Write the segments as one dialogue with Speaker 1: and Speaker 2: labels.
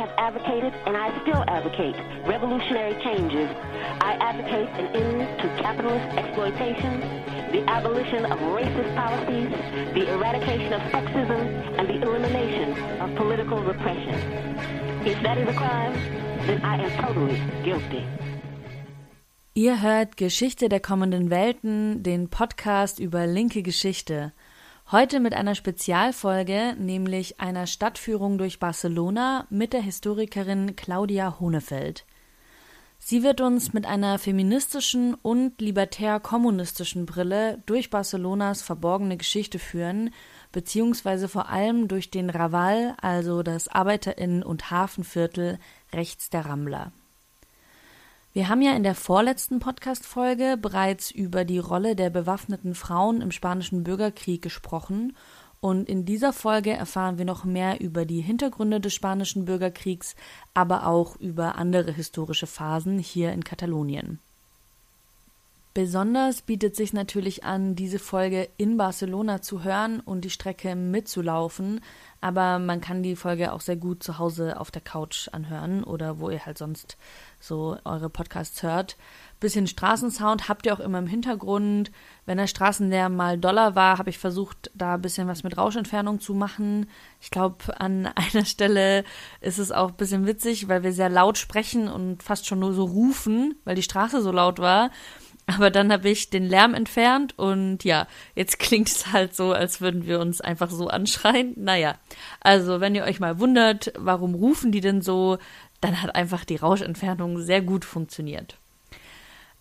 Speaker 1: have advocated and I still advocate revolutionary changes. I advocate an end to capitalist exploitation, the abolition of racist policies, the eradication of sexism, and the elimination of political repression. If that is a crime, then I am totally guilty.
Speaker 2: Ihr hört Geschichte der kommenden Welten, den Podcast über linke Geschichte. Heute mit einer Spezialfolge, nämlich einer Stadtführung durch Barcelona mit der Historikerin Claudia Honefeld. Sie wird uns mit einer feministischen und libertär-kommunistischen Brille durch Barcelonas verborgene Geschichte führen, beziehungsweise vor allem durch den Raval, also das Arbeiterinnen- und Hafenviertel rechts der Rambla. Wir haben ja in der vorletzten Podcast-Folge bereits über die Rolle der bewaffneten Frauen im Spanischen Bürgerkrieg gesprochen und in dieser Folge erfahren wir noch mehr über die Hintergründe des Spanischen Bürgerkriegs, aber auch über andere historische Phasen hier in Katalonien. Besonders bietet sich natürlich an, diese Folge in Barcelona zu hören und die Strecke mitzulaufen, aber man kann die Folge auch sehr gut zu Hause auf der Couch anhören oder wo ihr halt sonst so eure Podcasts hört. Bisschen Straßensound habt ihr auch immer im Hintergrund. Wenn der Straßenlärm mal doller war, habe ich versucht, da ein bisschen was mit Rauschentfernung zu machen. Ich glaube, an einer Stelle ist es auch ein bisschen witzig, weil wir sehr laut sprechen und fast schon nur so rufen, weil die Straße so laut war. Aber dann habe ich den Lärm entfernt und ja, jetzt klingt es halt so, als würden wir uns einfach so anschreien. Naja, also wenn ihr euch mal wundert, warum rufen die denn so, dann hat einfach die Rauschentfernung sehr gut funktioniert.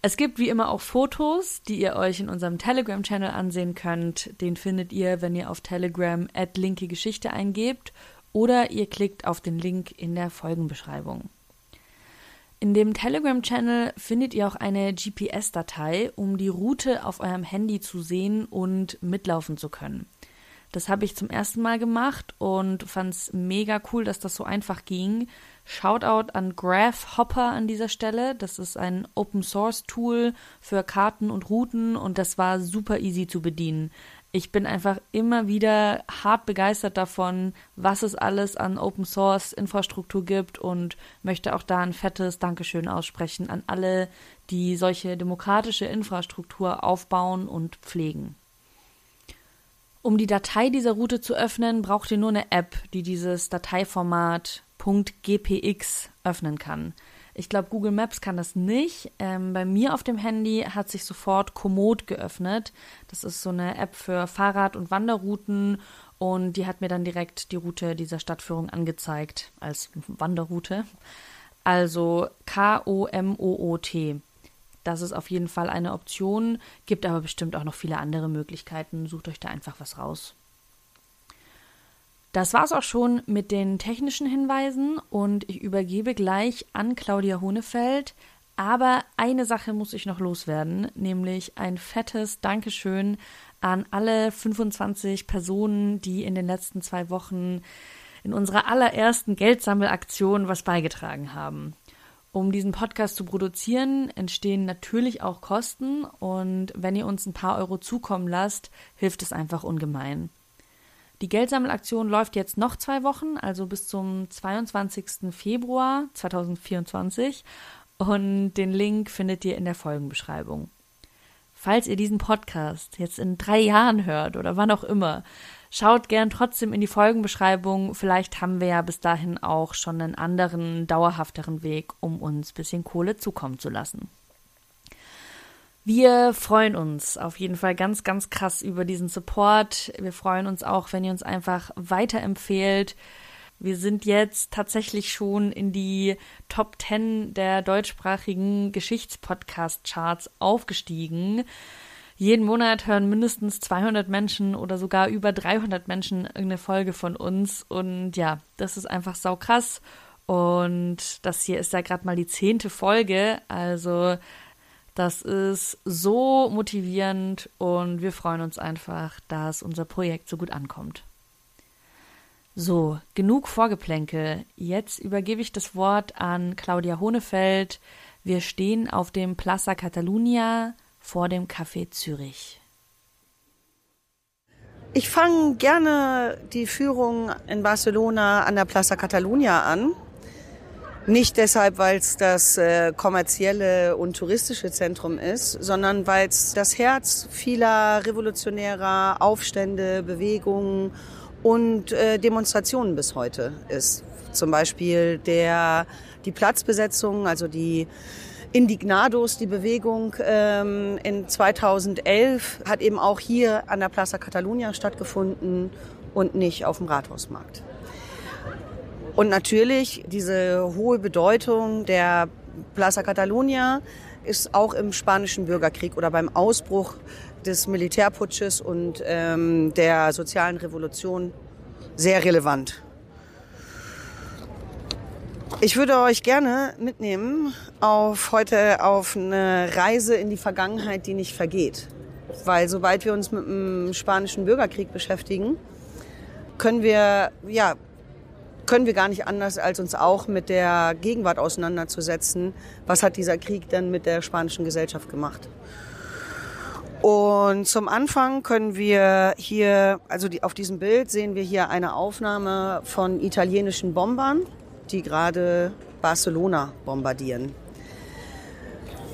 Speaker 2: Es gibt wie immer auch Fotos, die ihr euch in unserem Telegram-Channel ansehen könnt. Den findet ihr, wenn ihr auf Telegram linke Geschichte eingebt oder ihr klickt auf den Link in der Folgenbeschreibung. In dem Telegram-Channel findet ihr auch eine GPS-Datei, um die Route auf eurem Handy zu sehen und mitlaufen zu können. Das habe ich zum ersten Mal gemacht und fand es mega cool, dass das so einfach ging. Shoutout an Graph Hopper an dieser Stelle. Das ist ein Open Source Tool für Karten und Routen und das war super easy zu bedienen ich bin einfach immer wieder hart begeistert davon, was es alles an Open Source Infrastruktur gibt und möchte auch da ein fettes Dankeschön aussprechen an alle, die solche demokratische Infrastruktur aufbauen und pflegen. Um die Datei dieser Route zu öffnen, braucht ihr nur eine App, die dieses Dateiformat .gpx öffnen kann. Ich glaube, Google Maps kann das nicht. Ähm, bei mir auf dem Handy hat sich sofort Komoot geöffnet. Das ist so eine App für Fahrrad- und Wanderrouten und die hat mir dann direkt die Route dieser Stadtführung angezeigt als Wanderroute. Also K-O-M-O-O-T. Das ist auf jeden Fall eine Option, gibt aber bestimmt auch noch viele andere Möglichkeiten. Sucht euch da einfach was raus. Das war's auch schon mit den technischen Hinweisen und ich übergebe gleich an Claudia Hohnefeld. Aber eine Sache muss ich noch loswerden, nämlich ein fettes Dankeschön an alle 25 Personen, die in den letzten zwei Wochen in unserer allerersten Geldsammelaktion was beigetragen haben. Um diesen Podcast zu produzieren, entstehen natürlich auch Kosten und wenn ihr uns ein paar Euro zukommen lasst, hilft es einfach ungemein. Die Geldsammelaktion läuft jetzt noch zwei Wochen, also bis zum 22. Februar 2024. Und den Link findet ihr in der Folgenbeschreibung. Falls ihr diesen Podcast jetzt in drei Jahren hört oder wann auch immer, schaut gern trotzdem in die Folgenbeschreibung. Vielleicht haben wir ja bis dahin auch schon einen anderen, dauerhafteren Weg, um uns bisschen Kohle zukommen zu lassen. Wir freuen uns auf jeden Fall ganz, ganz krass über diesen Support. Wir freuen uns auch, wenn ihr uns einfach weiterempfehlt. Wir sind jetzt tatsächlich schon in die Top 10 der deutschsprachigen Geschichtspodcast-Charts aufgestiegen. Jeden Monat hören mindestens 200 Menschen oder sogar über 300 Menschen irgendeine Folge von uns. Und ja, das ist einfach sau krass. Und das hier ist ja gerade mal die zehnte Folge. Also das ist so motivierend und wir freuen uns einfach, dass unser Projekt so gut ankommt. So, genug Vorgeplänkel. Jetzt übergebe ich das Wort an Claudia Hohnefeld. Wir stehen auf dem Plaza Catalunya vor dem Café Zürich.
Speaker 3: Ich fange gerne die Führung in Barcelona an der Plaza Catalunya an. Nicht deshalb, weil es das äh, kommerzielle und touristische Zentrum ist, sondern weil es das Herz vieler revolutionärer Aufstände, Bewegungen und äh, Demonstrationen bis heute ist. Zum Beispiel der, die Platzbesetzung, also die Indignados, die Bewegung ähm, in 2011 hat eben auch hier an der Plaza Catalunya stattgefunden und nicht auf dem Rathausmarkt. Und natürlich diese hohe Bedeutung der Plaza Catalunya ist auch im spanischen Bürgerkrieg oder beim Ausbruch des Militärputsches und ähm, der sozialen Revolution sehr relevant. Ich würde euch gerne mitnehmen auf heute auf eine Reise in die Vergangenheit, die nicht vergeht. Weil sobald wir uns mit dem spanischen Bürgerkrieg beschäftigen, können wir, ja, können wir gar nicht anders, als uns auch mit der Gegenwart auseinanderzusetzen. Was hat dieser Krieg denn mit der spanischen Gesellschaft gemacht? Und zum Anfang können wir hier, also die, auf diesem Bild sehen wir hier eine Aufnahme von italienischen Bombern die gerade Barcelona bombardieren.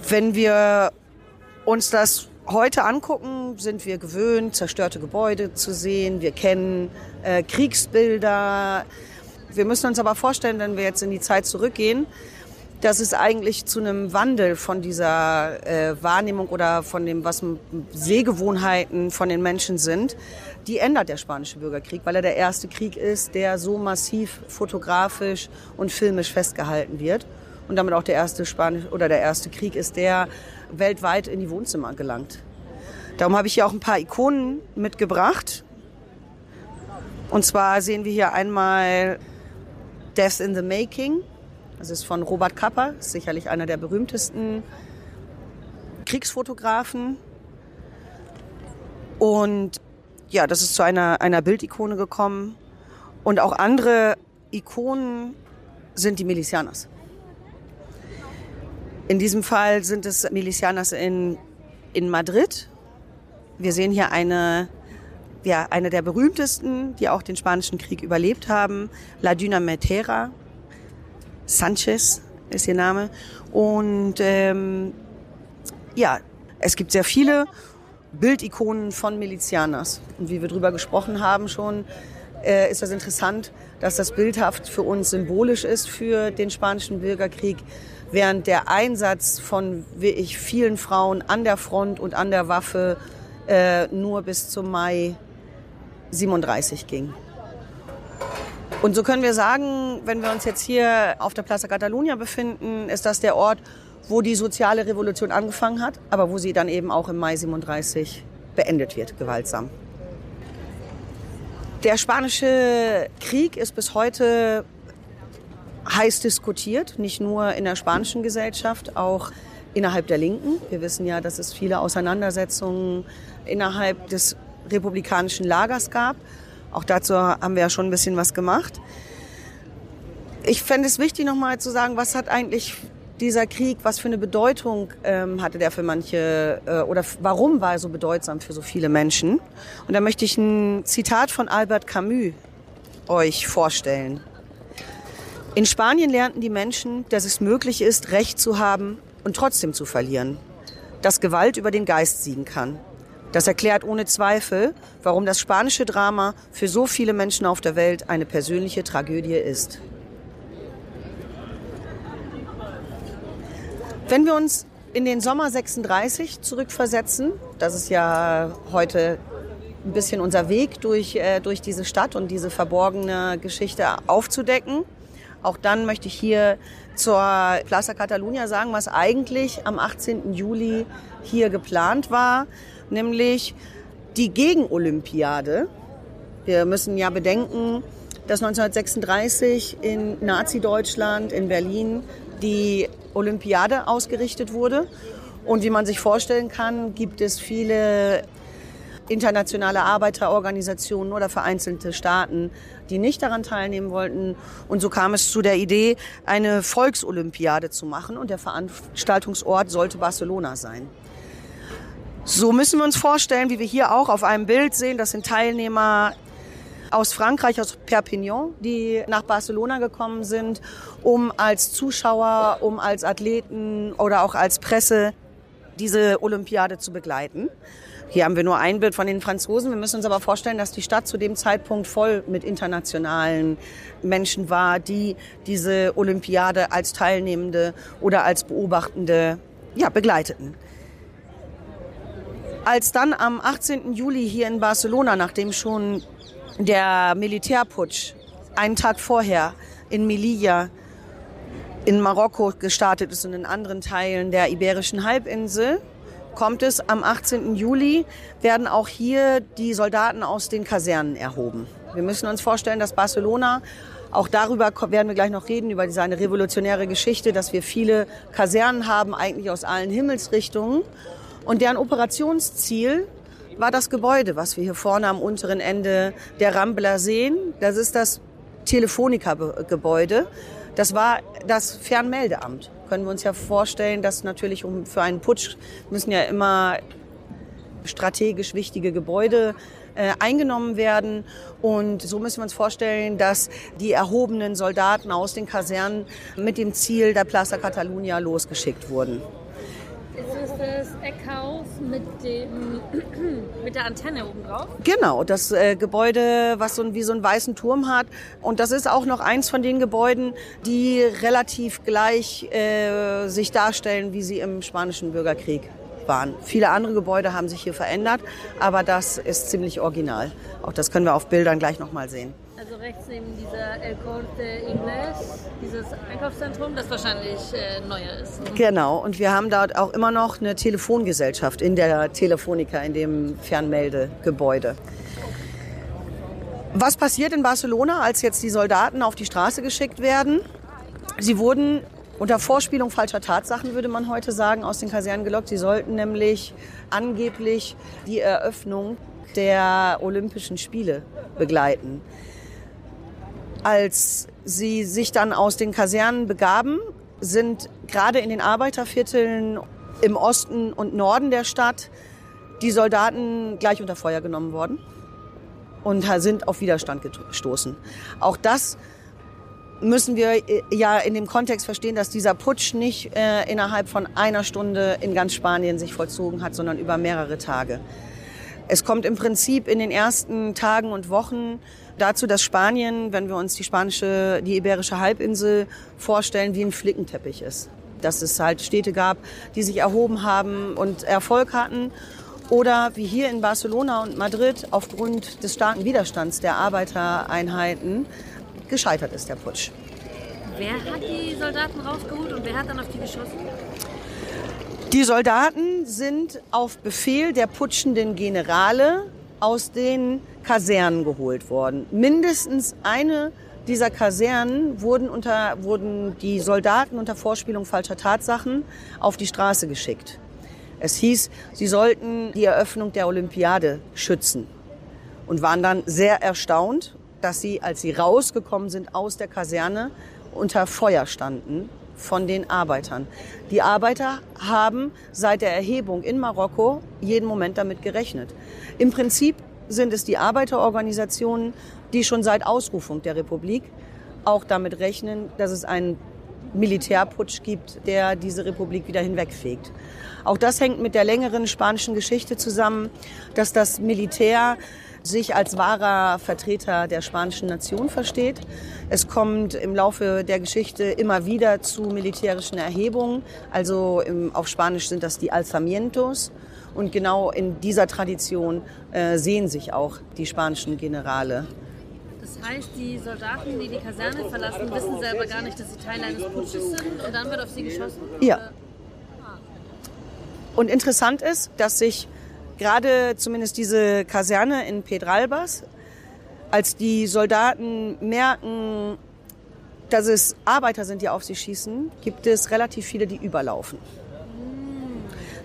Speaker 3: Wenn wir uns das heute angucken, sind wir gewöhnt, zerstörte Gebäude zu sehen. Wir kennen äh, Kriegsbilder. Wir müssen uns aber vorstellen, wenn wir jetzt in die Zeit zurückgehen, dass es eigentlich zu einem Wandel von dieser äh, Wahrnehmung oder von dem, was Sehgewohnheiten von den Menschen sind, die ändert der spanische Bürgerkrieg, weil er der erste Krieg ist, der so massiv fotografisch und filmisch festgehalten wird und damit auch der erste Spanisch oder der erste Krieg ist, der weltweit in die Wohnzimmer gelangt. Darum habe ich hier auch ein paar Ikonen mitgebracht. Und zwar sehen wir hier einmal Death in the Making. Das ist von Robert Kapper, sicherlich einer der berühmtesten Kriegsfotografen. Und ja, das ist zu einer, einer Bildikone gekommen. Und auch andere Ikonen sind die Milicianas. In diesem Fall sind es Milicianas in, in Madrid. Wir sehen hier eine, ja, eine der berühmtesten, die auch den Spanischen Krieg überlebt haben, La Dynametera. Sanchez ist ihr Name. Und ähm, ja, es gibt sehr viele Bildikonen von Milizianers. Und wie wir drüber gesprochen haben schon, äh, ist das interessant, dass das bildhaft für uns symbolisch ist für den spanischen Bürgerkrieg, während der Einsatz von wie ich, vielen Frauen an der Front und an der Waffe äh, nur bis zum Mai 37 ging. Und so können wir sagen, wenn wir uns jetzt hier auf der Plaza Catalunya befinden, ist das der Ort, wo die soziale Revolution angefangen hat, aber wo sie dann eben auch im Mai 37 beendet wird, gewaltsam. Der spanische Krieg ist bis heute heiß diskutiert, nicht nur in der spanischen Gesellschaft, auch innerhalb der Linken. Wir wissen ja, dass es viele Auseinandersetzungen innerhalb des republikanischen Lagers gab. Auch dazu haben wir ja schon ein bisschen was gemacht. Ich fände es wichtig, nochmal zu sagen, was hat eigentlich dieser Krieg, was für eine Bedeutung ähm, hatte der für manche äh, oder warum war er so bedeutsam für so viele Menschen? Und da möchte ich ein Zitat von Albert Camus euch vorstellen. In Spanien lernten die Menschen, dass es möglich ist, Recht zu haben und trotzdem zu verlieren, dass Gewalt über den Geist siegen kann. Das erklärt ohne Zweifel, warum das spanische Drama für so viele Menschen auf der Welt eine persönliche Tragödie ist. Wenn wir uns in den Sommer 36 zurückversetzen, das ist ja heute ein bisschen unser Weg durch, äh, durch diese Stadt und diese verborgene Geschichte aufzudecken. Auch dann möchte ich hier zur Plaza Catalunya sagen, was eigentlich am 18. Juli hier geplant war, nämlich die Gegenolympiade. Wir müssen ja bedenken, dass 1936 in Nazi-Deutschland, in Berlin, die Olympiade ausgerichtet wurde. Und wie man sich vorstellen kann, gibt es viele internationale Arbeiterorganisationen oder vereinzelte Staaten, die nicht daran teilnehmen wollten. Und so kam es zu der Idee, eine Volksolympiade zu machen. Und der Veranstaltungsort sollte Barcelona sein. So müssen wir uns vorstellen, wie wir hier auch auf einem Bild sehen, das sind Teilnehmer aus Frankreich, aus Perpignan, die nach Barcelona gekommen sind, um als Zuschauer, um als Athleten oder auch als Presse diese Olympiade zu begleiten. Hier haben wir nur ein Bild von den Franzosen. Wir müssen uns aber vorstellen, dass die Stadt zu dem Zeitpunkt voll mit internationalen Menschen war, die diese Olympiade als Teilnehmende oder als Beobachtende ja, begleiteten. Als dann am 18. Juli hier in Barcelona, nachdem schon der Militärputsch einen Tag vorher in Melilla in Marokko gestartet ist und in anderen Teilen der Iberischen Halbinsel, kommt es am 18. Juli, werden auch hier die Soldaten aus den Kasernen erhoben. Wir müssen uns vorstellen, dass Barcelona, auch darüber werden wir gleich noch reden, über seine revolutionäre Geschichte, dass wir viele Kasernen haben, eigentlich aus allen Himmelsrichtungen. Und deren Operationsziel war das Gebäude, was wir hier vorne am unteren Ende der Rambla sehen. Das ist das Telefonica-Gebäude. Das war das Fernmeldeamt können wir uns ja vorstellen, dass natürlich um, für einen Putsch müssen ja immer strategisch wichtige Gebäude äh, eingenommen werden. Und so müssen wir uns vorstellen, dass die erhobenen Soldaten aus den Kasernen mit dem Ziel der Plaza Catalunya losgeschickt wurden.
Speaker 2: Ist es das Eckhaus mit, dem, mit der Antenne oben drauf?
Speaker 3: Genau, das äh, Gebäude, was so, wie so einen weißen Turm hat. Und das ist auch noch eins von den Gebäuden, die relativ gleich äh, sich darstellen, wie sie im Spanischen Bürgerkrieg waren. Viele andere Gebäude haben sich hier verändert, aber das ist ziemlich original. Auch das können wir auf Bildern gleich nochmal sehen.
Speaker 2: Also rechts neben dieser El Corte Inglés, dieses Einkaufszentrum, das wahrscheinlich äh, neuer ist.
Speaker 3: Ne? Genau, und wir haben dort auch immer noch eine Telefongesellschaft in der Telefonica, in dem Fernmeldegebäude. Was passiert in Barcelona, als jetzt die Soldaten auf die Straße geschickt werden? Sie wurden unter Vorspielung falscher Tatsachen, würde man heute sagen, aus den Kasernen gelockt. Sie sollten nämlich angeblich die Eröffnung der Olympischen Spiele begleiten. Als sie sich dann aus den Kasernen begaben, sind gerade in den Arbeitervierteln im Osten und Norden der Stadt die Soldaten gleich unter Feuer genommen worden und sind auf Widerstand gestoßen. Auch das müssen wir äh, ja in dem Kontext verstehen, dass dieser Putsch nicht äh, innerhalb von einer Stunde in ganz Spanien sich vollzogen hat, sondern über mehrere Tage. Es kommt im Prinzip in den ersten Tagen und Wochen dazu, dass Spanien, wenn wir uns die spanische, die iberische Halbinsel vorstellen, wie ein Flickenteppich ist. Dass es halt Städte gab, die sich erhoben haben und Erfolg hatten. Oder wie hier in Barcelona und Madrid aufgrund des starken Widerstands der Arbeitereinheiten gescheitert ist, der Putsch.
Speaker 2: Wer hat die Soldaten rausgeholt und wer hat dann auf die geschossen?
Speaker 3: Die Soldaten sind auf Befehl der putschenden Generale aus den Kasernen geholt worden. Mindestens eine dieser Kasernen wurden, unter, wurden die Soldaten unter Vorspielung falscher Tatsachen auf die Straße geschickt. Es hieß, sie sollten die Eröffnung der Olympiade schützen und waren dann sehr erstaunt, dass sie, als sie rausgekommen sind aus der Kaserne, unter Feuer standen von den Arbeitern. Die Arbeiter haben seit der Erhebung in Marokko jeden Moment damit gerechnet. Im Prinzip sind es die Arbeiterorganisationen, die schon seit Ausrufung der Republik auch damit rechnen, dass es einen Militärputsch gibt, der diese Republik wieder hinwegfegt. Auch das hängt mit der längeren spanischen Geschichte zusammen, dass das Militär sich als wahrer Vertreter der spanischen Nation versteht. Es kommt im Laufe der Geschichte immer wieder zu militärischen Erhebungen. Also im, auf Spanisch sind das die Alzamientos. Und genau in dieser Tradition äh, sehen sich auch die spanischen Generale.
Speaker 2: Das heißt, die Soldaten, die die Kaserne verlassen, wissen selber gar nicht, dass sie Teil eines Putsches sind und dann wird auf sie geschossen?
Speaker 3: Ja. Und interessant ist, dass sich gerade zumindest diese Kaserne in Pedralbas, als die Soldaten merken, dass es Arbeiter sind, die auf sie schießen, gibt es relativ viele, die überlaufen.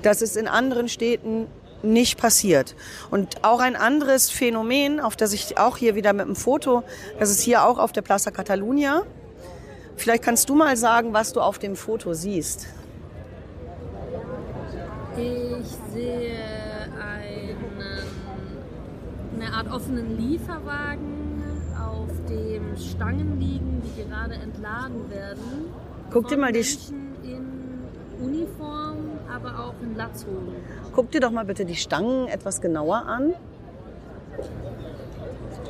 Speaker 3: Das ist in anderen Städten nicht passiert. Und auch ein anderes Phänomen, auf das ich auch hier wieder mit dem Foto, das ist hier auch auf der Plaza Catalunya. Vielleicht kannst du mal sagen, was du auf dem Foto siehst.
Speaker 2: Ich sehe einen, eine Art offenen Lieferwagen Stangen liegen, die gerade entladen werden.
Speaker 3: Guck dir mal die
Speaker 2: Menschen in Uniform, aber auch in Latzhosen.
Speaker 3: Guck dir doch mal bitte die Stangen etwas genauer an.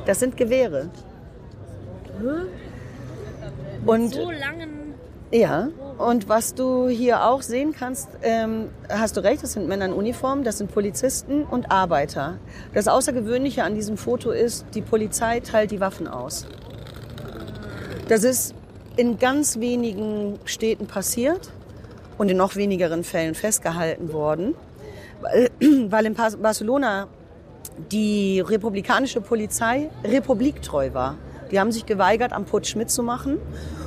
Speaker 3: Das sind Gewehre. Und
Speaker 2: so langen.
Speaker 3: ja, und was du hier auch sehen kannst, ähm, hast du recht, das sind Männer in Uniform, das sind Polizisten und Arbeiter. Das Außergewöhnliche an diesem Foto ist, die Polizei teilt die Waffen aus. Das ist in ganz wenigen Städten passiert und in noch wenigeren Fällen festgehalten worden, weil, in Barcelona die republikanische Polizei republiktreu war. Die haben sich geweigert, am Putsch mitzumachen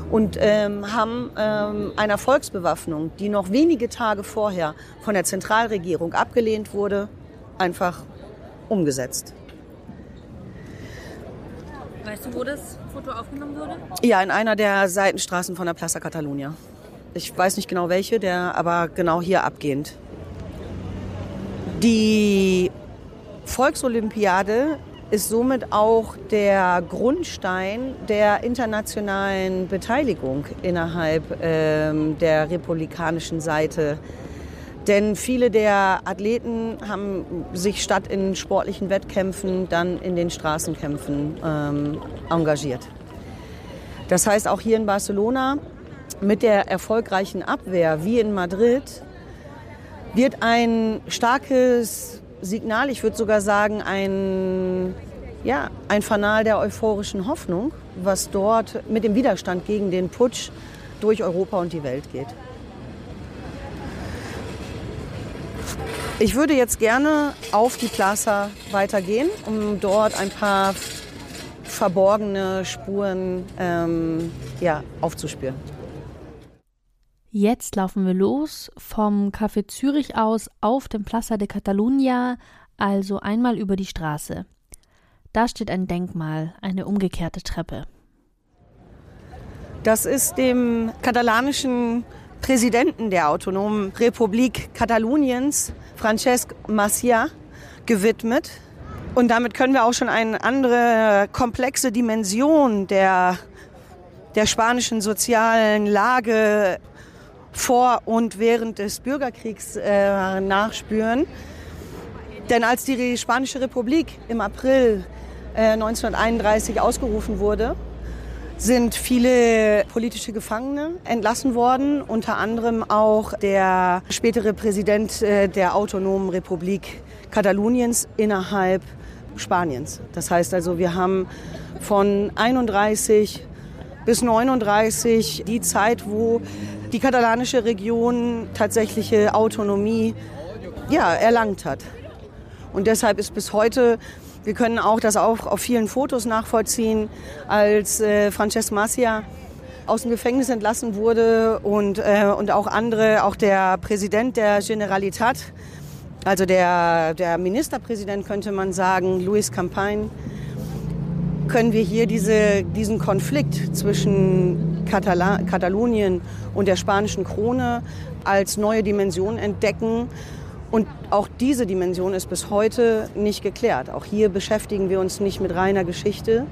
Speaker 3: und ähm, haben ähm, einer Volksbewaffnung, die noch wenige Tage vorher von der Zentralregierung abgelehnt wurde, einfach umgesetzt.
Speaker 2: Weißt du, wo das Foto aufgenommen wurde?
Speaker 3: Ja, in einer der Seitenstraßen von der Plaza Catalunya. Ich weiß nicht genau welche, der aber genau hier abgehend. Die Volksolympiade ist somit auch der Grundstein der internationalen Beteiligung innerhalb ähm, der republikanischen Seite. Denn viele der Athleten haben sich statt in sportlichen Wettkämpfen dann in den Straßenkämpfen ähm, engagiert. Das heißt, auch hier in Barcelona mit der erfolgreichen Abwehr wie in Madrid wird ein starkes Signal, ich würde sogar sagen ein, ja, ein Fanal der euphorischen Hoffnung, was dort mit dem Widerstand gegen den Putsch durch Europa und die Welt geht. Ich würde jetzt gerne auf die Plaza weitergehen, um dort ein paar verborgene Spuren ähm, ja, aufzuspüren.
Speaker 2: Jetzt laufen wir los vom Café Zürich aus auf dem Plaza de Catalunya, also einmal über die Straße. Da steht ein Denkmal, eine umgekehrte Treppe.
Speaker 3: Das ist dem katalanischen Präsidenten der Autonomen Republik Kataluniens, Francesc Macià, gewidmet. Und damit können wir auch schon eine andere komplexe Dimension der, der spanischen sozialen Lage vor und während des Bürgerkriegs äh, nachspüren. Denn als die Spanische Republik im April äh, 1931 ausgerufen wurde, sind viele politische Gefangene entlassen worden, unter anderem auch der spätere Präsident äh, der autonomen Republik Kataluniens innerhalb Spaniens. Das heißt also, wir haben von 31 bis 39 die Zeit, wo die katalanische Region tatsächliche Autonomie ja, erlangt hat. Und deshalb ist bis heute, wir können auch das auch auf vielen Fotos nachvollziehen, als äh, Francesc Macia aus dem Gefängnis entlassen wurde und, äh, und auch andere, auch der Präsident der Generalitat, also der, der Ministerpräsident könnte man sagen, Luis Campagne, können wir hier diese, diesen Konflikt zwischen Katala Katalonien und der spanischen Krone als neue Dimension entdecken. Und auch diese Dimension ist bis heute nicht geklärt. Auch hier beschäftigen wir uns nicht mit reiner Geschichte,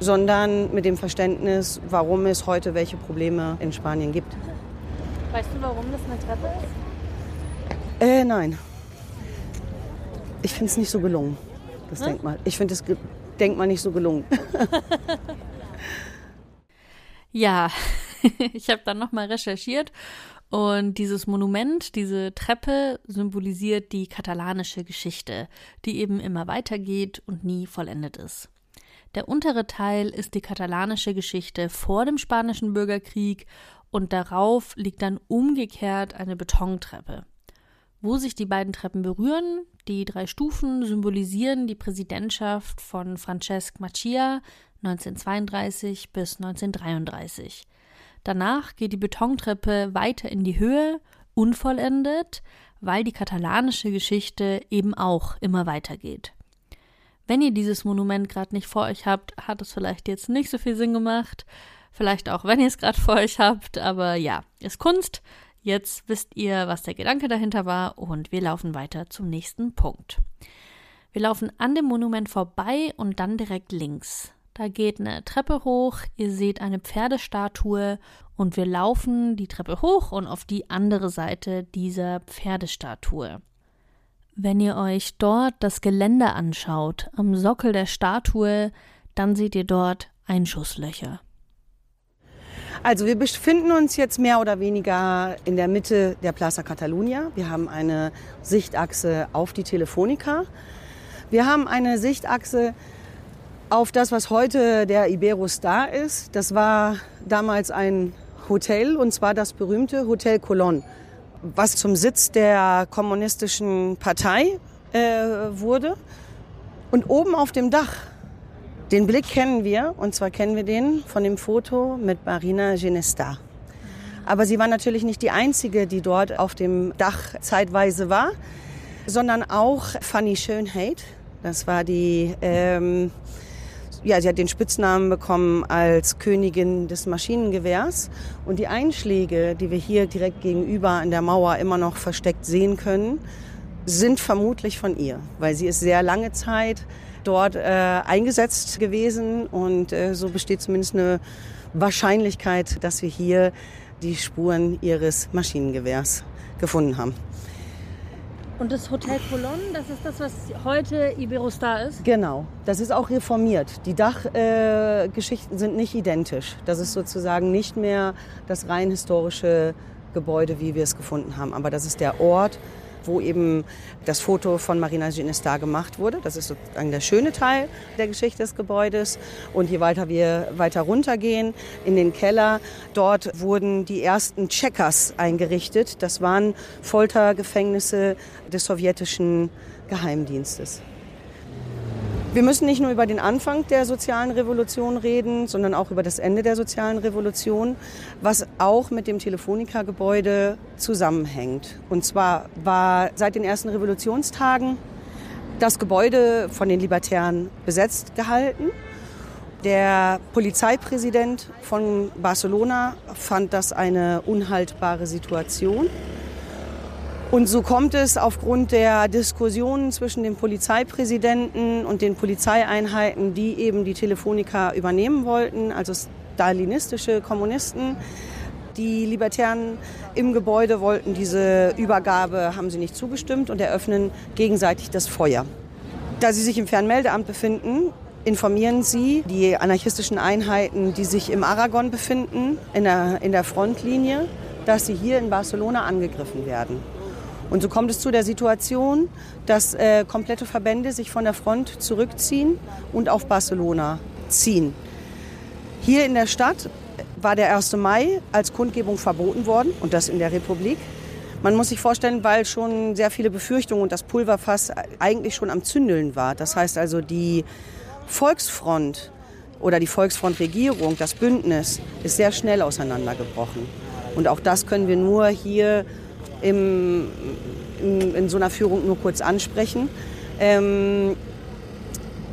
Speaker 3: sondern mit dem Verständnis, warum es heute welche Probleme in Spanien gibt.
Speaker 2: Weißt du, warum das eine Treppe ist?
Speaker 3: Äh, nein. Ich finde es nicht so gelungen, das
Speaker 2: Hm?
Speaker 3: Denkmal. Ich finde Ge Denkmal nicht so gelungen.
Speaker 2: Ja, ich habe dann nochmal recherchiert und dieses Monument, diese Treppe symbolisiert die katalanische Geschichte, die eben immer weitergeht und nie vollendet ist. Der untere Teil ist die katalanische Geschichte vor dem spanischen Bürgerkrieg und darauf liegt dann umgekehrt eine Betontreppe. Wo sich die beiden Treppen berühren, die drei Stufen symbolisieren die Präsidentschaft von Francesc Macia 1932 bis 1933. Danach geht die Betontreppe weiter in die Höhe, unvollendet, weil die katalanische Geschichte eben auch immer weitergeht. Wenn ihr dieses Monument gerade nicht vor euch habt, hat es vielleicht jetzt nicht so viel Sinn gemacht. Vielleicht auch, wenn ihr es gerade vor euch habt. Aber ja, ist Kunst. Jetzt wisst ihr, was der Gedanke dahinter war und wir laufen weiter zum nächsten Punkt. Wir laufen an dem Monument vorbei und dann direkt links. Da geht eine Treppe hoch, ihr seht eine Pferdestatue und wir laufen die Treppe hoch und auf die andere Seite dieser Pferdestatue. Wenn ihr euch dort das Geländer anschaut, am Sockel der Statue, dann seht ihr dort Einschusslöcher.
Speaker 3: Also wir befinden uns jetzt mehr oder weniger in der Mitte der Plaza Catalunya. Wir haben eine Sichtachse auf die Telefonica. Wir haben eine Sichtachse auf das, was heute der Iberostar ist. Das war damals ein Hotel und zwar das berühmte Hotel Colón, was zum Sitz der kommunistischen Partei äh, wurde. Und oben auf dem Dach, den Blick kennen wir und zwar kennen wir den von dem Foto mit Marina Genesta. Aber sie war natürlich nicht die einzige, die dort auf dem Dach zeitweise war, sondern auch Fanny Schönheit. Das war die ähm, ja, sie hat den Spitznamen bekommen als Königin des Maschinengewehrs. Und die Einschläge, die wir hier direkt gegenüber an der Mauer immer noch versteckt sehen können, sind vermutlich von ihr, weil sie ist sehr lange Zeit dort äh, eingesetzt gewesen und äh, so besteht zumindest eine Wahrscheinlichkeit, dass wir hier die Spuren ihres Maschinengewehrs gefunden haben.
Speaker 2: Und das Hotel Colon, das ist das, was heute Iberostar ist?
Speaker 3: Genau, das ist auch reformiert. Die Dachgeschichten äh, sind nicht identisch. Das ist sozusagen nicht mehr das rein historische Gebäude, wie wir es gefunden haben. Aber das ist der Ort, wo eben das Foto von Marina Ginestar gemacht wurde. Das ist sozusagen der schöne Teil der Geschichte des Gebäudes. Und je weiter wir weiter runtergehen in den Keller, dort wurden die ersten Checkers eingerichtet. Das waren Foltergefängnisse des sowjetischen Geheimdienstes. Wir müssen nicht nur über den Anfang der sozialen Revolution reden, sondern auch über das Ende der sozialen Revolution, was auch mit dem Telefonica-Gebäude zusammenhängt. Und zwar war seit den ersten Revolutionstagen das Gebäude von den Libertären besetzt gehalten. Der Polizeipräsident von Barcelona fand das eine unhaltbare Situation und so kommt es aufgrund der Diskussionen zwischen dem Polizeipräsidenten und den Polizeieinheiten, die eben die Telefonica übernehmen wollten, also stalinistische Kommunisten. Die Libertären im Gebäude wollten diese Übergabe, haben sie nicht zugestimmt und eröffnen gegenseitig das Feuer. Da sie sich im Fernmeldeamt befinden, informieren sie die anarchistischen Einheiten, die sich im Aragon befinden, in der, in der Frontlinie, dass sie hier in Barcelona angegriffen werden. Und so kommt es zu der Situation, dass äh, komplette Verbände sich von der Front zurückziehen und auf Barcelona ziehen. Hier in der Stadt war der 1. Mai als Kundgebung verboten worden und das in der Republik. Man muss sich vorstellen, weil schon sehr viele Befürchtungen und das Pulverfass eigentlich schon am Zündeln war. Das heißt also, die Volksfront oder die Volksfrontregierung, das Bündnis, ist sehr schnell auseinandergebrochen. Und auch das können wir nur hier im, in, in so einer Führung nur kurz ansprechen. Ähm,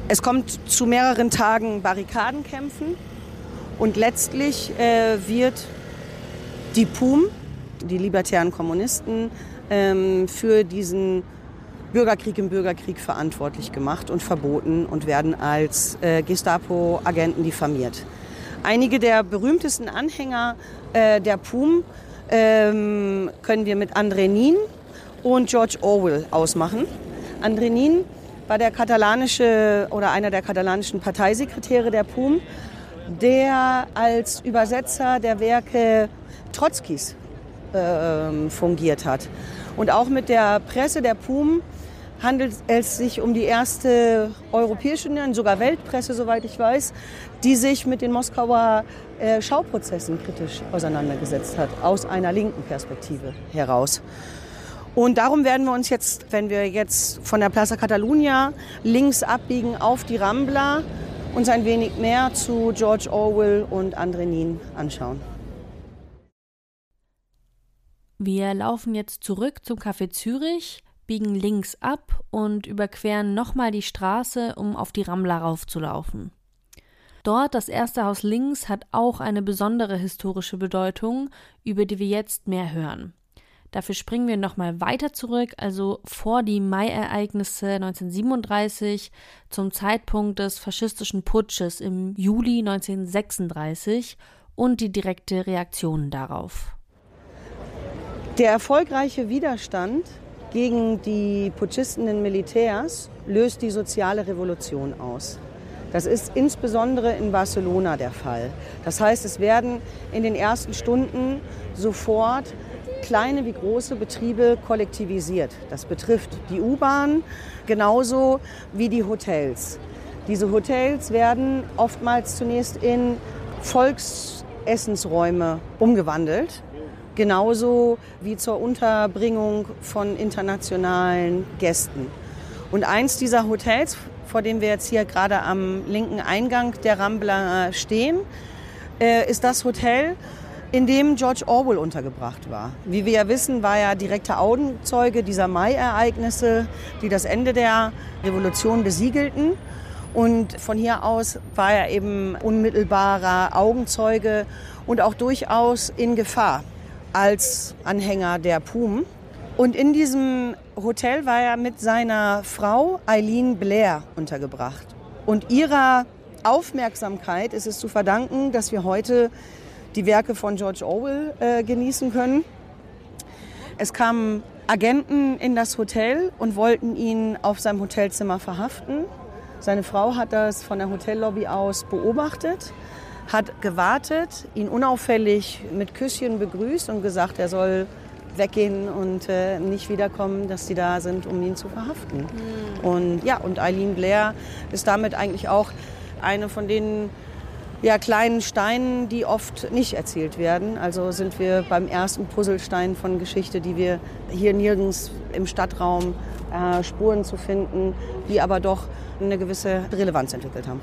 Speaker 3: es kommt zu mehreren Tagen Barrikadenkämpfen und letztlich äh, wird die PUM, die libertären Kommunisten, ähm, für diesen Bürgerkrieg im Bürgerkrieg verantwortlich gemacht und verboten und werden als äh, Gestapo-Agenten diffamiert. Einige der berühmtesten Anhänger äh, der PUM ähm, können wir mit André Nin und George Orwell ausmachen. André Nin war der katalanische oder einer der katalanischen Parteisekretäre der PUM, der als Übersetzer der Werke Trotzkis äh, fungiert hat. Und auch mit der Presse der PUM handelt es sich um die erste europäische, sogar Weltpresse, soweit ich weiß, die sich mit den Moskauer äh, Schauprozessen kritisch auseinandergesetzt hat, aus einer linken Perspektive heraus. Und darum werden wir uns jetzt, wenn wir jetzt von der Plaza Catalunya links abbiegen auf die Rambla, uns ein wenig mehr zu George Orwell und André Nin anschauen.
Speaker 2: Wir laufen jetzt zurück zum Café Zürich biegen links ab und überqueren nochmal die Straße, um auf die Rambla raufzulaufen. Dort, das erste Haus links, hat auch eine besondere historische Bedeutung, über die wir jetzt mehr hören. Dafür springen wir nochmal weiter zurück, also vor die Mai-Ereignisse 1937 zum Zeitpunkt des faschistischen Putsches im Juli 1936 und die direkte Reaktion darauf.
Speaker 3: Der erfolgreiche Widerstand gegen die putschistenden Militärs löst die soziale Revolution aus. Das ist insbesondere in Barcelona der Fall. Das heißt, es werden in den ersten Stunden sofort kleine wie große Betriebe kollektivisiert. Das betrifft die U-Bahn genauso wie die Hotels. Diese Hotels werden oftmals zunächst in Volksessensräume umgewandelt, genauso wie zur Unterbringung von internationalen Gästen. Und eins dieser Hotels, vor dem wir jetzt hier gerade am linken Eingang der Rambla stehen, äh, ist das Hotel, in dem George Orwell untergebracht war. Wie wir ja wissen, war er direkter Augenzeuge dieser Mai-Ereignisse, die das Ende der Revolution besiegelten. Und von hier aus war er eben unmittelbarer Augenzeuge und auch durchaus in Gefahr als Anhänger der PUM. Und in diesem Hotel war er mit seiner Frau Eileen Blair untergebracht. Und ihrer Aufmerksamkeit ist es zu verdanken, dass wir heute die Werke von George Orwell äh, genießen können. Es kamen Agenten in das Hotel und wollten ihn auf seinem Hotelzimmer verhaften. Seine Frau hat das von der Hotellobby aus beobachtet, hat gewartet, ihn unauffällig mit Küsschen begrüßt und gesagt, er soll weggehen und äh, nicht wiederkommen, dass sie da sind, um ihn zu verhaften. Mhm. Und ja, und Eileen Blair ist damit eigentlich auch eine von den ja, kleinen Steinen, die oft nicht erzählt werden. Also sind wir beim ersten Puzzlestein von Geschichte, die wir hier nirgends im Stadtraum äh, Spuren zu finden, die aber doch eine gewisse Relevanz entwickelt haben.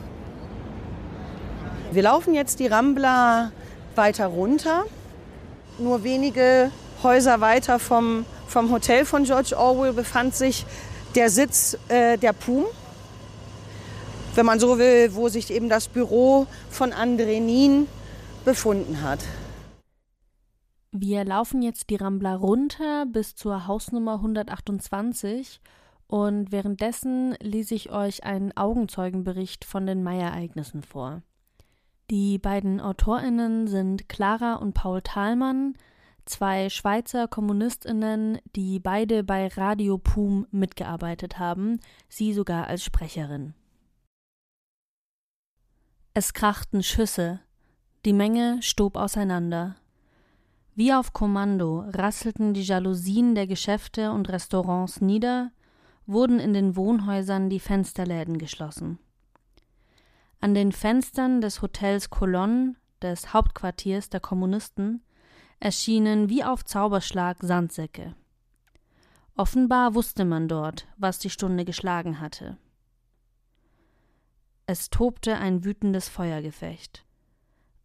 Speaker 3: Wir laufen jetzt die Rambla weiter runter. Nur wenige Häuser weiter vom, vom Hotel von George Orwell befand sich der Sitz äh, der PUM wenn man so will, wo sich eben das Büro von André Nien befunden hat.
Speaker 2: Wir laufen jetzt die Rambla runter bis zur Hausnummer 128 und währenddessen lese ich euch einen Augenzeugenbericht von den Mai-Ereignissen vor. Die beiden AutorInnen sind Clara und Paul Thalmann, zwei Schweizer KommunistInnen, die beide bei Radio Pum mitgearbeitet haben, sie sogar als Sprecherin. Es krachten Schüsse, die Menge stob auseinander. Wie auf Kommando rasselten die Jalousien der Geschäfte und Restaurants nieder, wurden in den Wohnhäusern die Fensterläden geschlossen. An den Fenstern des Hotels Colonne, des Hauptquartiers der Kommunisten, erschienen wie auf Zauberschlag Sandsäcke. Offenbar wusste man dort, was die Stunde geschlagen hatte. Es tobte ein wütendes Feuergefecht.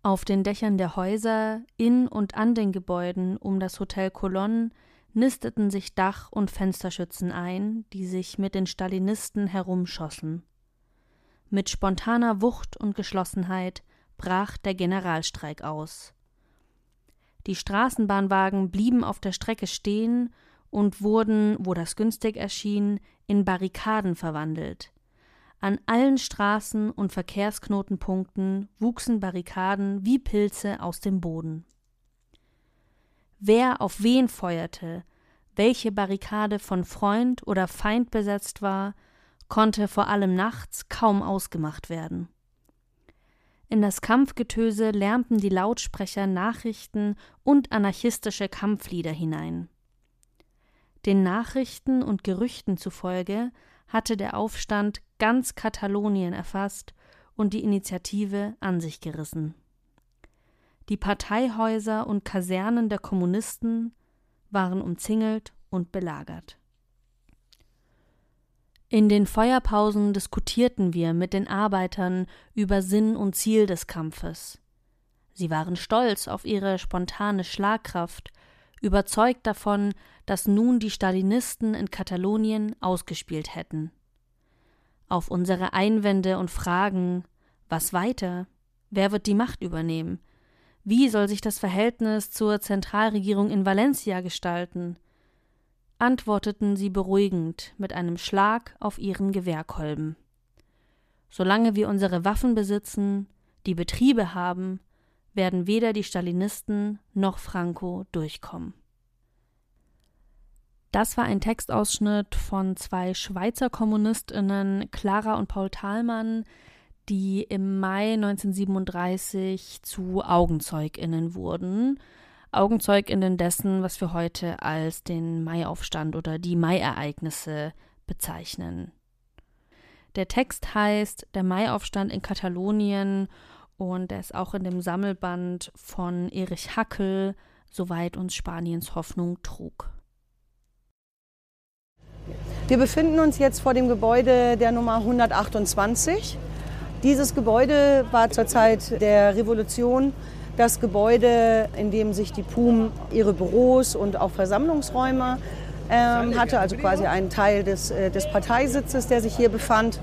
Speaker 2: Auf den Dächern der Häuser, in und an den Gebäuden um das Hotel Colonne nisteten sich Dach- und Fensterschützen ein, die sich mit den Stalinisten herumschossen. Mit spontaner Wucht und Geschlossenheit brach der Generalstreik aus. Die Straßenbahnwagen blieben auf der Strecke stehen und wurden, wo das günstig erschien, in Barrikaden verwandelt, an allen Straßen und Verkehrsknotenpunkten wuchsen Barrikaden wie Pilze aus dem Boden. Wer auf wen feuerte, welche Barrikade von Freund oder Feind besetzt war, konnte vor allem nachts kaum ausgemacht werden. In das Kampfgetöse lärmten die Lautsprecher Nachrichten und anarchistische Kampflieder hinein. Den Nachrichten und Gerüchten zufolge hatte der Aufstand ganz Katalonien erfasst und die Initiative an sich gerissen. Die Parteihäuser und Kasernen der Kommunisten waren umzingelt und belagert. In den Feuerpausen diskutierten wir mit den Arbeitern über Sinn und Ziel des Kampfes. Sie waren stolz auf ihre spontane Schlagkraft, überzeugt davon, dass nun die Stalinisten in Katalonien ausgespielt hätten. Auf unsere Einwände und Fragen, was weiter? Wer wird die Macht übernehmen? Wie soll sich das Verhältnis zur Zentralregierung in Valencia gestalten? Antworteten sie beruhigend mit einem Schlag auf ihren Gewehrkolben. Solange wir unsere Waffen besitzen, die Betriebe haben, werden weder die Stalinisten noch Franco durchkommen. Das war ein Textausschnitt von zwei Schweizer Kommunistinnen, Clara und Paul Thalmann, die im Mai 1937 zu Augenzeuginnen wurden. Augenzeuginnen dessen, was wir heute als den Maiaufstand oder die Mai-Ereignisse bezeichnen. Der Text heißt Der Maiaufstand in Katalonien und er ist auch in dem Sammelband von Erich Hackel, Soweit uns Spaniens Hoffnung trug.
Speaker 3: Wir befinden uns jetzt vor dem Gebäude der Nummer 128. Dieses Gebäude war zur Zeit der Revolution das Gebäude, in dem sich die PUM ihre Büros und auch Versammlungsräume ähm, hatte, also quasi einen Teil des, äh, des Parteisitzes, der sich hier befand.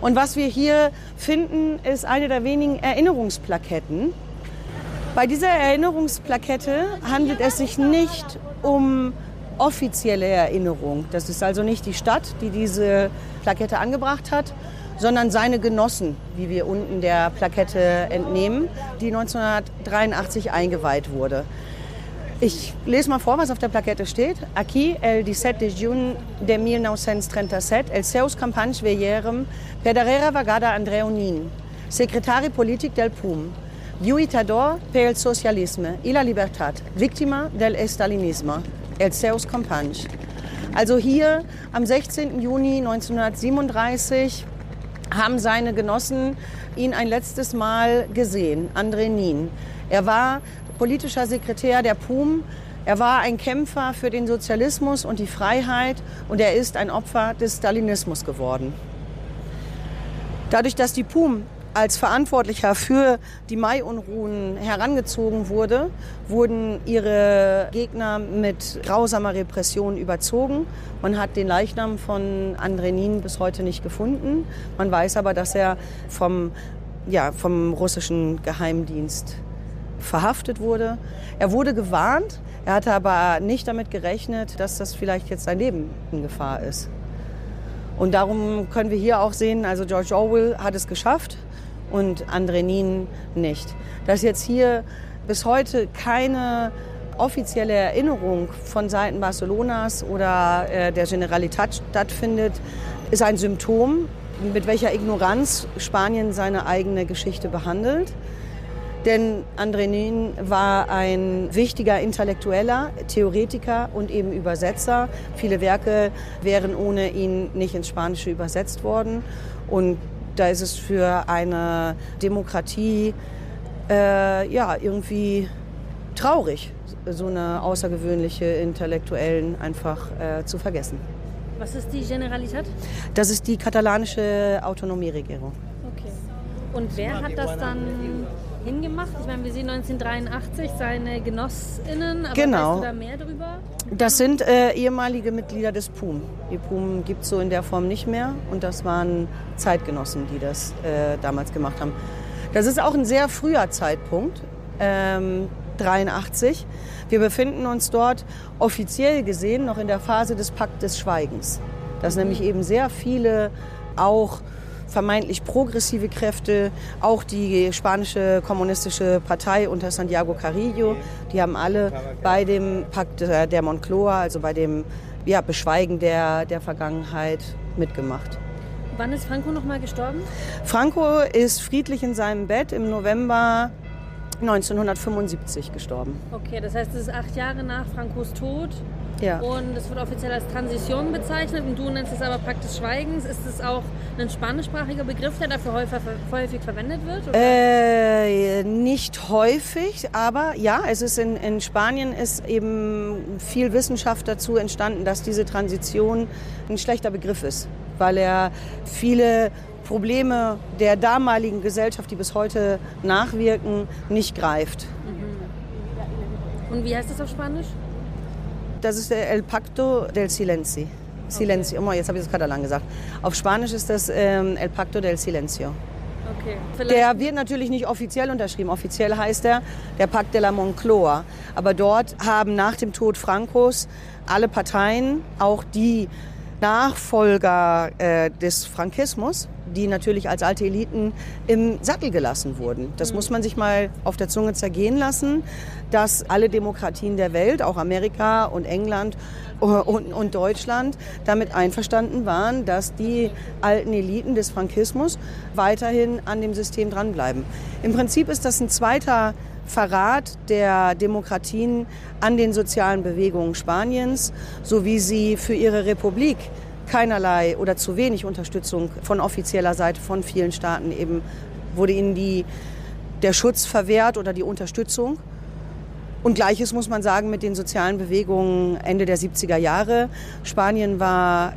Speaker 3: Und was wir hier finden, ist eine der wenigen Erinnerungsplaketten. Bei dieser Erinnerungsplakette handelt es sich nicht um offizielle Erinnerung. Das ist also nicht die Stadt, die diese Plakette angebracht hat, sondern seine Genossen, wie wir unten der Plakette entnehmen, die 1983 eingeweiht wurde. Ich lese mal vor, was auf der Plakette steht. Aquí, el 17 de juny de 1937, els seus companys veierem per darrera vegada Andreu Nin, secretari polític del PUM, lluitador per el socialisme i la llibertat, víctima del estalinisme, els seus companys. Also hier am 16. Juni 1937 haben seine Genossen ihn ein letztes Mal gesehen, André Nin. Er war politischer Sekretär der PUM. Er war ein Kämpfer für den Sozialismus und die Freiheit und er ist ein Opfer des Stalinismus geworden. Dadurch, dass die PUM als Verantwortlicher für die Mai-Unruhen herangezogen wurde, wurden ihre Gegner mit grausamer Repression überzogen. Man hat den Leichnam von Andrenin bis heute nicht gefunden. Man weiß aber, dass er vom, ja, vom russischen Geheimdienst verhaftet wurde. Er wurde gewarnt, er hatte aber nicht damit gerechnet, dass das vielleicht jetzt sein Leben in Gefahr ist. Und darum können wir hier auch sehen, also George Orwell hat es geschafft und Andrenin nicht. Dass jetzt hier bis heute keine offizielle Erinnerung von Seiten Barcelonas oder äh, der Generalitat stattfindet, ist ein Symptom, mit welcher Ignoranz Spanien seine eigene Geschichte behandelt. Denn André Nin war ein wichtiger Intellektueller, Theoretiker und eben Übersetzer. Viele Werke wären ohne ihn nicht ins Spanische übersetzt worden. Und da ist es für eine Demokratie äh, ja irgendwie traurig, so eine außergewöhnliche Intellektuellen einfach äh, zu vergessen.
Speaker 2: Was ist die Generalitat?
Speaker 3: Das ist die katalanische Autonomieregierung.
Speaker 2: Okay. Und wer hat das dann hingemacht? Ich meine, wir sehen 1983 seine GenossInnen, aber
Speaker 3: genau.
Speaker 2: weißt du da mehr drüber?
Speaker 3: Das sind äh, ehemalige Mitglieder des PUM. Die PUM gibt es so in der Form nicht mehr und das waren Zeitgenossen, die das äh, damals gemacht haben. Das ist auch ein sehr früher Zeitpunkt, ähm, 83. Wir befinden uns dort offiziell gesehen noch in der Phase des Pakt des Schweigens. Dass nämlich eben sehr viele auch vermeintlich progressive Kräfte, auch die spanische kommunistische Partei unter Santiago Carrillo, die haben alle bei dem Pakt der Moncloa, also bei dem ja, Beschweigen der, der Vergangenheit mitgemacht.
Speaker 2: Wann ist Franco nochmal gestorben?
Speaker 3: Franco ist friedlich in seinem Bett im November 1975 gestorben.
Speaker 2: Okay, das heißt, es ist acht Jahre nach Francos Tod.
Speaker 3: Ja.
Speaker 2: Und es wird offiziell als Transition bezeichnet und du nennst es aber Pakt des Schweigens. Ist es auch ein spanischsprachiger Begriff, der dafür häufig, häufig verwendet wird?
Speaker 3: Äh, nicht häufig, aber ja, es ist in, in Spanien ist eben viel Wissenschaft dazu entstanden, dass diese Transition ein schlechter Begriff ist, weil er viele Probleme der damaligen Gesellschaft, die bis heute nachwirken, nicht greift.
Speaker 2: Mhm. Und wie heißt das auf Spanisch?
Speaker 3: Das ist der El Pacto del Silencio. Silencio. Okay. Oh, jetzt habe ich das Katalan gesagt. Auf Spanisch ist das ähm, El Pacto del Silencio.
Speaker 2: Okay.
Speaker 3: Der wird natürlich nicht offiziell unterschrieben. Offiziell heißt er der Pakt de la Moncloa. Aber dort haben nach dem Tod Francos alle Parteien, auch die Nachfolger äh, des Frankismus, die natürlich als alte Eliten im Sattel gelassen wurden. Das mhm. muss man sich mal auf der Zunge zergehen lassen, dass alle Demokratien der Welt, auch Amerika und England und, und Deutschland, damit einverstanden waren, dass die alten Eliten des Frankismus weiterhin an dem System dranbleiben. Im Prinzip ist das ein zweiter Verrat der Demokratien an den sozialen Bewegungen Spaniens, so wie sie für ihre Republik keinerlei oder zu wenig Unterstützung von offizieller Seite von vielen Staaten eben wurde ihnen die, der Schutz verwehrt oder die Unterstützung. Und gleiches muss man sagen mit den sozialen Bewegungen Ende der 70er Jahre. Spanien war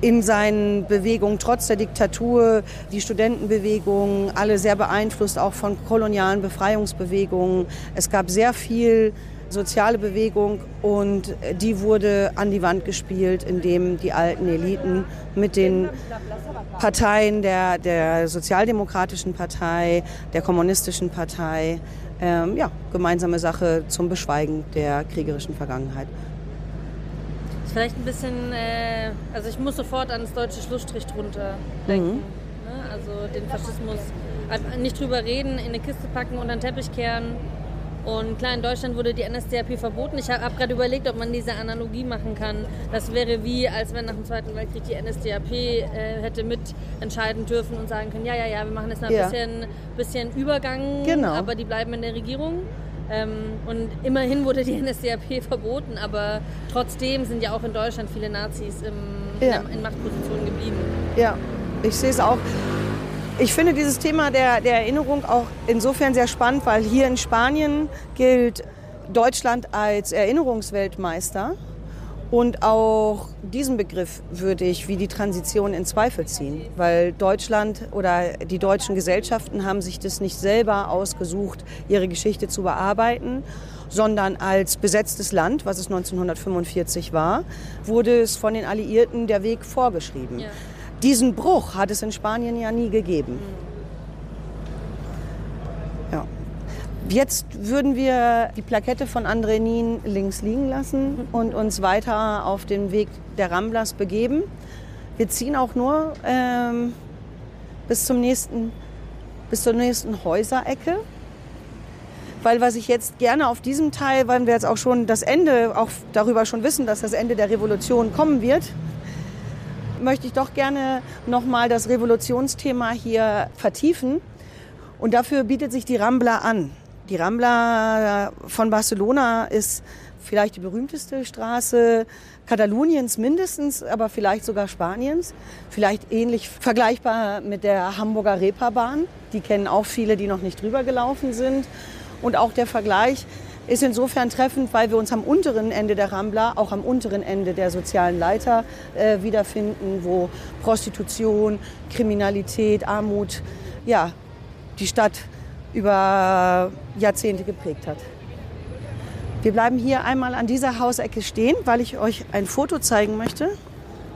Speaker 3: in seinen Bewegungen trotz der Diktatur, die Studentenbewegung, alle sehr beeinflusst auch von kolonialen Befreiungsbewegungen. Es gab sehr viel soziale Bewegung und die wurde an die Wand gespielt, indem die alten Eliten mit den Parteien der, der Sozialdemokratischen Partei, der Kommunistischen Partei, ähm, ja, gemeinsame Sache zum Beschweigen der kriegerischen Vergangenheit.
Speaker 2: Ist vielleicht ein bisschen, äh, also ich muss sofort an das deutsche Schlussstrich drunter denken. Mhm. Ne? Also den Faschismus nicht drüber reden, in eine Kiste packen, unter den Teppich kehren und klar, in Deutschland wurde die NSDAP verboten. Ich habe gerade überlegt, ob man diese Analogie machen kann. Das wäre wie, als wenn nach dem Zweiten Weltkrieg die NSDAP äh, hätte mitentscheiden dürfen und sagen können, ja, ja, ja, wir machen jetzt noch ein ja. bisschen, bisschen Übergang, genau. aber die bleiben in der Regierung. Ähm, und immerhin wurde die NSDAP verboten, aber trotzdem sind ja auch in Deutschland viele Nazis im, ja. in, in Machtpositionen geblieben.
Speaker 3: Ja, ich sehe es auch. Ich finde dieses Thema der, der Erinnerung auch insofern sehr spannend, weil hier in Spanien gilt Deutschland als Erinnerungsweltmeister. Und auch diesen Begriff würde ich wie die Transition in Zweifel ziehen, weil Deutschland oder die deutschen Gesellschaften haben sich das nicht selber ausgesucht, ihre Geschichte zu bearbeiten, sondern als besetztes Land, was es 1945 war, wurde es von den Alliierten der Weg vorgeschrieben. Ja. Diesen Bruch hat es in Spanien ja nie gegeben. Ja. Jetzt würden wir die Plakette von André Nien links liegen lassen und uns weiter auf den Weg der Ramblas begeben. Wir ziehen auch nur ähm, bis, zum nächsten, bis zur nächsten Häuserecke. Weil was ich jetzt gerne auf diesem Teil, weil wir jetzt auch schon das Ende, auch darüber schon wissen, dass das Ende der Revolution kommen wird, möchte ich doch gerne nochmal das Revolutionsthema hier vertiefen. Und dafür bietet sich die Rambla an. Die Rambla von Barcelona ist vielleicht die berühmteste Straße Kataloniens mindestens, aber vielleicht sogar Spaniens. Vielleicht ähnlich vergleichbar mit der Hamburger Reeperbahn. Die kennen auch viele, die noch nicht drüber gelaufen sind. Und auch der Vergleich ist insofern treffend, weil wir uns am unteren Ende der Rambla, auch am unteren Ende der sozialen Leiter äh, wiederfinden, wo Prostitution, Kriminalität, Armut, ja, die Stadt über Jahrzehnte geprägt hat. Wir bleiben hier einmal an dieser Hausecke stehen, weil ich euch ein Foto zeigen möchte.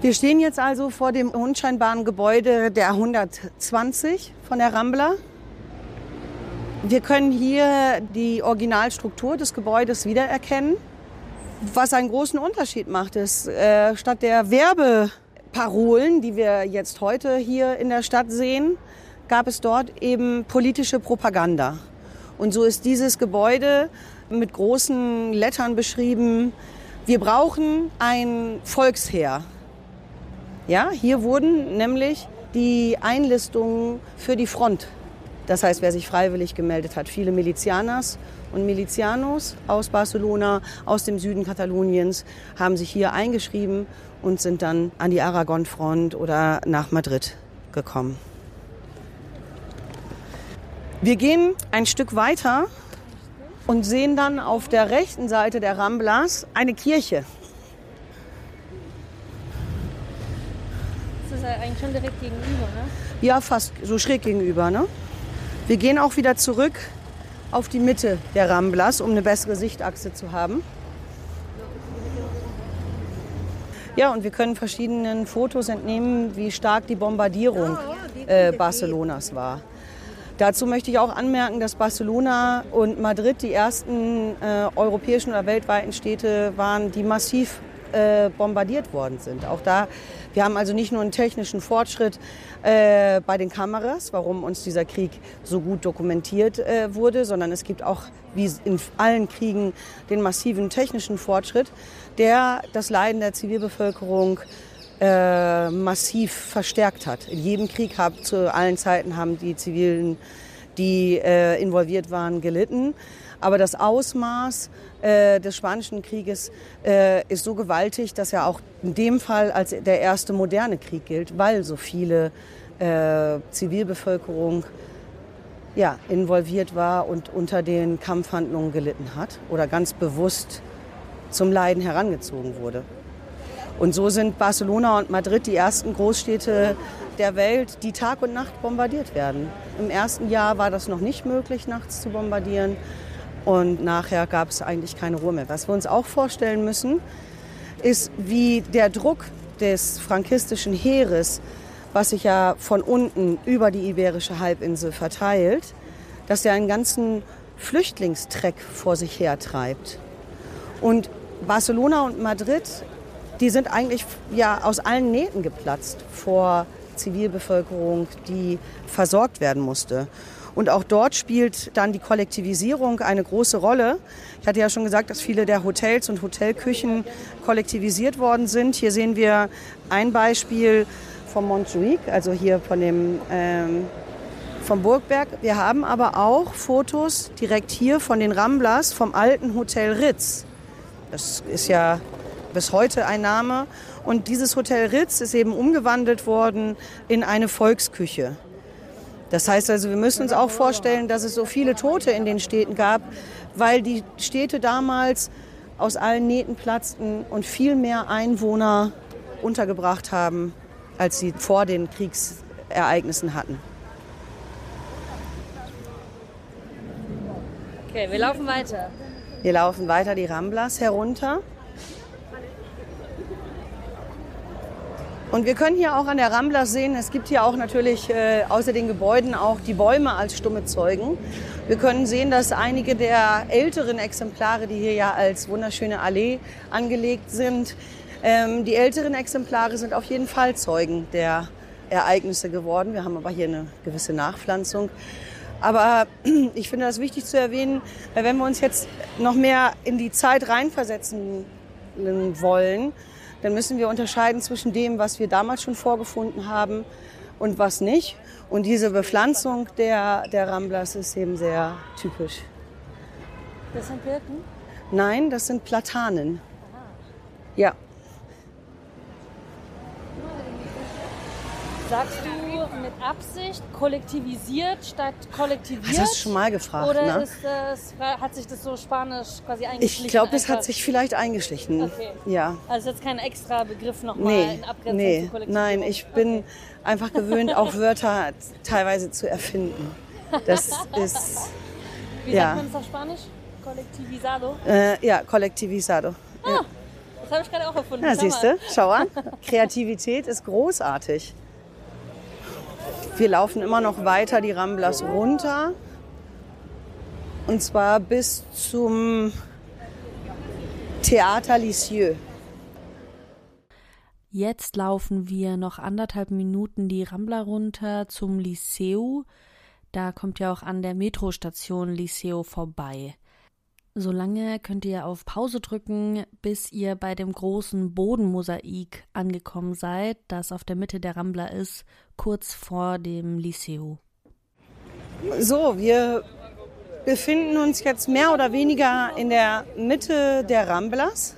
Speaker 3: Wir stehen jetzt also vor dem unscheinbaren Gebäude der 120 von der Rambla. Wir können hier die Originalstruktur des Gebäudes wiedererkennen. Was einen großen Unterschied macht, ist, äh, statt der Werbeparolen, die wir jetzt heute hier in der Stadt sehen, gab es dort eben politische Propaganda. Und so ist dieses Gebäude mit großen Lettern beschrieben. Wir brauchen ein Volksheer. Ja, hier wurden nämlich die Einlistungen für die Front das heißt, wer sich freiwillig gemeldet hat, viele Milizianas und Milizianos aus Barcelona, aus dem Süden Kataloniens, haben sich hier eingeschrieben und sind dann an die Aragon-Front oder nach Madrid gekommen. Wir gehen ein Stück weiter und sehen dann auf der rechten Seite der Ramblas eine Kirche.
Speaker 2: Das ist eigentlich schon direkt gegenüber, ne?
Speaker 3: Ja, fast so schräg gegenüber, ne? Wir gehen auch wieder zurück auf die Mitte der Ramblas, um eine bessere Sichtachse zu haben. Ja, und wir können verschiedenen Fotos entnehmen, wie stark die Bombardierung äh, Barcelonas war. Dazu möchte ich auch anmerken, dass Barcelona und Madrid die ersten äh, europäischen oder weltweiten Städte waren, die massiv äh, bombardiert worden sind. Auch da, wir haben also nicht nur einen technischen Fortschritt äh, bei den Kameras, warum uns dieser Krieg so gut dokumentiert äh, wurde, sondern es gibt auch, wie in allen Kriegen, den massiven technischen Fortschritt, der das Leiden der Zivilbevölkerung äh, massiv verstärkt hat. In jedem Krieg hab, zu allen Zeiten haben die Zivilen, die äh, involviert waren, gelitten. Aber das Ausmaß äh, des Spanischen Krieges äh, ist so gewaltig, dass er auch in dem Fall als der erste moderne Krieg gilt, weil so viele äh, Zivilbevölkerung ja, involviert war und unter den Kampfhandlungen gelitten hat oder ganz bewusst zum Leiden herangezogen wurde. Und so sind Barcelona und Madrid die ersten Großstädte der Welt, die Tag und Nacht bombardiert werden. Im ersten Jahr war das noch nicht möglich, nachts zu bombardieren. Und nachher gab es eigentlich keine Ruhe mehr. Was wir uns auch vorstellen müssen, ist, wie der Druck des frankistischen Heeres, was sich ja von unten über die Iberische Halbinsel verteilt, dass er einen ganzen Flüchtlingstreck vor sich her treibt. Und Barcelona und Madrid, die sind eigentlich ja aus allen Nähten geplatzt vor Zivilbevölkerung, die versorgt werden musste. Und auch dort spielt dann die Kollektivisierung eine große Rolle. Ich hatte ja schon gesagt, dass viele der Hotels und Hotelküchen kollektivisiert worden sind. Hier sehen wir ein Beispiel vom Montjuic, also hier von dem ähm, vom Burgberg. Wir haben aber auch Fotos direkt hier von den Ramblas vom alten Hotel Ritz. Das ist ja bis heute ein Name. Und dieses Hotel Ritz ist eben umgewandelt worden in eine Volksküche. Das heißt also, wir müssen uns auch vorstellen, dass es so viele Tote in den Städten gab, weil die Städte damals aus allen Nähten platzten und viel mehr Einwohner untergebracht haben, als sie vor den Kriegsereignissen hatten.
Speaker 2: Okay, wir laufen weiter.
Speaker 3: Wir laufen weiter die Ramblas herunter. Und wir können hier auch an der Rambla sehen, es gibt hier auch natürlich äh, außer den Gebäuden auch die Bäume als stumme Zeugen. Wir können sehen, dass einige der älteren Exemplare, die hier ja als wunderschöne Allee angelegt sind, ähm, die älteren Exemplare sind auf jeden Fall Zeugen der Ereignisse geworden. Wir haben aber hier eine gewisse Nachpflanzung. Aber ich finde das wichtig zu erwähnen, weil wenn wir uns jetzt noch mehr in die Zeit reinversetzen wollen, dann müssen wir unterscheiden zwischen dem, was wir damals schon vorgefunden haben und was nicht. Und diese Bepflanzung der, der Ramblas ist eben sehr typisch.
Speaker 2: Das sind Birken?
Speaker 3: Nein, das sind Platanen. Aha. Ja.
Speaker 2: Sagst du mit Absicht kollektivisiert statt kollektiviert? Das
Speaker 3: hast du schon mal gefragt.
Speaker 2: Oder
Speaker 3: ne?
Speaker 2: das, hat sich das so spanisch quasi eingeschlichen?
Speaker 3: Ich glaube, das hat sich vielleicht eingeschlichen. Okay. Ja.
Speaker 2: Also jetzt kein extra Begriff nochmal nee, in Abgrenzung
Speaker 3: nee, Nein, ich bin okay. einfach gewöhnt, auch Wörter teilweise zu erfinden. Das ist.
Speaker 2: Wie ja. sagt man das auf Spanisch? Kollektivisado?
Speaker 3: Äh, ja, kollektivisado.
Speaker 2: Ah, ja. das habe ich gerade auch erfunden.
Speaker 3: Ja, siehst du, schau an. Kreativität ist großartig. Wir laufen immer noch weiter die Ramblas runter. Und zwar bis zum Theater Lisieux.
Speaker 2: Jetzt laufen wir noch anderthalb Minuten die Rambla runter zum Liceu. Da kommt ja auch an der Metrostation Liceu vorbei. Solange könnt ihr auf Pause drücken, bis ihr bei dem großen Bodenmosaik angekommen seid, das auf der Mitte der Rambla ist, kurz vor dem Liceo.
Speaker 3: So, wir befinden uns jetzt mehr oder weniger in der Mitte der Ramblas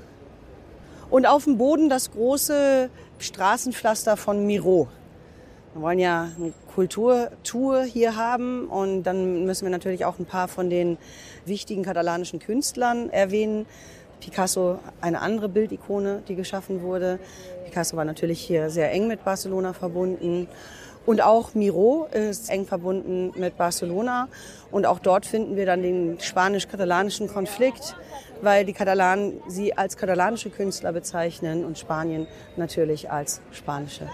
Speaker 3: und auf dem Boden das große Straßenpflaster von Miro. Wir wollen ja eine Kulturtour hier haben und dann müssen wir natürlich auch ein paar von den wichtigen katalanischen Künstlern erwähnen. Picasso, eine andere Bildikone, die geschaffen wurde. Picasso war natürlich hier sehr eng mit Barcelona verbunden. Und auch Miro ist eng verbunden mit Barcelona. Und auch dort finden wir dann den spanisch-katalanischen Konflikt, weil die Katalanen sie als katalanische Künstler bezeichnen und Spanien natürlich als spanische.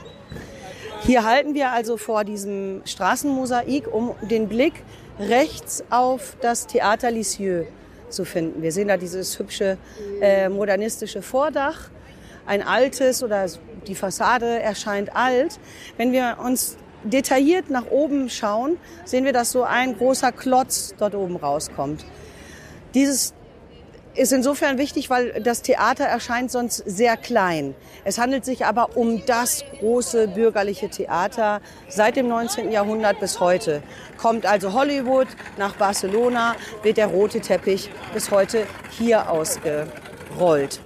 Speaker 3: Hier halten wir also vor diesem Straßenmosaik, um den Blick rechts auf das Theater Lisieux zu finden. Wir sehen da dieses hübsche äh, modernistische Vordach, ein altes oder die Fassade erscheint alt. Wenn wir uns detailliert nach oben schauen, sehen wir, dass so ein großer Klotz dort oben rauskommt. Dieses ist insofern wichtig, weil das Theater erscheint sonst sehr klein. Es handelt sich aber um das große bürgerliche Theater seit dem 19. Jahrhundert bis heute. Kommt also Hollywood nach Barcelona, wird der rote Teppich bis heute hier ausgerollt.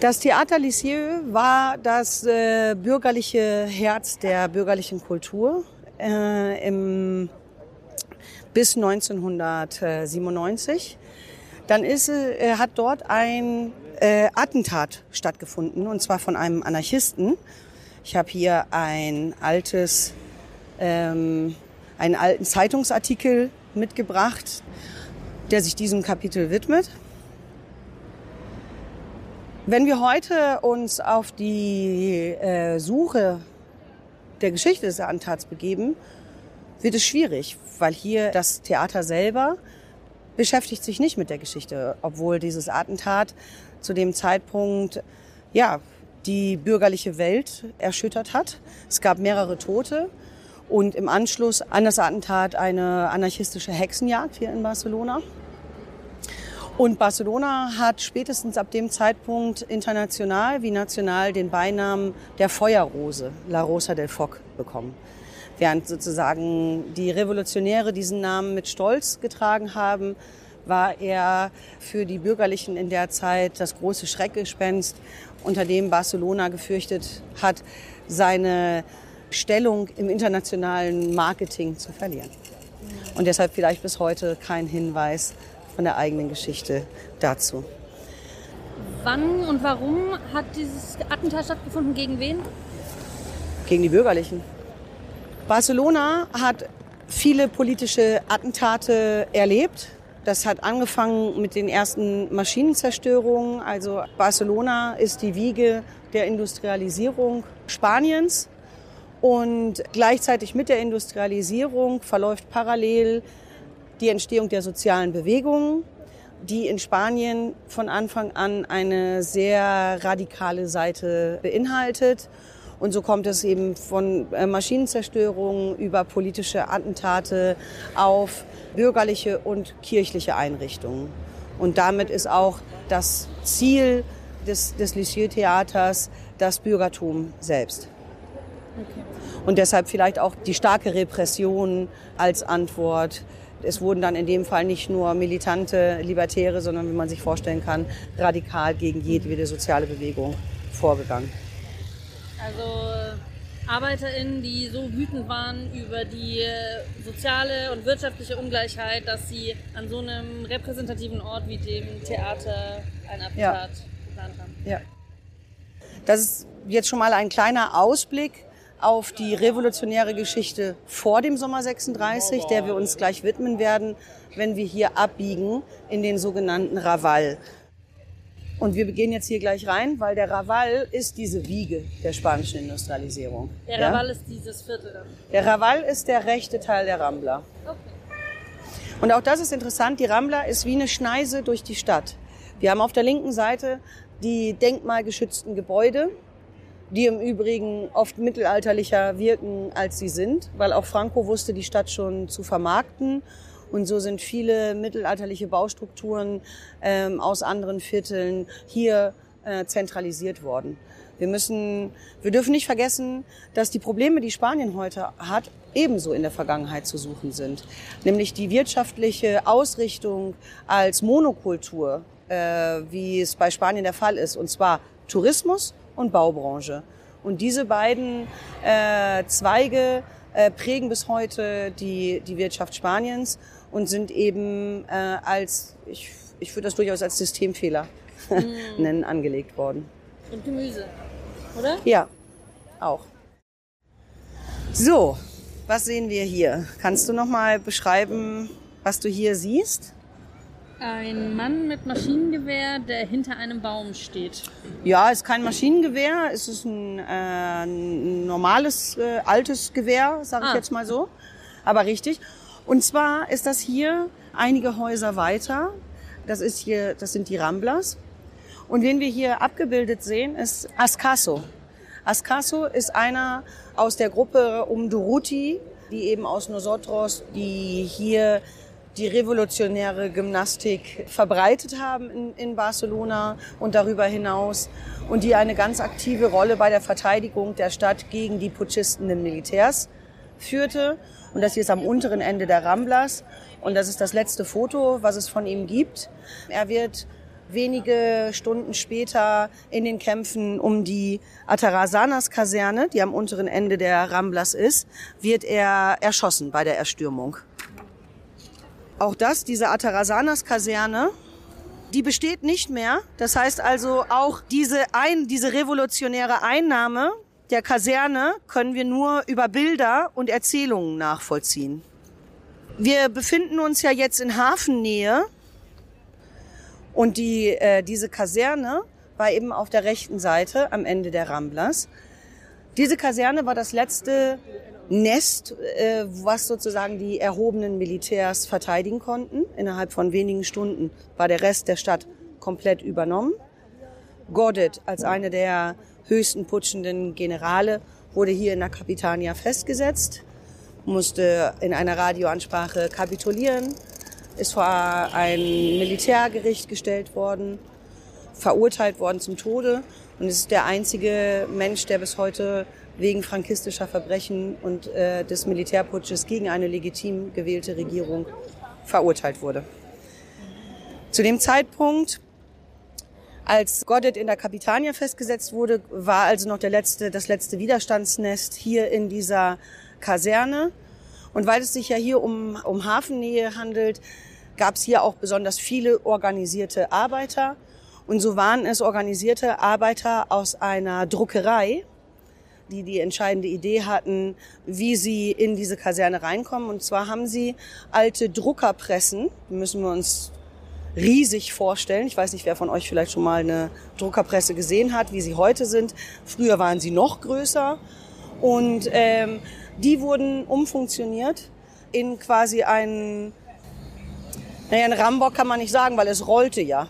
Speaker 3: Das Theater Lisieux war das äh, bürgerliche Herz der bürgerlichen Kultur äh, im, bis 1997. Dann ist, äh, hat dort ein äh, Attentat stattgefunden, und zwar von einem Anarchisten. Ich habe hier ein altes, ähm, einen alten Zeitungsartikel mitgebracht, der sich diesem Kapitel widmet. Wenn wir heute uns auf die äh, Suche der Geschichte des Attentats begeben, wird es schwierig, weil hier das Theater selber beschäftigt sich nicht mit der Geschichte, obwohl dieses Attentat zu dem Zeitpunkt ja die bürgerliche Welt erschüttert hat. Es gab mehrere Tote und im Anschluss an das Attentat eine anarchistische Hexenjagd hier in Barcelona. Und Barcelona hat spätestens ab dem Zeitpunkt international wie national den Beinamen der Feuerrose, La Rosa del Foc, bekommen. Während sozusagen die Revolutionäre diesen Namen mit Stolz getragen haben, war er für die Bürgerlichen in der Zeit das große Schreckgespenst, unter dem Barcelona gefürchtet hat, seine Stellung im internationalen Marketing zu verlieren. Und deshalb vielleicht bis heute kein Hinweis von der eigenen Geschichte dazu.
Speaker 2: Wann und warum hat dieses Attentat stattgefunden? Gegen wen?
Speaker 3: Gegen die Bürgerlichen. Barcelona hat viele politische Attentate erlebt. Das hat angefangen mit den ersten Maschinenzerstörungen. Also Barcelona ist die Wiege der Industrialisierung Spaniens. Und gleichzeitig mit der Industrialisierung verläuft parallel die Entstehung der sozialen Bewegungen, die in Spanien von Anfang an eine sehr radikale Seite beinhaltet. Und so kommt es eben von äh, Maschinenzerstörungen über politische Attentate auf bürgerliche und kirchliche Einrichtungen. Und damit ist auch das Ziel des, des Lisieux-Theaters das Bürgertum selbst. Okay. Und deshalb vielleicht auch die starke Repression als Antwort. Es wurden dann in dem Fall nicht nur militante Libertäre, sondern, wie man sich vorstellen kann, radikal gegen jedwede soziale Bewegung vorgegangen.
Speaker 2: Also ArbeiterInnen, die so wütend waren über die soziale und wirtschaftliche Ungleichheit, dass sie an so einem repräsentativen Ort wie dem Theater ein Attentat ja. geplant haben.
Speaker 3: Ja. Das ist jetzt schon mal ein kleiner Ausblick auf die revolutionäre Geschichte vor dem Sommer 36, der wir uns gleich widmen werden, wenn wir hier abbiegen in den sogenannten Raval. Und wir gehen jetzt hier gleich rein, weil der Raval ist diese Wiege der spanischen Industrialisierung.
Speaker 2: Der ja? Raval ist dieses Viertel dann?
Speaker 3: Der Raval ist der rechte Teil der Rambla. Okay. Und auch das ist interessant, die Rambla ist wie eine Schneise durch die Stadt. Wir haben auf der linken Seite die denkmalgeschützten Gebäude, die im Übrigen oft mittelalterlicher wirken, als sie sind, weil auch Franco wusste, die Stadt schon zu vermarkten und so sind viele mittelalterliche Baustrukturen ähm, aus anderen Vierteln hier äh, zentralisiert worden. Wir müssen, wir dürfen nicht vergessen, dass die Probleme, die Spanien heute hat, ebenso in der Vergangenheit zu suchen sind. Nämlich die wirtschaftliche Ausrichtung als Monokultur, äh, wie es bei Spanien der Fall ist, und zwar Tourismus und Baubranche. Und diese beiden äh, Zweige äh, prägen bis heute die, die Wirtschaft Spaniens und sind eben äh, als, ich, ich würde das durchaus als Systemfehler mm. nennen, angelegt worden.
Speaker 2: Und Gemüse, oder?
Speaker 3: Ja, auch. So, was sehen wir hier? Kannst du noch mal beschreiben, was du hier siehst?
Speaker 2: Ein Mann mit Maschinengewehr, der hinter einem Baum steht.
Speaker 3: Ja, ist kein Maschinengewehr, es ist ein, äh, ein normales, äh, altes Gewehr, sage ich
Speaker 2: Ah.
Speaker 3: jetzt mal so. Aber richtig. Und zwar ist das hier einige Häuser weiter. Das ist hier, das sind die Ramblas. Und wen wir hier abgebildet sehen, ist Ascaso. Ascaso ist einer aus der Gruppe um Duruti, die eben aus Nosotros, die hier die revolutionäre Gymnastik verbreitet haben in, in Barcelona und darüber hinaus und die eine ganz aktive Rolle bei der Verteidigung der Stadt gegen die putschistenden Militärs führte. Und das hier ist am unteren Ende der Ramblas. Und das ist das letzte Foto, was es von ihm gibt. Er wird wenige Stunden später in den Kämpfen um die Atarazanas-Kaserne, die am unteren Ende der Ramblas ist, wird er erschossen bei der Erstürmung. Auch das, diese Atarazanas-Kaserne, die besteht nicht mehr. Das heißt also auch diese, ein, diese revolutionäre Einnahme der Kaserne können wir nur über Bilder und Erzählungen nachvollziehen. Wir befinden uns ja jetzt in Hafennähe und die, äh, diese Kaserne war eben auf der rechten Seite am Ende der Ramblas. Diese Kaserne war das letzte Nest, äh, was sozusagen die erhobenen Militärs verteidigen konnten. Innerhalb von wenigen Stunden war der Rest der Stadt komplett übernommen. Godet als eine der höchsten putschenden Generale wurde hier in der Capitania festgesetzt, musste in einer Radioansprache kapitulieren, ist vor ein Militärgericht gestellt worden, verurteilt worden zum Tode und ist der einzige Mensch, der bis heute wegen frankistischer Verbrechen und äh, des Militärputsches gegen eine legitim gewählte Regierung verurteilt wurde. Zu dem Zeitpunkt, als Godet in der Capitania festgesetzt wurde, war also noch der letzte, das letzte Widerstandsnest hier in dieser Kaserne. Und weil es sich ja hier um, um Hafennähe handelt, gab es hier auch besonders viele organisierte Arbeiter. Und so waren es organisierte Arbeiter aus einer Druckerei, die die entscheidende Idee hatten, wie sie in diese Kaserne reinkommen. Und zwar haben sie alte Druckerpressen, müssen wir uns riesig vorstellen. Ich weiß nicht, wer von euch vielleicht schon mal eine Druckerpresse gesehen hat, wie sie heute sind. Früher waren sie noch größer. Und ähm, die wurden umfunktioniert in quasi einen, naja, ein Rambock kann man nicht sagen, weil es rollte ja.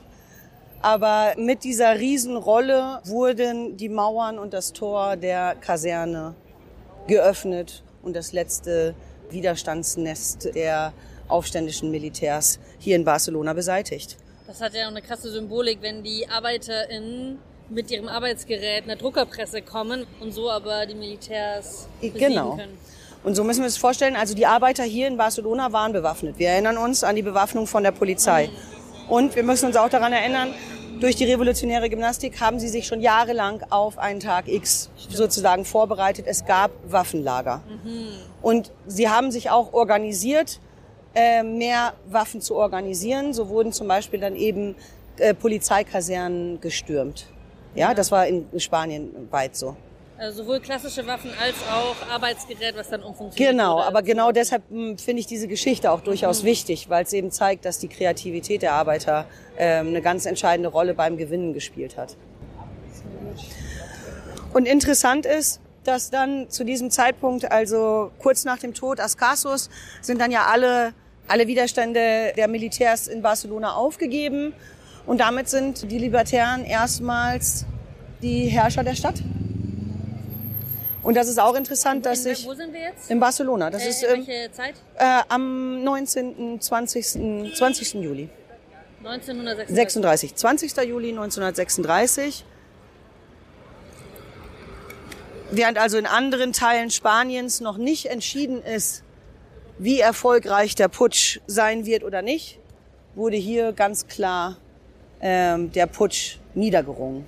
Speaker 3: Aber mit dieser Riesenrolle wurden die Mauern und das Tor der Kaserne geöffnet und das letzte Widerstandsnest der aufständischen Militärs hier in Barcelona beseitigt.
Speaker 2: Das hat ja auch eine krasse Symbolik, wenn die ArbeiterInnen mit ihrem Arbeitsgerät einer Druckerpresse kommen und so aber die Militärs besiegen
Speaker 3: Genau.
Speaker 2: können.
Speaker 3: Und so müssen wir uns vorstellen, also die Arbeiter hier in Barcelona waren bewaffnet. Wir erinnern uns an die Bewaffnung von der Polizei. Und wir müssen uns auch daran erinnern, durch die revolutionäre Gymnastik haben sie sich schon jahrelang auf einen Tag X sozusagen vorbereitet. Es gab Waffenlager. Und sie haben sich auch organisiert, mehr Waffen zu organisieren. So wurden zum Beispiel dann eben äh, Polizeikasernen gestürmt. Ja, das war in Spanien weit so.
Speaker 2: Also sowohl klassische Waffen als auch Arbeitsgerät, was dann umfunktioniert
Speaker 3: Genau, aber genau deshalb mh, finde ich diese Geschichte auch durchaus wichtig, weil es eben zeigt, dass die Kreativität der Arbeiter ähm, eine ganz entscheidende Rolle beim Gewinnen gespielt hat. Und interessant ist, dass dann zu diesem Zeitpunkt, also kurz nach dem Tod Ascasos, sind dann ja alle, alle Widerstände der Militärs in Barcelona aufgegeben. Und damit sind die Libertären erstmals die Herrscher der Stadt. Und das ist auch interessant, dass
Speaker 2: In-
Speaker 3: sich
Speaker 2: Wo sind wir jetzt?
Speaker 3: in Barcelona, das
Speaker 2: äh,
Speaker 3: ist
Speaker 2: in
Speaker 3: ähm,
Speaker 2: welche Zeit?
Speaker 3: äh, am 19., 20., 20. Juli.
Speaker 2: 1936.
Speaker 3: 36. 20. Juli 1936. Während also in anderen Teilen Spaniens noch nicht entschieden ist, wie erfolgreich der Putsch sein wird oder nicht, wurde hier ganz klar ähm, der Putsch niedergerungen.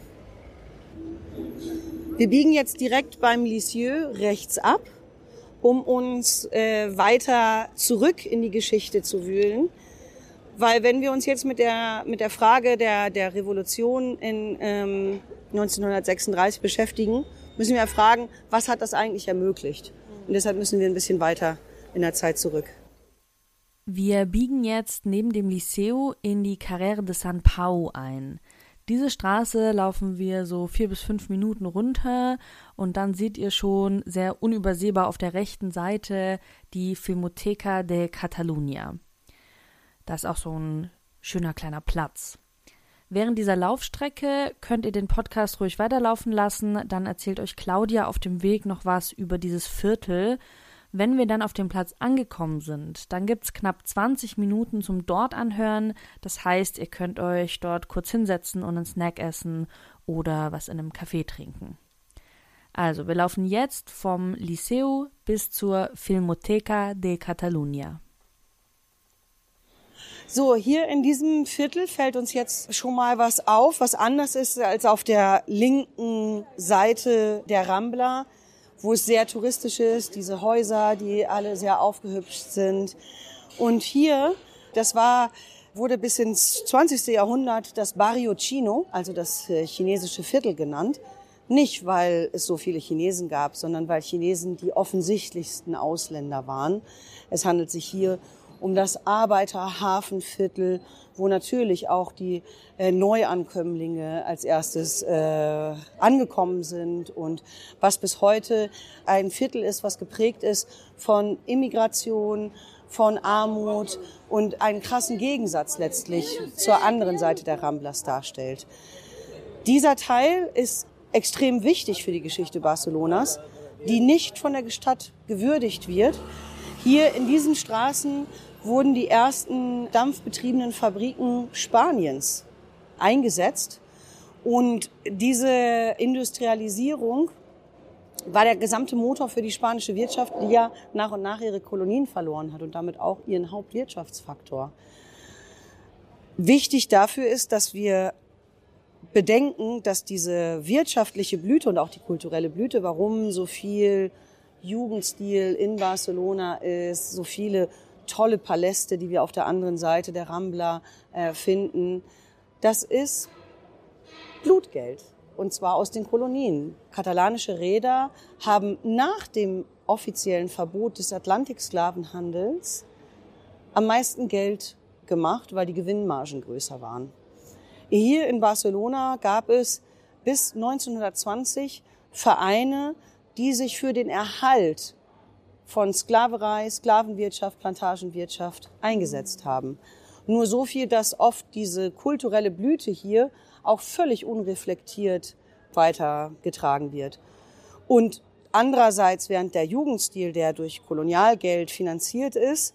Speaker 3: Wir biegen jetzt direkt beim Lisieux rechts ab, um uns äh, weiter zurück in die Geschichte zu wühlen. Weil wenn wir uns jetzt mit der, mit der Frage der, der Revolution in ähm, 1936 beschäftigen, müssen wir fragen, was hat das eigentlich ermöglicht? Und deshalb müssen wir ein bisschen weiter in der Zeit zurück.
Speaker 2: Wir biegen jetzt neben dem Liceo in die Carrera de San Pau ein. Diese Straße laufen wir so vier bis fünf Minuten runter und dann seht ihr schon sehr unübersehbar auf der rechten Seite die Filmoteca de Catalunya. Das ist auch so ein schöner kleiner Platz. Während dieser Laufstrecke könnt ihr den Podcast ruhig weiterlaufen lassen, dann erzählt euch Claudia auf dem Weg noch was über dieses Viertel. Wenn wir dann auf dem Platz angekommen sind, dann gibt's knapp 20 Minuten zum dort anhören. Das heißt, ihr könnt euch dort kurz hinsetzen und einen Snack essen oder was in einem Café trinken. Also, wir laufen jetzt vom Liceo bis zur Filmoteca de Catalunya.
Speaker 3: So, hier in diesem Viertel fällt uns jetzt schon mal was auf, was anders ist als auf der linken Seite der Rambla, wo es sehr touristisch ist, diese Häuser, die alle sehr aufgehübscht sind. Und hier, das war, wurde bis ins 20. Jahrhundert das Barrio Chino, also das äh, chinesische Viertel genannt. Nicht, weil es so viele Chinesen gab, sondern weil Chinesen die offensichtlichsten Ausländer waren. Es handelt sich hier um das Arbeiterhafenviertel, wo natürlich auch die äh, Neuankömmlinge als erstes äh, angekommen sind und was bis heute ein Viertel ist, was geprägt ist von Immigration, von Armut und einen krassen Gegensatz letztlich zur anderen Seite der Ramblas darstellt. Dieser Teil ist extrem wichtig für die Geschichte Barcelonas, die nicht von der Stadt gewürdigt wird. Hier in diesen Straßen wurden die ersten dampfbetriebenen Fabriken Spaniens eingesetzt. Und diese Industrialisierung war der gesamte Motor für die spanische Wirtschaft, die ja nach und nach ihre Kolonien verloren hat und damit auch ihren Hauptwirtschaftsfaktor. Wichtig dafür ist, dass wir bedenken, dass diese wirtschaftliche Blüte und auch die kulturelle Blüte, warum so viel Jugendstil in Barcelona ist, so viele tolle Paläste, die wir auf der anderen Seite der Rambla äh, finden. Das ist Blutgeld und zwar aus den Kolonien. Katalanische Räder haben nach dem offiziellen Verbot des Atlantiksklavenhandels am meisten Geld gemacht, weil die Gewinnmargen größer waren. Hier in Barcelona gab es bis 1920 Vereine, die sich für den Erhalt von Sklaverei, Sklavenwirtschaft, Plantagenwirtschaft eingesetzt haben. Nur so viel, dass oft diese kulturelle Blüte hier auch völlig unreflektiert weitergetragen wird. Und andererseits, während der Jugendstil, der durch Kolonialgeld finanziert ist,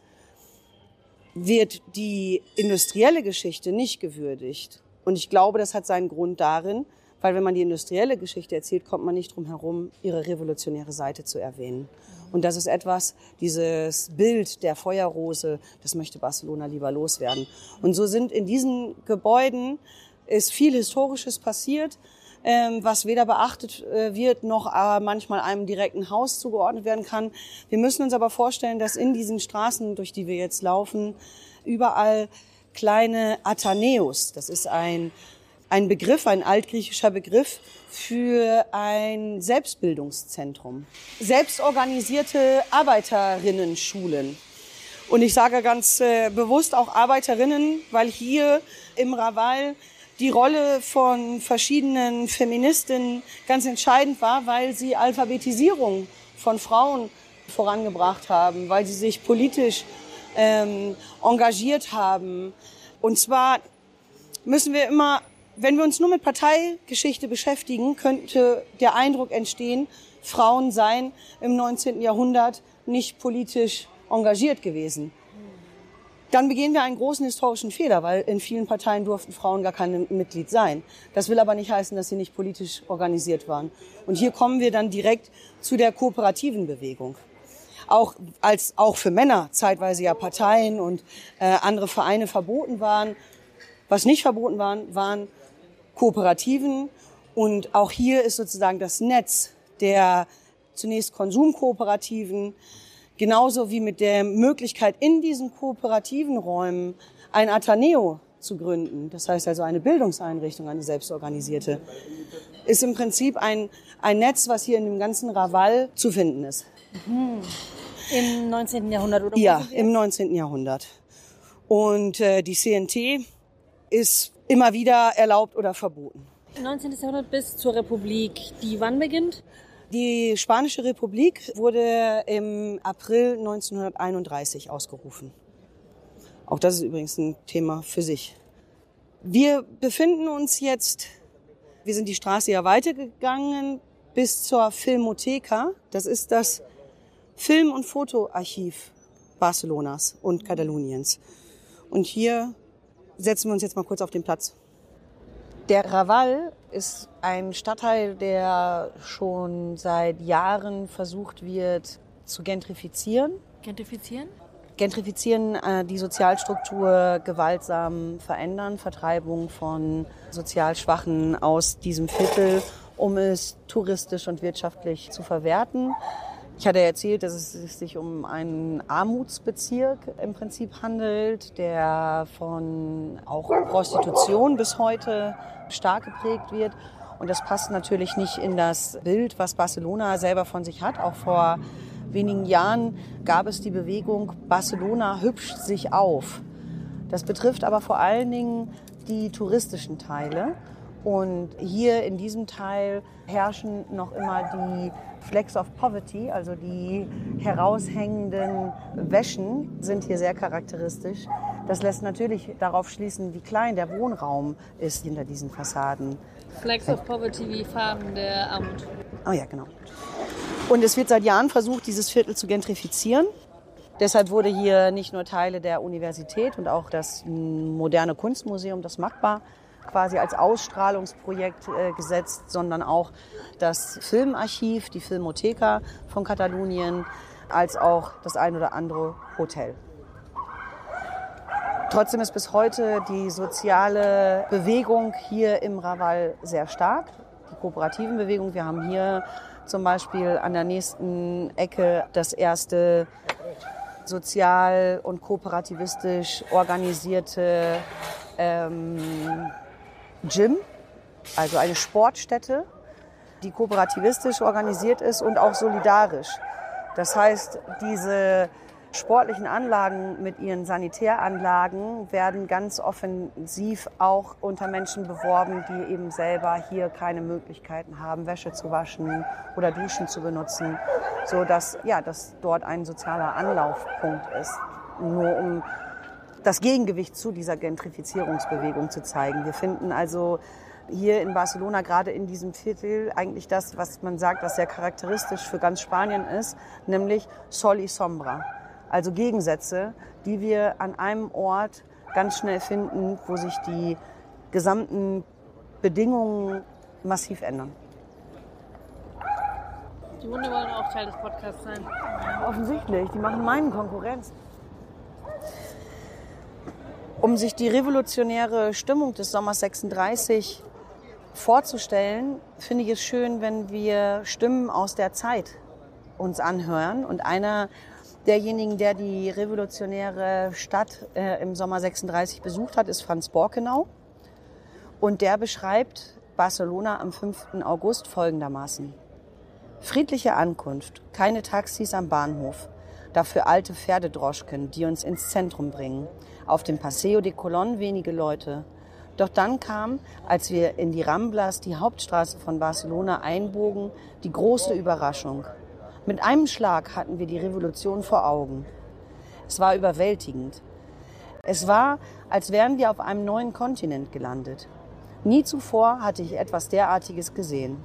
Speaker 3: wird die industrielle Geschichte nicht gewürdigt. Und ich glaube, das hat seinen Grund darin, weil wenn man die industrielle Geschichte erzählt, kommt man nicht drum herum, ihre revolutionäre Seite zu erwähnen. Und das ist etwas, dieses Bild der Feuerrose, das möchte Barcelona lieber loswerden. Und so sind in diesen Gebäuden ist viel Historisches passiert, ähm, was weder beachtet äh, wird noch äh, manchmal einem direkten Haus zugeordnet werden kann. Wir müssen uns aber vorstellen, dass in diesen Straßen, durch die wir jetzt laufen, überall kleine Atheneus, das ist ein ein Begriff, ein altgriechischer Begriff für ein Selbstbildungszentrum. Selbstorganisierte Arbeiterinnen-Schulen. Und ich sage ganz äh, bewusst auch Arbeiterinnen, weil hier im Raval die Rolle von verschiedenen Feministinnen ganz entscheidend war, weil sie Alphabetisierung von Frauen vorangebracht haben, weil sie sich politisch ähm, engagiert haben. Und zwar müssen wir immer wenn wir uns nur mit Parteigeschichte beschäftigen, könnte der Eindruck entstehen, Frauen seien im 19. Jahrhundert nicht politisch engagiert gewesen. Dann begehen wir einen großen historischen Fehler, weil in vielen Parteien durften Frauen gar kein Mitglied sein. Das will aber nicht heißen, dass sie nicht politisch organisiert waren. Und hier kommen wir dann direkt zu der kooperativen Bewegung. Auch als auch für Männer zeitweise ja Parteien und äh, andere Vereine verboten waren. Was nicht verboten waren, waren Kooperativen. Und auch hier ist sozusagen das Netz der zunächst Konsumkooperativen, genauso wie mit der Möglichkeit, in diesen kooperativen Räumen ein Ateneo zu gründen, das heißt also eine Bildungseinrichtung, eine selbstorganisierte, ist im Prinzip ein, ein Netz, was hier in dem ganzen Raval zu finden ist.
Speaker 2: Mhm. Im 19. Jahrhundert oder?
Speaker 3: Ja, im 19. Jahrhundert. Und äh, die CNT ist immer wieder erlaubt oder verboten.
Speaker 2: 19. Jahrhundert bis zur Republik, die wann beginnt?
Speaker 3: Die Spanische Republik wurde im April 1931 ausgerufen. Auch das ist übrigens ein Thema für sich. Wir befinden uns jetzt, wir sind die Straße ja weitergegangen bis zur Filmoteca. Das ist das Film- und Fotoarchiv Barcelonas und Kataloniens. Und hier setzen wir uns jetzt mal kurz auf den Platz. Der Raval ist ein Stadtteil, der schon seit Jahren versucht wird zu gentrifizieren.
Speaker 2: Gentrifizieren?
Speaker 3: Gentrifizieren, äh, die Sozialstruktur gewaltsam verändern, Vertreibung von sozial Schwachen aus diesem Viertel, um es touristisch und wirtschaftlich zu verwerten. Ich hatte erzählt, dass es sich um einen Armutsbezirk im Prinzip handelt, der von auch Prostitution bis heute stark geprägt wird. Und das passt natürlich nicht in das Bild, was Barcelona selber von sich hat. Auch vor wenigen Jahren gab es die Bewegung Barcelona hübscht sich auf. Das betrifft aber vor allen Dingen die touristischen Teile. Und hier in diesem Teil herrschen noch immer die Flecks of Poverty, also die heraushängenden Wäschen sind hier sehr charakteristisch. Das lässt natürlich darauf schließen, wie klein der Wohnraum ist hinter diesen Fassaden.
Speaker 2: Flecks of Poverty wie Farben der Armut.
Speaker 3: Oh ja, genau. Und es wird seit Jahren versucht, dieses Viertel zu gentrifizieren. Deshalb wurde hier nicht nur Teile der Universität und auch das moderne Kunstmuseum, das MACBA, quasi als Ausstrahlungsprojekt äh, gesetzt, sondern auch das Filmarchiv, die Filmotheca von Katalonien, als auch das ein oder andere Hotel. Trotzdem ist bis heute die soziale Bewegung hier im Raval sehr stark, die kooperativen Bewegung. Wir haben hier zum Beispiel an der nächsten Ecke das erste sozial und kooperativistisch organisierte ähm, Gym, also eine Sportstätte, die kooperativistisch organisiert ist und auch solidarisch. Das heißt, diese sportlichen Anlagen mit ihren Sanitäranlagen werden ganz offensiv auch unter Menschen beworben, die eben selber hier keine Möglichkeiten haben, Wäsche zu waschen oder Duschen zu benutzen, so dass ja, dass dort ein sozialer Anlaufpunkt ist. Nur um das Gegengewicht zu dieser Gentrifizierungsbewegung zu zeigen. Wir finden also hier in Barcelona, gerade in diesem Viertel, eigentlich das, was man sagt, was sehr charakteristisch für ganz Spanien ist, nämlich Sol y Sombra. Also Gegensätze, die wir an einem Ort ganz schnell finden, wo sich die gesamten Bedingungen massiv ändern.
Speaker 2: Die Hunde wollen auch Teil des Podcasts sein.
Speaker 3: Offensichtlich, die machen meinen Konkurrenz. Um sich die revolutionäre Stimmung des Sommers 36 vorzustellen, finde ich es schön, wenn wir Stimmen aus der Zeit uns anhören. Und einer derjenigen, der die revolutionäre Stadt äh, im Sommer 36 besucht hat, ist Franz Borkenau. Und der beschreibt Barcelona am 5. August folgendermaßen. Friedliche Ankunft, keine Taxis am Bahnhof, dafür alte Pferdedroschken, die uns ins Zentrum bringen auf dem Paseo de Colón wenige Leute. Doch dann kam, als wir in die Ramblas, die Hauptstraße von Barcelona, einbogen, die große Überraschung. Mit einem Schlag hatten wir die Revolution vor Augen. Es war überwältigend. Es war, als wären wir auf einem neuen Kontinent gelandet. Nie zuvor hatte ich etwas derartiges gesehen.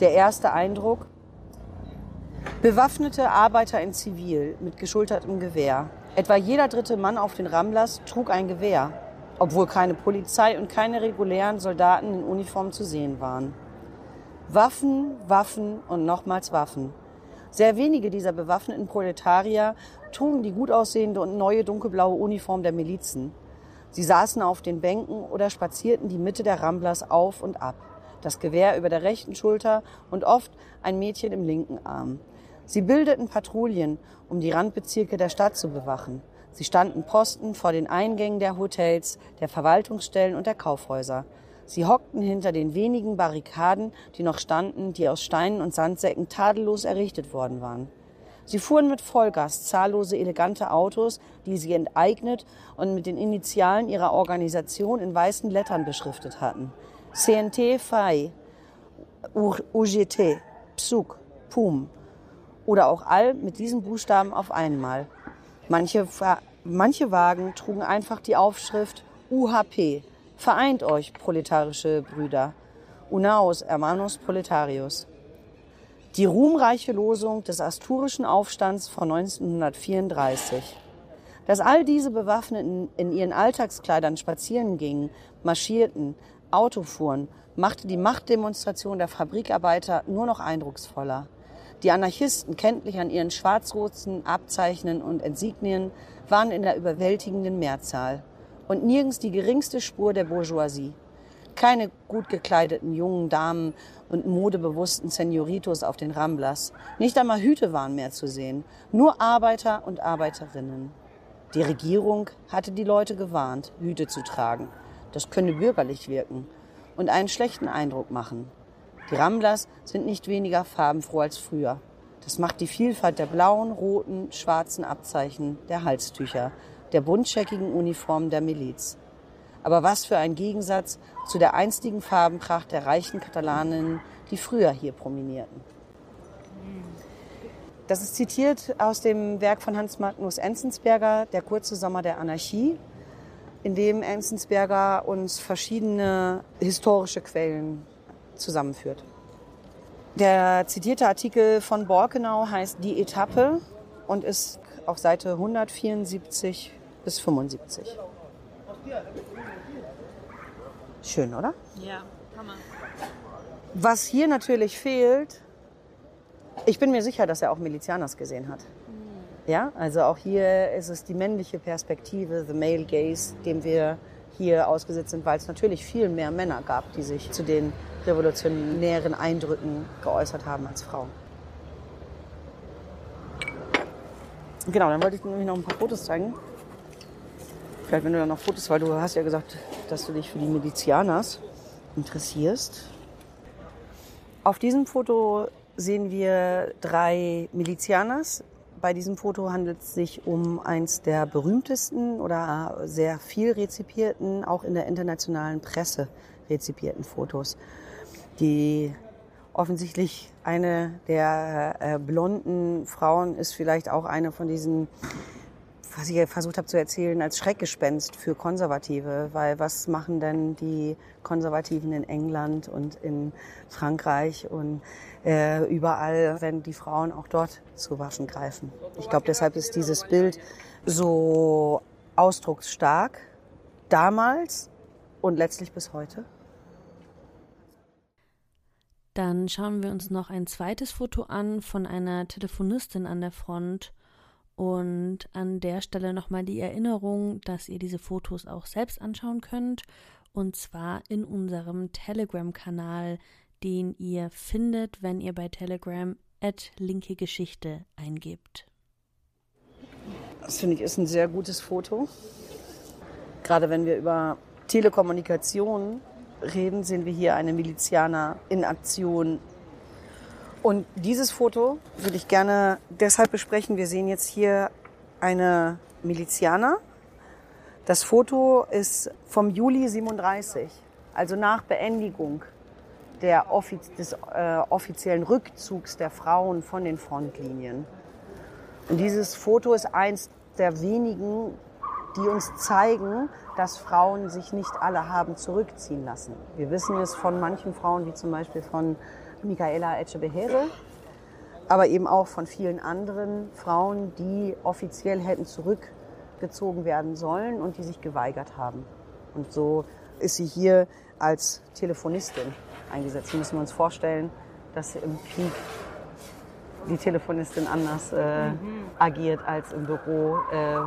Speaker 3: Der erste Eindruck? Bewaffnete Arbeiter in Zivil mit geschultertem Gewehr, Etwa jeder dritte Mann auf den Ramblers trug ein Gewehr, obwohl keine Polizei und keine regulären Soldaten in Uniform zu sehen waren. Waffen, Waffen und nochmals Waffen. Sehr wenige dieser bewaffneten Proletarier trugen die gut aussehende und neue dunkelblaue Uniform der Milizen. Sie saßen auf den Bänken oder spazierten die Mitte der Ramblers auf und ab, das Gewehr über der rechten Schulter und oft ein Mädchen im linken Arm. Sie bildeten Patrouillen, um die Randbezirke der Stadt zu bewachen. Sie standen Posten vor den Eingängen der Hotels, der Verwaltungsstellen und der Kaufhäuser. Sie hockten hinter den wenigen Barrikaden, die noch standen, die aus Steinen und Sandsäcken tadellos errichtet worden waren. Sie fuhren mit Vollgas zahllose elegante Autos, die sie enteignet und mit den Initialen ihrer Organisation in weißen Lettern beschriftet hatten. CNT, FAI, UGT, PSUK, PUM oder auch all mit diesen Buchstaben auf einmal. Manche, manche Wagen trugen einfach die Aufschrift UHP. Vereint euch, proletarische Brüder. Unaos, hermanos proletarios. Die ruhmreiche Losung des asturischen Aufstands von 1934. Dass all diese Bewaffneten in ihren Alltagskleidern spazieren gingen, marschierten, Auto fuhren, machte die Machtdemonstration der Fabrikarbeiter nur noch eindrucksvoller. Die Anarchisten, kenntlich an ihren schwarz-roten Abzeichnen und Insignien, waren in der überwältigenden Mehrzahl. Und nirgends die geringste Spur der Bourgeoisie. Keine gut gekleideten jungen Damen und modebewussten Senioritos auf den Ramblas. Nicht einmal Hüte waren mehr zu sehen. Nur Arbeiter und Arbeiterinnen. Die Regierung hatte die Leute gewarnt, Hüte zu tragen. Das könne bürgerlich wirken und einen schlechten Eindruck machen. Die Ramblas sind nicht weniger farbenfroh als früher. Das macht die Vielfalt der blauen, roten, schwarzen Abzeichen, der Halstücher, der buntscheckigen Uniformen der Miliz. Aber was für ein Gegensatz zu der einstigen Farbenpracht der reichen Katalaninnen, die früher hier prominierten. Das ist zitiert aus dem Werk von Hans Magnus Enzensberger, Der kurze Sommer der Anarchie, in dem Enzensberger uns verschiedene historische Quellen zusammenführt. Der zitierte Artikel von Borkenau heißt Die Etappe und ist auf Seite 174 bis 75. Schön, oder?
Speaker 2: Ja, Hammer.
Speaker 3: Was hier natürlich fehlt, ich bin mir sicher, dass er auch Milizianers gesehen hat. Ja, also auch hier ist es die männliche Perspektive, the male gaze, dem wir hier ausgesetzt sind, weil es natürlich viel mehr Männer gab, die sich zu den revolutionären Eindrücken geäußert haben als Frauen. Genau, dann wollte ich nämlich noch ein paar Fotos zeigen. Vielleicht, wenn du dann noch Fotos, weil du hast ja gesagt, dass du dich für die Milizianers interessierst. Auf diesem Foto sehen wir drei Milizianers. Bei diesem Foto handelt es sich um eins der berühmtesten oder sehr viel rezipierten, auch in der internationalen Presse rezipierten Fotos die offensichtlich eine der äh, blonden Frauen ist vielleicht auch eine von diesen, was ich versucht habe zu erzählen, als Schreckgespenst für Konservative. Weil was machen denn die Konservativen in England und in Frankreich und äh, überall, wenn die Frauen auch dort zu Waffen greifen? Ich glaube, deshalb ist dieses Bild so ausdrucksstark damals und letztlich bis heute.
Speaker 2: Dann schauen wir uns noch ein zweites Foto an von einer Telefonistin an der Front. Und an der Stelle nochmal die Erinnerung, dass ihr diese Fotos auch selbst anschauen könnt. Und zwar in unserem Telegram-Kanal, den ihr findet, wenn ihr bei Telegram at linke Geschichte eingebt.
Speaker 3: Das finde ich ist ein sehr gutes Foto. Gerade wenn wir über Telekommunikation reden, sehen wir hier eine Milizianer in Aktion. Und dieses Foto würde ich gerne deshalb besprechen. Wir sehen jetzt hier eine Milizianer. Das Foto ist vom Juli 37, also nach Beendigung der des äh, offiziellen Rückzugs der Frauen von den Frontlinien. Und dieses Foto ist eins der wenigen, die uns zeigen, dass Frauen sich nicht alle haben zurückziehen lassen. Wir wissen es von manchen Frauen, wie zum Beispiel von Michaela Echebehere, aber eben auch von vielen anderen Frauen, die offiziell hätten zurückgezogen werden sollen und die sich geweigert haben. Und so ist sie hier als Telefonistin eingesetzt. Wir müssen uns vorstellen, dass im Krieg die Telefonistin anders äh, mhm. agiert als im Büro. Äh,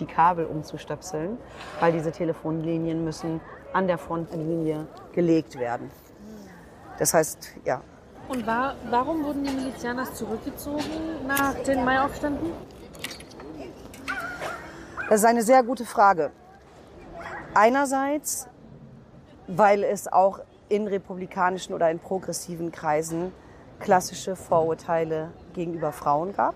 Speaker 3: die Kabel umzustöpseln, weil diese Telefonlinien müssen an der Frontlinie gelegt werden. Das heißt, ja.
Speaker 2: Und war, warum wurden die Milizianers zurückgezogen nach den Maiaufständen?
Speaker 3: Das ist eine sehr gute Frage. Einerseits, weil es auch in republikanischen oder in progressiven Kreisen klassische Vorurteile gegenüber Frauen gab.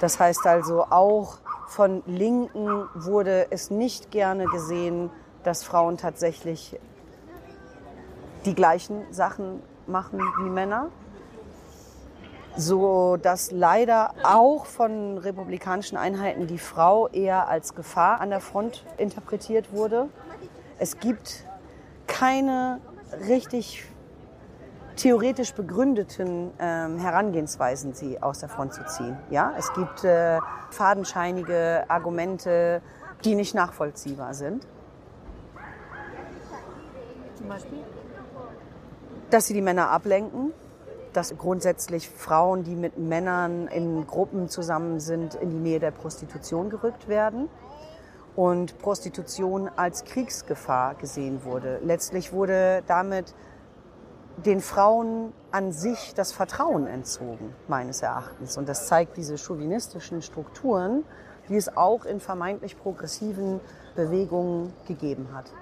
Speaker 3: Das heißt also, auch von Linken wurde es nicht gerne gesehen, dass Frauen tatsächlich die gleichen Sachen machen wie Männer. So dass leider auch von republikanischen Einheiten die Frau eher als Gefahr an der Front interpretiert wurde. Es gibt keine richtig theoretisch begründeten ähm, Herangehensweisen, sie aus der Front zu ziehen. Ja, es gibt äh, fadenscheinige Argumente, die nicht nachvollziehbar sind.
Speaker 2: Zum Beispiel?
Speaker 3: Dass sie die Männer ablenken, dass grundsätzlich Frauen, die mit Männern in Gruppen zusammen sind, in die Nähe der Prostitution gerückt werden und Prostitution als Kriegsgefahr gesehen wurde. Letztlich wurde damit den Frauen an sich das Vertrauen entzogen, meines Erachtens. Und das zeigt diese chauvinistischen Strukturen, die es auch in vermeintlich progressiven Bewegungen gegeben hat.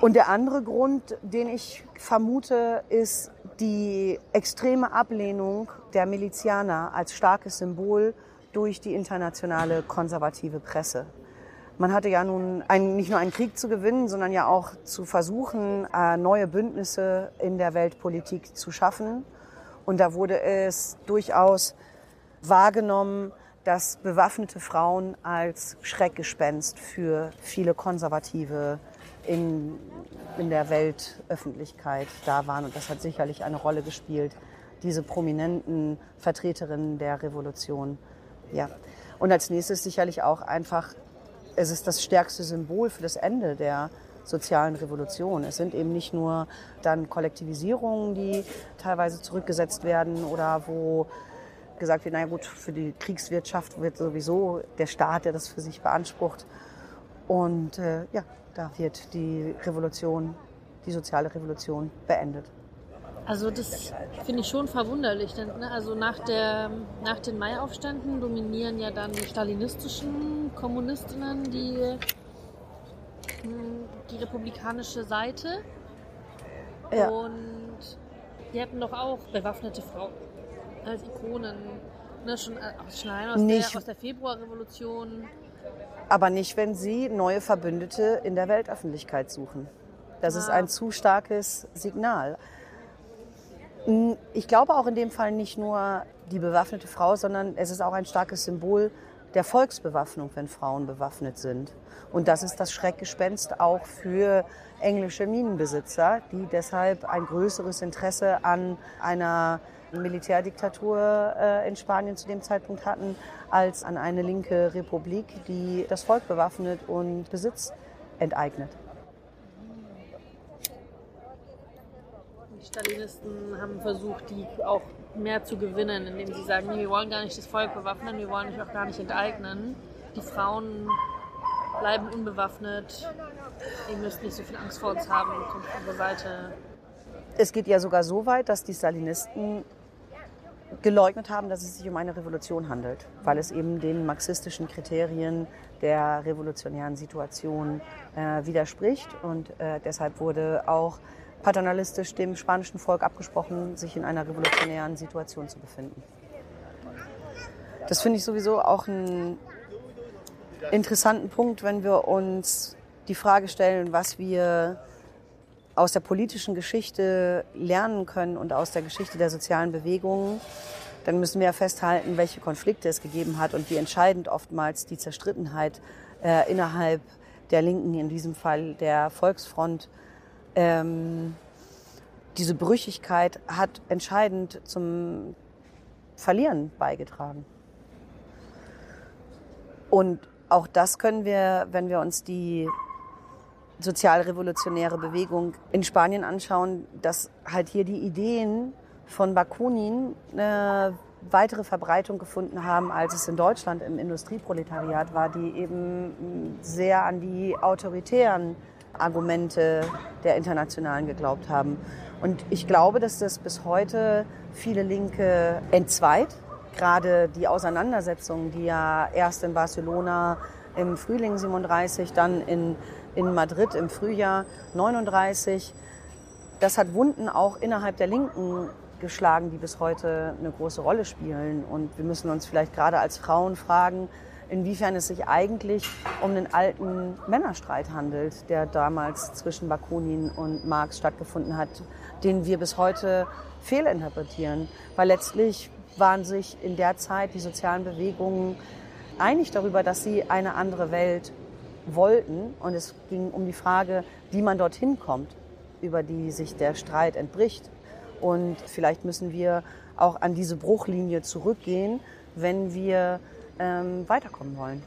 Speaker 3: Und der andere Grund, den ich vermute, ist die extreme Ablehnung der Milizianer als starkes Symbol durch die internationale konservative Presse. Man hatte ja nun ein, nicht nur einen Krieg zu gewinnen, sondern ja auch zu versuchen, äh, neue Bündnisse in der Weltpolitik zu schaffen. Und da wurde es durchaus wahrgenommen, dass bewaffnete Frauen als Schreckgespenst für viele Konservative in, in der Weltöffentlichkeit da waren. Und das hat sicherlich eine Rolle gespielt, diese prominenten Vertreterinnen der Revolution. Ja. Und als nächstes sicherlich auch einfach es ist das stärkste Symbol für das Ende der sozialen Revolution. Es sind eben nicht nur dann Kollektivisierungen, die teilweise zurückgesetzt werden oder wo gesagt wird, naja gut, für die Kriegswirtschaft wird sowieso der Staat, der das für sich beansprucht. Und äh, ja, da wird die Revolution, die soziale Revolution beendet.
Speaker 2: Also das finde ich schon verwunderlich. Denn, ne, also nach, der, nach den Maiaufständen dominieren ja dann die stalinistischen Kommunistinnen die, hm, die republikanische Seite. Ja. Und die hatten doch auch bewaffnete Frauen als Ikonen. Ne, schon, äh, schon allein aus, der, aus der Februarrevolution.
Speaker 3: Aber nicht, wenn sie neue Verbündete in der Weltöffentlichkeit suchen. Das ah. ist ein zu starkes Signal. Ich glaube auch in dem Fall nicht nur die bewaffnete Frau, sondern es ist auch ein starkes Symbol der Volksbewaffnung, wenn Frauen bewaffnet sind. Und das ist das Schreckgespenst auch für englische Minenbesitzer, die deshalb ein größeres Interesse an einer Militärdiktatur äh, in Spanien zu dem Zeitpunkt hatten, als an eine linke Republik, die das Volk bewaffnet und Besitz enteignet.
Speaker 2: Stalinisten haben versucht, die auch mehr zu gewinnen, indem sie sagen, nee, wir wollen gar nicht das Volk bewaffnen, wir wollen euch auch gar nicht enteignen. Die Frauen bleiben unbewaffnet, ihr müsst nicht so viel Angst vor uns haben, kommt unsere Seite.
Speaker 3: Es geht ja sogar so weit, dass die Stalinisten geleugnet haben, dass es sich um eine Revolution handelt, weil es eben den marxistischen Kriterien der revolutionären Situation äh, widerspricht. Und äh, deshalb wurde auch paternalistisch dem spanischen Volk abgesprochen, sich in einer revolutionären Situation zu befinden. Das finde ich sowieso auch einen interessanten Punkt, wenn wir uns die Frage stellen, was wir aus der politischen Geschichte lernen können und aus der Geschichte der sozialen Bewegungen, dann müssen wir festhalten, welche Konflikte es gegeben hat und wie entscheidend oftmals die Zerstrittenheit äh, innerhalb der Linken, in diesem Fall der Volksfront, ähm, diese Brüchigkeit hat entscheidend zum Verlieren beigetragen. Und auch das können wir, wenn wir uns die sozialrevolutionäre Bewegung in Spanien anschauen, dass halt hier die Ideen von Bakunin eine weitere Verbreitung gefunden haben, als es in Deutschland im Industrieproletariat war, die eben sehr an die autoritären Argumente der Internationalen geglaubt haben. Und ich glaube, dass das bis heute viele Linke entzweit. Gerade die Auseinandersetzungen, die ja erst in Barcelona im Frühling 37, dann in, in Madrid im Frühjahr 39, das hat Wunden auch innerhalb der Linken geschlagen, die bis heute eine große Rolle spielen. Und wir müssen uns vielleicht gerade als Frauen fragen, inwiefern es sich eigentlich um einen alten Männerstreit handelt, der damals zwischen Bakunin und Marx stattgefunden hat, den wir bis heute fehlinterpretieren. Weil letztlich waren sich in der Zeit die sozialen Bewegungen einig darüber, dass sie eine andere Welt wollten. Und es ging um die Frage, wie man dorthin kommt, über die sich der Streit entbricht. Und vielleicht müssen wir auch an diese Bruchlinie zurückgehen, wenn wir ähm, weiterkommen wollen.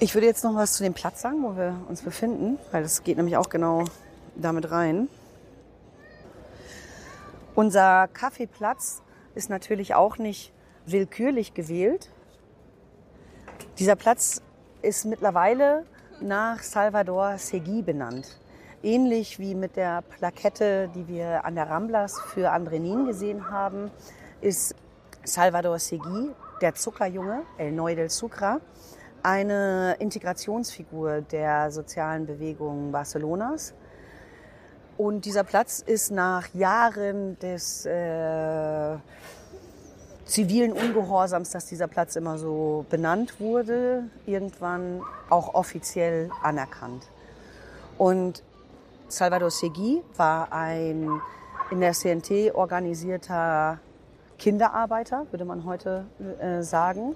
Speaker 3: Ich würde jetzt noch was zu dem Platz sagen, wo wir uns befinden, weil das geht nämlich auch genau damit rein. Unser Kaffeeplatz ist natürlich auch nicht willkürlich gewählt. Dieser Platz ist mittlerweile nach Salvador Segui benannt. Ähnlich wie mit der Plakette, die wir an der Ramblas für Andrenin gesehen haben, ist Salvador Segui, der Zuckerjunge, El Neu del Sucra, eine Integrationsfigur der sozialen Bewegung Barcelonas. Und dieser Platz ist nach Jahren des äh, zivilen Ungehorsams, dass dieser Platz immer so benannt wurde, irgendwann auch offiziell anerkannt. Und Salvador Segui war ein in der CNT organisierter Kinderarbeiter, würde man heute äh, sagen.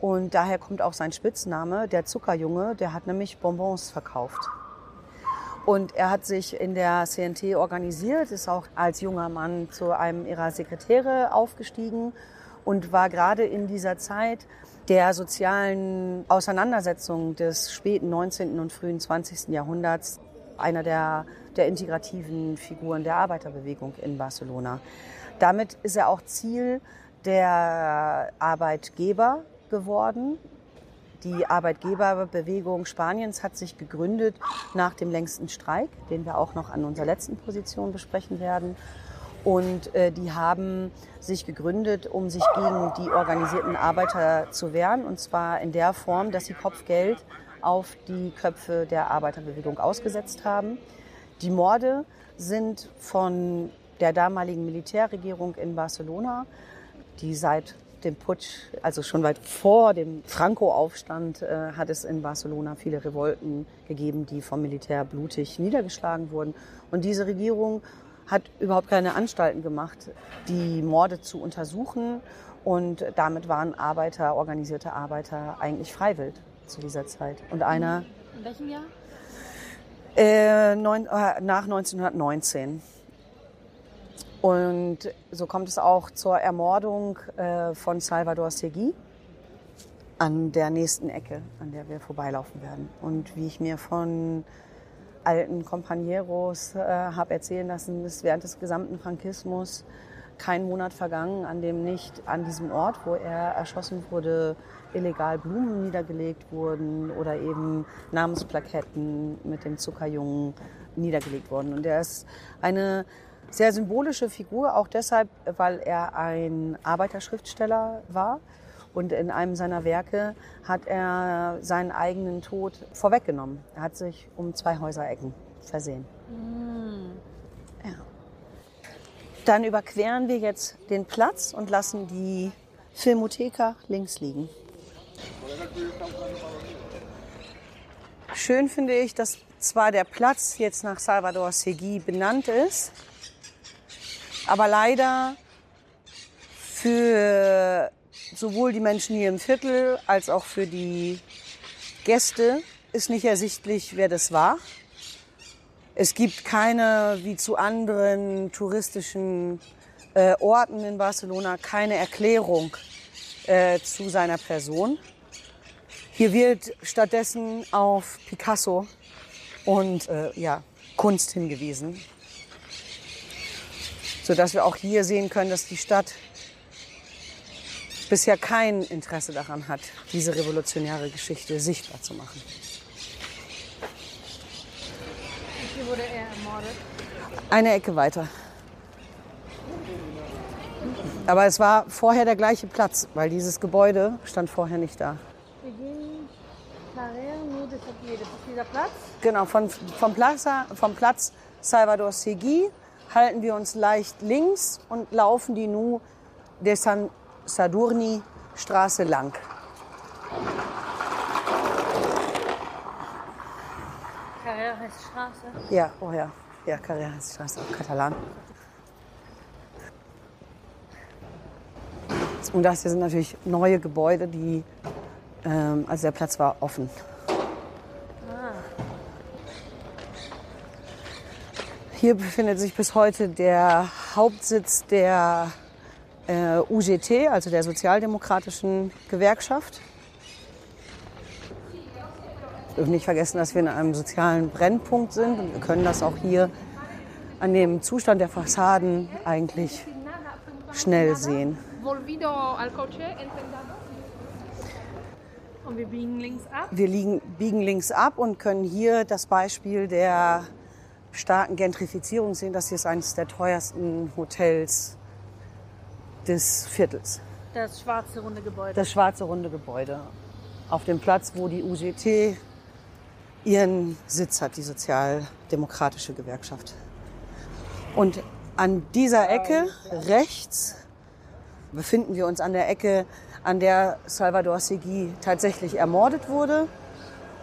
Speaker 3: Und daher kommt auch sein Spitzname, der Zuckerjunge, der hat nämlich Bonbons verkauft. Und er hat sich in der CNT organisiert, ist auch als junger Mann zu einem ihrer Sekretäre aufgestiegen und war gerade in dieser Zeit der sozialen Auseinandersetzung des späten 19. und frühen 20. Jahrhunderts einer der, der integrativen Figuren der Arbeiterbewegung in Barcelona. Damit ist er auch Ziel der Arbeitgeber geworden. Die Arbeitgeberbewegung Spaniens hat sich gegründet nach dem längsten Streik, den wir auch noch an unserer letzten Position besprechen werden. Und äh, die haben sich gegründet, um sich gegen die organisierten Arbeiter zu wehren. Und zwar in der Form, dass sie Kopfgeld auf die Köpfe der Arbeiterbewegung ausgesetzt haben. Die Morde sind von der damaligen Militärregierung in Barcelona, die seit dem Putsch, also schon weit vor dem Franco-Aufstand, äh, hat es in Barcelona viele Revolten gegeben, die vom Militär blutig niedergeschlagen wurden. Und diese Regierung hat überhaupt keine Anstalten gemacht, die Morde zu untersuchen. Und damit waren Arbeiter, organisierte Arbeiter eigentlich freiwillig zu dieser Zeit. Und einer.
Speaker 2: In welchem Jahr?
Speaker 3: Äh, neun, äh, nach 1919. Und so kommt es auch zur Ermordung äh, von Salvador Segui an der nächsten Ecke, an der wir vorbeilaufen werden. Und wie ich mir von alten Compañeros äh, habe erzählen lassen, ist während des gesamten Frankismus kein Monat vergangen, an dem nicht an diesem Ort, wo er erschossen wurde, illegal Blumen niedergelegt wurden oder eben Namensplaketten mit dem Zuckerjungen niedergelegt wurden. Und er ist eine sehr symbolische Figur, auch deshalb, weil er ein Arbeiterschriftsteller war. Und in einem seiner Werke hat er seinen eigenen Tod vorweggenommen. Er hat sich um zwei Häuserecken versehen. Mm. Ja. Dann überqueren wir jetzt den Platz und lassen die Filmotheka links liegen. Schön finde ich, dass zwar der Platz jetzt nach Salvador Segui benannt ist, aber leider für sowohl die Menschen hier im Viertel als auch für die Gäste ist nicht ersichtlich, wer das war. Es gibt keine, wie zu anderen touristischen äh, Orten in Barcelona, keine Erklärung äh, zu seiner Person. Hier wird stattdessen auf Picasso und äh, ja, Kunst hingewiesen, sodass wir auch hier sehen können, dass die Stadt bisher kein Interesse daran hat, diese revolutionäre Geschichte sichtbar zu machen.
Speaker 2: Hier wurde er ermordet.
Speaker 3: Eine Ecke weiter. Aber es war vorher der gleiche Platz, weil dieses Gebäude stand vorher nicht da.
Speaker 2: Das ist dieser Platz?
Speaker 3: Genau, von, vom, Plaza, vom Platz Salvador Segui halten wir uns leicht links und laufen die Nu de San Sadurni Straße lang.
Speaker 2: Carrera heißt Straße?
Speaker 3: Ja, oh ja. Ja, Carrera heißt Straße auf Katalan. Und das hier sind natürlich neue Gebäude, die, ähm, also der Platz war offen. Hier befindet sich bis heute der Hauptsitz der äh, UGT, also der Sozialdemokratischen Gewerkschaft. Wir dürfen nicht vergessen, dass wir in einem sozialen Brennpunkt sind und wir können das auch hier an dem Zustand der Fassaden eigentlich schnell sehen.
Speaker 2: Wir biegen links ab.
Speaker 3: Wir liegen, biegen links ab und können hier das Beispiel der starken Gentrifizierung sehen. Das hier ist eines der teuersten Hotels des Viertels.
Speaker 2: Das schwarze runde Gebäude.
Speaker 3: Das schwarze runde Gebäude. Auf dem Platz, wo die UGT ihren Sitz hat, die Sozialdemokratische Gewerkschaft. Und an dieser Ecke rechts befinden wir uns an der Ecke, an der Salvador Segui tatsächlich ermordet wurde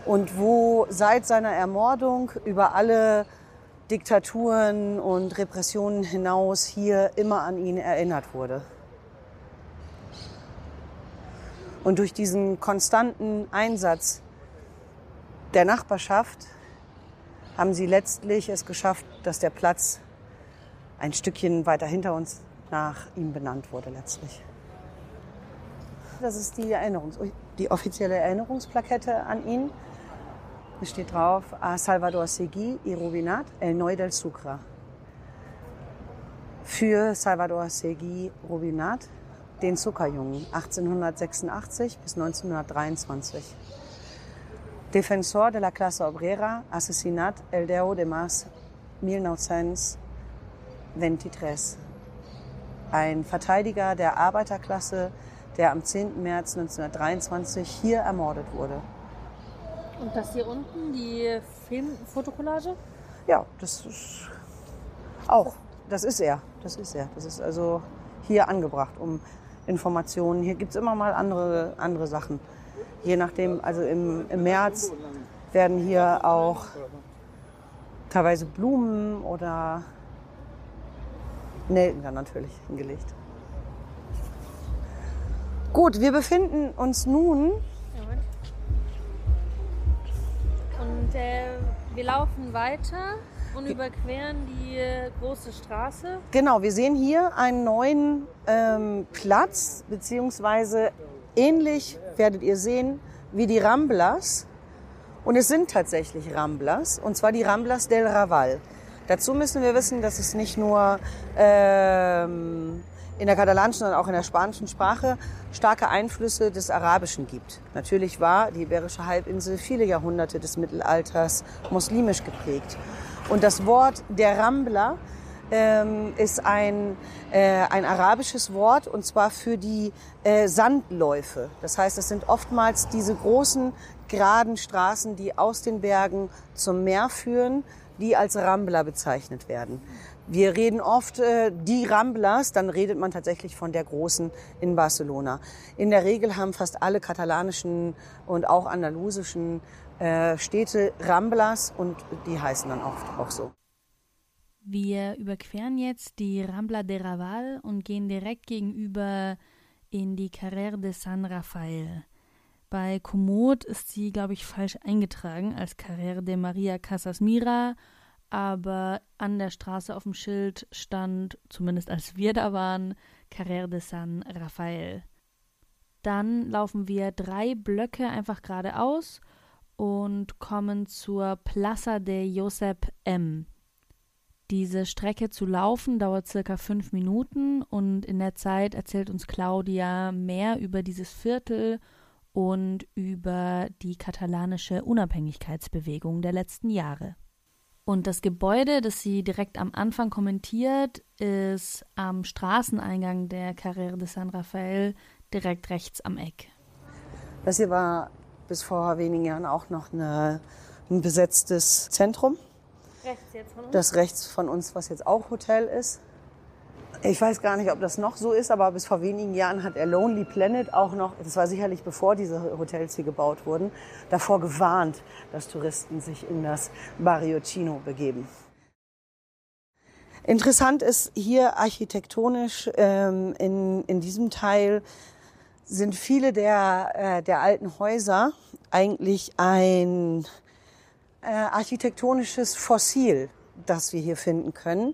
Speaker 3: und wo seit seiner Ermordung über alle Diktaturen und Repressionen hinaus hier immer an ihn erinnert wurde. Und durch diesen konstanten Einsatz der Nachbarschaft haben sie letztlich es geschafft, dass der Platz ein Stückchen weiter hinter uns nach ihm benannt wurde letztlich. Das ist die, Erinnerungs die offizielle Erinnerungsplakette an ihn. Es steht drauf, a Salvador Segui y Rubinat, el Neu del Sucre. Für Salvador Segui Rubinat, den Zuckerjungen, 1886 bis 1923. Defensor de la clase obrera, assassinat el 10 de març 1923. Ein Verteidiger der Arbeiterklasse, der am 10. März 1923 hier ermordet wurde.
Speaker 2: Und das hier unten, die Filmfotokollage?
Speaker 3: Ja, das ist auch. Das ist er. Das ist er. Das ist also hier angebracht, um Informationen. Hier gibt es immer mal andere, andere Sachen. Je nachdem, also im, im März werden hier auch teilweise Blumen oder Nelken dann natürlich hingelegt. Gut, wir befinden uns nun
Speaker 2: Und äh, wir laufen weiter und überqueren die äh, große Straße.
Speaker 3: Genau, wir sehen hier einen neuen ähm, Platz, beziehungsweise ähnlich werdet ihr sehen wie die Ramblas. Und es sind tatsächlich Ramblas, und zwar die Ramblas del Raval. Dazu müssen wir wissen, dass es nicht nur ähm, in der katalanischen, sondern auch in der spanischen Sprache starke Einflüsse des Arabischen gibt. Natürlich war die Iberische Halbinsel viele Jahrhunderte des Mittelalters muslimisch geprägt. Und das Wort der Rambla ähm, ist ein, äh, ein arabisches Wort und zwar für die äh, Sandläufe. Das heißt, es sind oftmals diese großen, geraden Straßen, die aus den Bergen zum Meer führen, die als Rambla bezeichnet werden. Wir reden oft äh, die Ramblas, dann redet man tatsächlich von der großen in Barcelona. In der Regel haben fast alle katalanischen und auch andalusischen äh, Städte Ramblas und die heißen dann oft auch so.
Speaker 2: Wir überqueren jetzt die Rambla de Raval und gehen direkt gegenüber in die Carrère de San Rafael. Bei Komoot ist sie, glaube ich, falsch eingetragen als Carrère de Maria Casas Mira aber an der Straße auf dem Schild stand, zumindest als wir da waren, Carrère de San Rafael. Dann laufen wir drei Blöcke einfach geradeaus und kommen zur Plaza de Josep M. Diese Strecke zu laufen dauert circa fünf Minuten und in der Zeit erzählt uns Claudia mehr über dieses Viertel und über die katalanische Unabhängigkeitsbewegung der letzten Jahre. Und das Gebäude, das sie direkt am Anfang kommentiert, ist am Straßeneingang der Carrera de San Rafael direkt rechts am Eck.
Speaker 3: Das hier war bis vor wenigen Jahren auch noch eine, ein besetztes Zentrum.
Speaker 2: Rechts jetzt von uns?
Speaker 3: Das rechts von uns, was jetzt auch Hotel ist. Ich weiß gar nicht, ob das noch so ist, aber bis vor wenigen Jahren hat er Lonely Planet auch noch, das war sicherlich bevor diese Hotels hier gebaut wurden, davor gewarnt, dass Touristen sich in das Barrio Chino begeben. Interessant ist hier architektonisch ähm, in, in diesem Teil sind viele der, äh, der alten Häuser eigentlich ein äh, architektonisches Fossil, das wir hier finden können.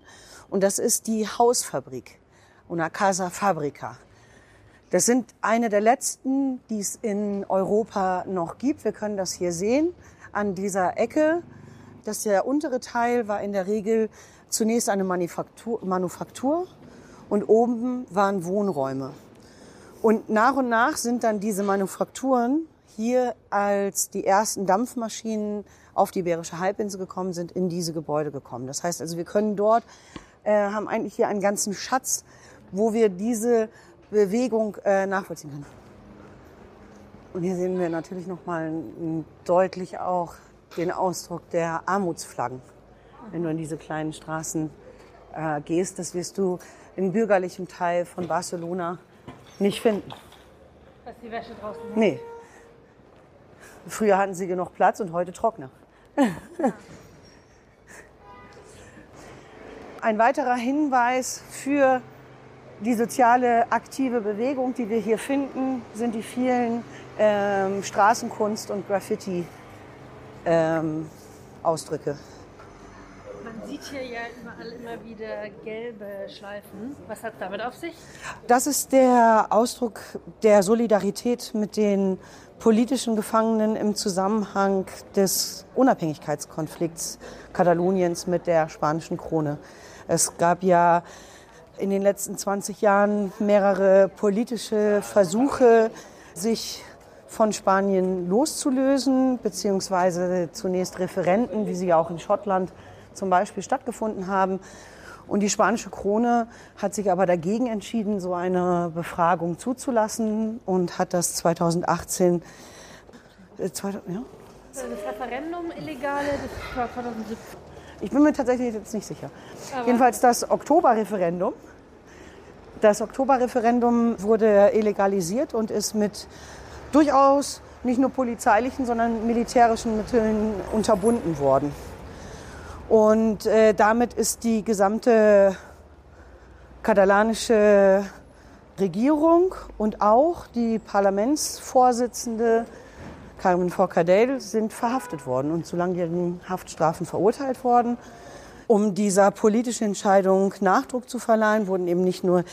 Speaker 3: Und das ist die Hausfabrik, una casa fabrica. Das sind eine der letzten, die es in Europa noch gibt. Wir können das hier sehen an dieser Ecke. Das der untere Teil war in der Regel zunächst eine Manufaktur, Manufaktur und oben waren Wohnräume. Und nach und nach sind dann diese Manufakturen hier, als die ersten Dampfmaschinen auf die Iberische Halbinsel gekommen sind, in diese Gebäude gekommen. Das heißt also, wir können dort, äh, haben eigentlich hier einen ganzen Schatz, wo wir diese Bewegung äh, nachvollziehen können. Und hier sehen wir natürlich nochmal deutlich auch den Ausdruck der Armutsflaggen. Wenn du in diese kleinen Straßen äh, gehst, das wirst du im bürgerlichen Teil von Barcelona nicht finden.
Speaker 2: Was die Wäsche draußen hängt?
Speaker 3: Nee. Früher hatten sie genug Platz und heute Trockner. Ein weiterer Hinweis für die soziale aktive Bewegung, die wir hier finden, sind die vielen ähm, Straßenkunst- und Graffiti-Ausdrücke.
Speaker 2: Man sieht hier ja überall immer wieder gelbe Schleifen. Was hat damit auf sich?
Speaker 3: Das ist der Ausdruck der Solidarität mit den politischen Gefangenen im Zusammenhang des Unabhängigkeitskonflikts Kataloniens mit der spanischen Krone. Es gab ja in den letzten 20 Jahren mehrere politische Versuche, sich von Spanien loszulösen, beziehungsweise zunächst Referenten, wie sie auch in Schottland zum Beispiel stattgefunden haben. Und die spanische Krone hat sich aber dagegen entschieden, so eine Befragung zuzulassen und hat das 2018, äh, 2000, ja?
Speaker 2: Das Referendum illegale, das war 2017.
Speaker 3: Ich bin mir tatsächlich jetzt nicht sicher. Jedenfalls das Oktoberreferendum. Das Oktoberreferendum wurde illegalisiert und ist mit durchaus nicht nur polizeilichen, sondern militärischen Mitteln unterbunden worden. Und äh, damit ist die gesamte katalanische Regierung und auch die Parlamentsvorsitzende Carmen Forcadell sind verhaftet worden und zu langjährigen Haftstrafen verurteilt worden. Um dieser politischen Entscheidung Nachdruck zu verleihen, wurden eben nicht nur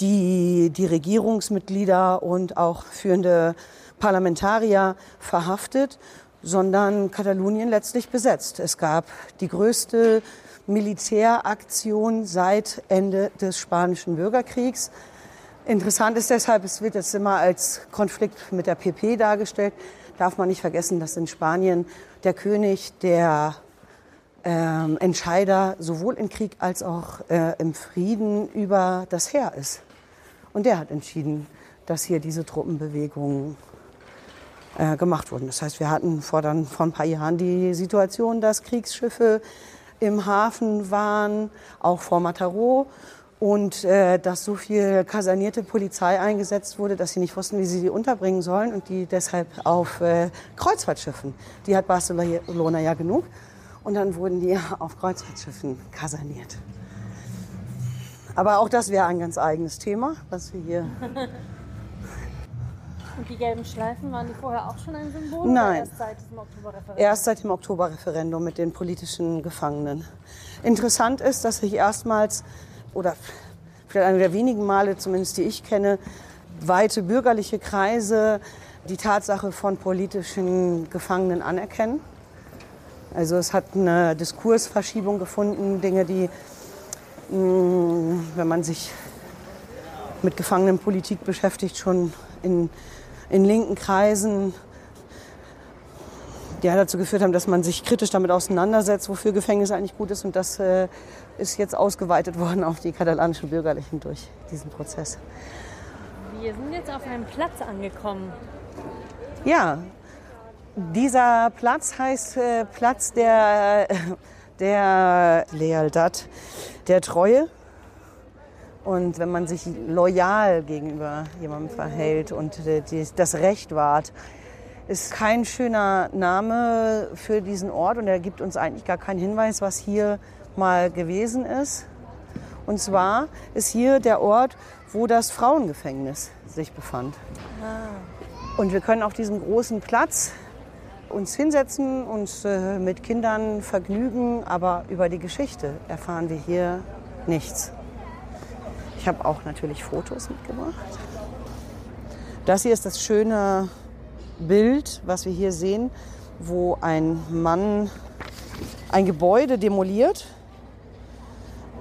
Speaker 3: die, die Regierungsmitglieder und auch führende Parlamentarier verhaftet, sondern Katalonien letztlich besetzt. Es gab die größte Militäraktion seit Ende des Spanischen Bürgerkriegs. Interessant ist deshalb, es wird jetzt immer als Konflikt mit der PP dargestellt. Darf man nicht vergessen, dass in Spanien der König der ähm, Entscheider sowohl im Krieg als auch äh, im Frieden über das Heer ist. Und der hat entschieden, dass hier diese Truppenbewegungen äh, gemacht wurden. Das heißt, wir hatten vor, dann, vor ein paar Jahren die Situation, dass Kriegsschiffe im Hafen waren, auch vor Mataró, und äh, dass so viel kasernierte Polizei eingesetzt wurde, dass sie nicht wussten, wie sie die unterbringen sollen und die deshalb auf äh, Kreuzfahrtschiffen, die hat Barcelona ja genug, und dann wurden die auf Kreuzfahrtschiffen kaserniert. Aber auch das wäre ein ganz eigenes Thema, was wir hier
Speaker 2: Und die gelben Schleifen, waren die vorher auch schon ein Symbol?
Speaker 3: Nein.
Speaker 2: Erst seit?
Speaker 3: Erst seit dem Oktoberreferendum mit den politischen Gefangenen. Interessant ist, dass sich erstmals, oder vielleicht eine der wenigen Male zumindest, die ich kenne, weite bürgerliche Kreise die Tatsache von politischen Gefangenen anerkennen. Also es hat eine Diskursverschiebung gefunden, Dinge, die, mh, wenn man sich mit Gefangenenpolitik beschäftigt, schon in, in linken Kreisen die dazu geführt haben, dass man sich kritisch damit auseinandersetzt, wofür Gefängnis eigentlich gut ist. Und das äh, ist jetzt ausgeweitet worden auf die katalanischen Bürgerlichen durch diesen Prozess.
Speaker 2: Wir sind jetzt auf einem Platz angekommen.
Speaker 3: Ja, dieser Platz heißt äh, Platz der, der Lealtad, der Treue. Und wenn man sich loyal gegenüber jemandem verhält und äh, das Recht wahrt, ist kein schöner Name für diesen Ort und er gibt uns eigentlich gar keinen Hinweis, was hier mal gewesen ist. Und zwar ist hier der Ort, wo das Frauengefängnis sich befand. Und wir können auf diesem großen Platz uns hinsetzen, uns äh, mit Kindern vergnügen, aber über die Geschichte erfahren wir hier nichts. Ich habe auch natürlich Fotos mitgebracht. Das hier ist das schöne Bild, was wir hier sehen, wo ein Mann ein Gebäude demoliert.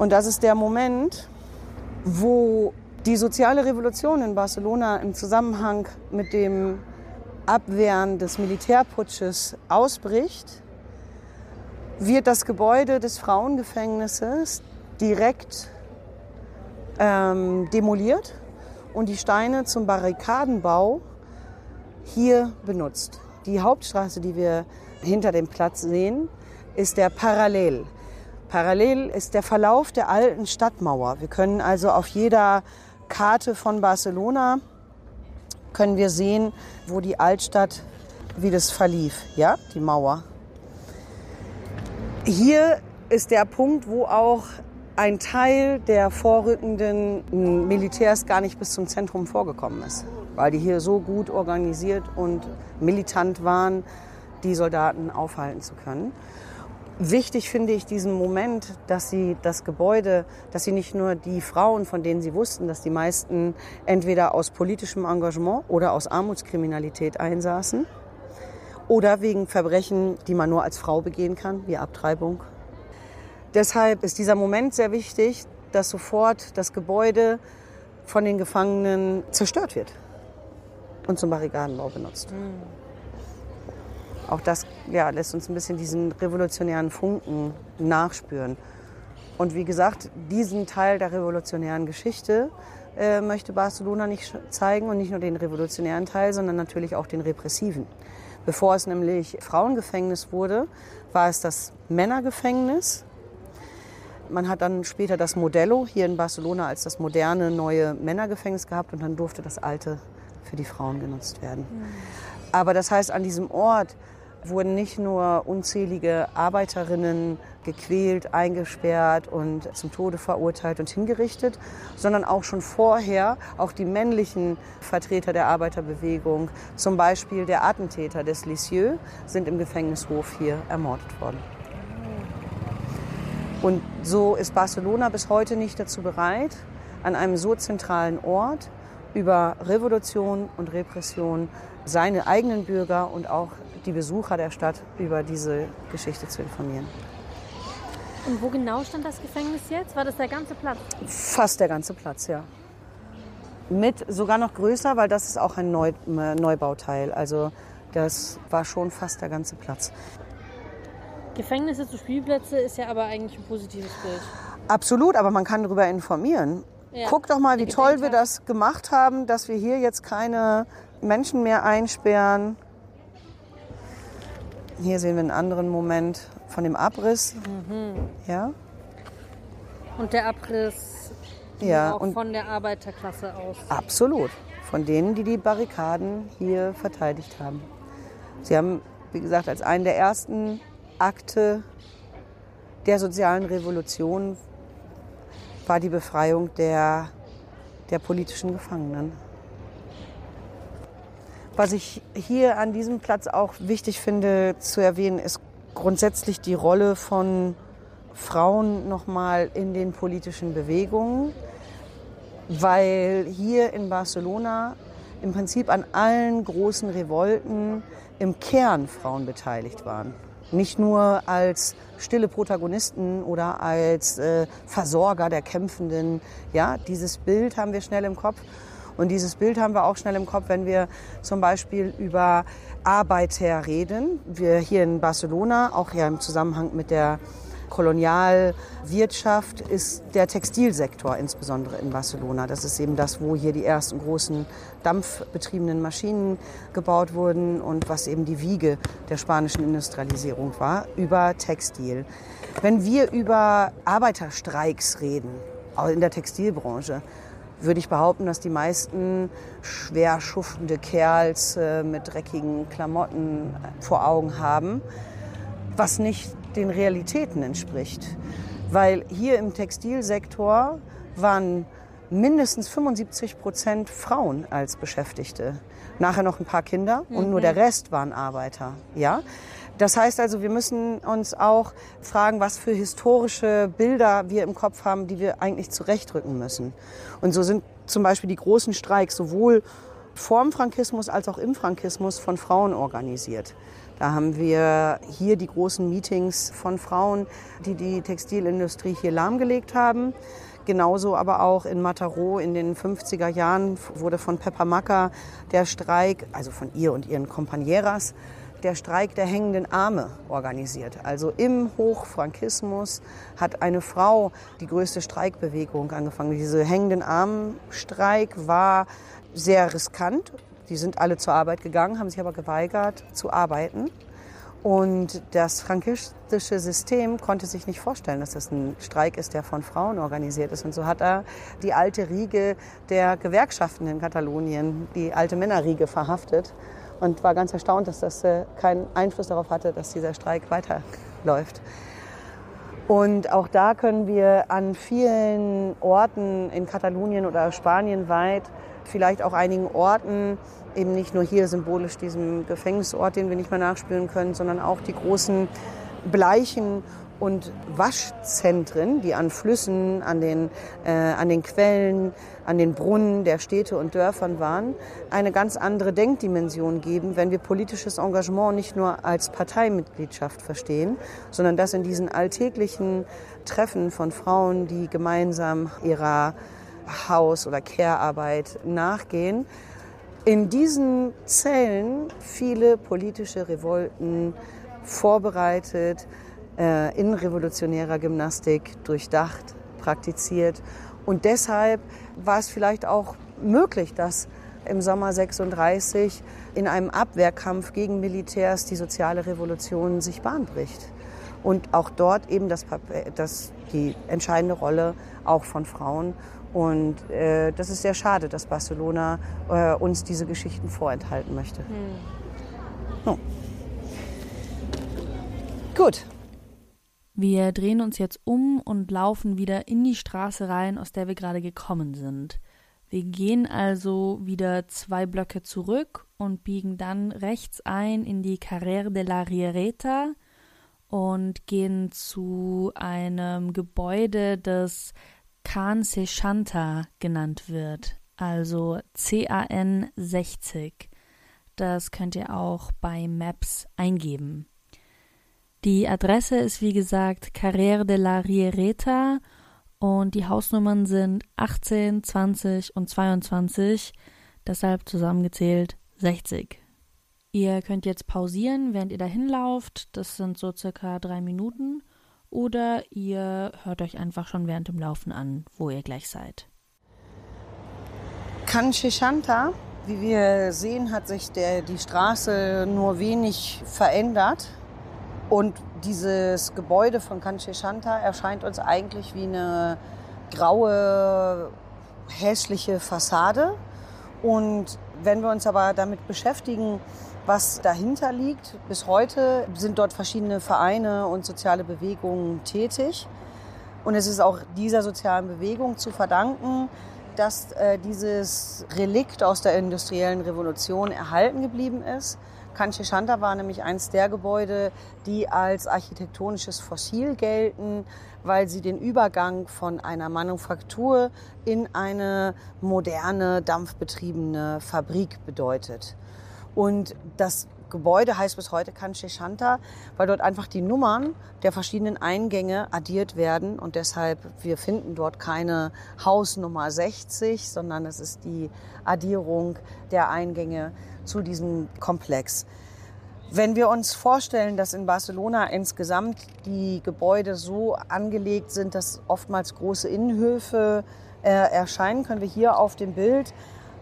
Speaker 3: Und das ist der Moment, wo die soziale Revolution in Barcelona im Zusammenhang mit dem Abwehren des Militärputsches ausbricht, wird das Gebäude des Frauengefängnisses direkt ähm, demoliert und die Steine zum Barrikadenbau hier benutzt. Die Hauptstraße, die wir hinter dem Platz sehen, ist der Parallel. Parallel ist der Verlauf der alten Stadtmauer. Wir können also auf jeder Karte von Barcelona können wir sehen, wo die Altstadt, wie das verlief, ja, die Mauer. Hier ist der Punkt, wo auch ein Teil der vorrückenden Militärs gar nicht bis zum Zentrum vorgekommen ist, weil die hier so gut organisiert und militant waren, die Soldaten aufhalten zu können. Wichtig finde ich diesen Moment, dass sie das Gebäude, dass sie nicht nur die Frauen, von denen sie wussten, dass die meisten entweder aus politischem Engagement oder aus Armutskriminalität einsaßen oder wegen Verbrechen, die man nur als Frau begehen kann, wie Abtreibung. Deshalb ist dieser Moment sehr wichtig, dass sofort das Gebäude von den Gefangenen zerstört wird und zum Barrikadenbau benutzt. Mhm auch das ja, lässt uns ein bisschen diesen revolutionären Funken nachspüren. Und wie gesagt, diesen Teil der revolutionären Geschichte äh, möchte Barcelona nicht zeigen und nicht nur den revolutionären Teil, sondern natürlich auch den repressiven. Bevor es nämlich Frauengefängnis wurde, war es das Männergefängnis. Man hat dann später das Modello hier in Barcelona als das moderne neue Männergefängnis gehabt und dann durfte das alte für die Frauen genutzt werden. Mhm. Aber das heißt, an diesem Ort wurden nicht nur unzählige Arbeiterinnen gequält, eingesperrt und zum Tode verurteilt und hingerichtet, sondern auch schon vorher auch die männlichen Vertreter der Arbeiterbewegung, zum Beispiel der Attentäter des Lisieux, sind im Gefängnishof hier ermordet worden. Und so ist Barcelona bis heute nicht dazu bereit, an einem so zentralen Ort über Revolution und Repression seine eigenen Bürger und auch die Besucher der Stadt über diese Geschichte zu informieren.
Speaker 2: Und wo genau stand das Gefängnis jetzt? War das der ganze Platz?
Speaker 3: Fast der ganze Platz, ja. Mit sogar noch größer, weil das ist auch ein Neu Neubauteil. Also das war schon fast der ganze Platz.
Speaker 2: Gefängnisse zu Spielplätze ist ja aber eigentlich ein positives Bild.
Speaker 3: Absolut, aber man kann darüber informieren. Ja. Guck doch mal, wie toll wir das gemacht haben, dass wir hier jetzt keine Menschen mehr einsperren. Hier sehen wir einen anderen Moment von dem Abriss. Mhm. Ja.
Speaker 2: Und der Abriss
Speaker 3: ja,
Speaker 2: auch von der Arbeiterklasse aus.
Speaker 3: Absolut. Von denen, die die Barrikaden hier verteidigt haben. Sie haben, wie gesagt, als einen der ersten Akte der sozialen Revolution war die Befreiung der, der politischen Gefangenen. Was ich hier an diesem Platz auch wichtig finde zu erwähnen, ist grundsätzlich die Rolle von Frauen nochmal in den politischen Bewegungen, weil hier in Barcelona im Prinzip an allen großen Revolten im Kern Frauen beteiligt waren. Nicht nur als stille Protagonisten oder als äh, Versorger der Kämpfenden. Ja, dieses Bild haben wir schnell im Kopf. Und dieses Bild haben wir auch schnell im Kopf, wenn wir zum Beispiel über Arbeiter reden. Wir hier in Barcelona, auch ja im Zusammenhang mit der Kolonialwirtschaft ist der Textilsektor, insbesondere in Barcelona. Das ist eben das, wo hier die ersten großen dampfbetriebenen Maschinen gebaut wurden und was eben die Wiege der spanischen Industrialisierung war, über Textil. Wenn wir über Arbeiterstreiks reden, auch in der Textilbranche, würde ich behaupten, dass die meisten schwer schuftende Kerls äh, mit dreckigen Klamotten vor Augen haben, was nicht den Realitäten entspricht. Weil hier im Textilsektor waren mindestens 75 Prozent Frauen als Beschäftigte. Nachher noch ein paar Kinder und mhm. nur der Rest waren Arbeiter. Ja? Das heißt also, wir müssen uns auch fragen, was für historische Bilder wir im Kopf haben, die wir eigentlich zurechtrücken müssen. Und so sind zum Beispiel die großen Streiks sowohl vorm Frankismus als auch im Frankismus von Frauen organisiert. Da haben wir hier die großen Meetings von Frauen, die die Textilindustrie hier lahmgelegt haben. Genauso aber auch in Mataró in den 50er Jahren wurde von Peppa Macker der Streik, also von ihr und ihren Kompanieras, der Streik der hängenden Arme organisiert. Also im Hochfrankismus hat eine Frau die größte Streikbewegung angefangen. Diese hängenden Armstreik war sehr riskant die sind alle zur Arbeit gegangen, haben sich aber geweigert zu arbeiten. Und das frankistische System konnte sich nicht vorstellen, dass das ein Streik ist, der von Frauen organisiert ist. Und so hat er die alte Riege der Gewerkschaften in Katalonien, die alte Männerriege, verhaftet und war ganz erstaunt, dass das äh, keinen Einfluss darauf hatte, dass dieser Streik weiterläuft. Und auch da können wir an vielen Orten in Katalonien oder Spanien weit, vielleicht auch einigen Orten, eben nicht nur hier symbolisch diesem Gefängnisort, den wir nicht mehr nachspüren können, sondern auch die großen Bleichen und Waschzentren, die an Flüssen, an den, äh, an den Quellen, an den Brunnen der Städte und Dörfern waren, eine ganz andere Denkdimension geben, wenn wir politisches Engagement nicht nur als Parteimitgliedschaft verstehen, sondern das in diesen alltäglichen Treffen von Frauen, die gemeinsam ihrer Haus- oder Care-Arbeit nachgehen, in diesen Zellen viele politische Revolten vorbereitet, äh, in revolutionärer Gymnastik durchdacht, praktiziert. Und deshalb war es vielleicht auch möglich, dass im Sommer 36 in einem Abwehrkampf gegen Militärs die soziale Revolution sich Bahn bricht. Und auch dort eben das, das, die entscheidende Rolle auch von Frauen und äh, das ist sehr schade, dass Barcelona äh, uns diese Geschichten vorenthalten möchte. Hm. Oh.
Speaker 2: Gut. Wir drehen uns jetzt um und laufen wieder in die Straße rein, aus der wir gerade gekommen sind. Wir gehen also wieder zwei Blöcke zurück und biegen dann rechts ein in die Carrera de la Riereta und gehen zu einem Gebäude, das Can Sechanta genannt wird, also CAN 60. Das könnt ihr auch bei Maps eingeben. Die Adresse ist wie gesagt Carrera de la Riereta und die Hausnummern sind 18, 20 und 22, deshalb zusammengezählt 60. Ihr könnt jetzt pausieren, während ihr dahin lauft. Das sind so circa drei Minuten oder ihr hört euch einfach schon während dem Laufen an, wo ihr gleich seid.
Speaker 3: Kanchishanta, wie wir sehen, hat sich der, die Straße nur wenig verändert. Und dieses Gebäude von Kanchishanta erscheint uns eigentlich wie eine graue, hässliche Fassade. Und wenn wir uns aber damit beschäftigen, was dahinter liegt. Bis heute sind dort verschiedene Vereine und soziale Bewegungen tätig. Und es ist auch dieser sozialen Bewegung zu verdanken, dass äh, dieses Relikt aus der industriellen Revolution erhalten geblieben ist. Kancheshanta war nämlich eines der Gebäude, die als architektonisches Fossil gelten, weil sie den Übergang von einer Manufaktur in eine moderne, dampfbetriebene Fabrik bedeutet. Und das Gebäude heißt bis heute Kancheshanta, weil dort einfach die Nummern der verschiedenen Eingänge addiert werden und deshalb wir finden dort keine Hausnummer 60, sondern es ist die Addierung der Eingänge zu diesem Komplex. Wenn wir uns vorstellen, dass in Barcelona insgesamt die Gebäude so angelegt sind, dass oftmals große Innenhöfe äh, erscheinen, können wir hier auf dem Bild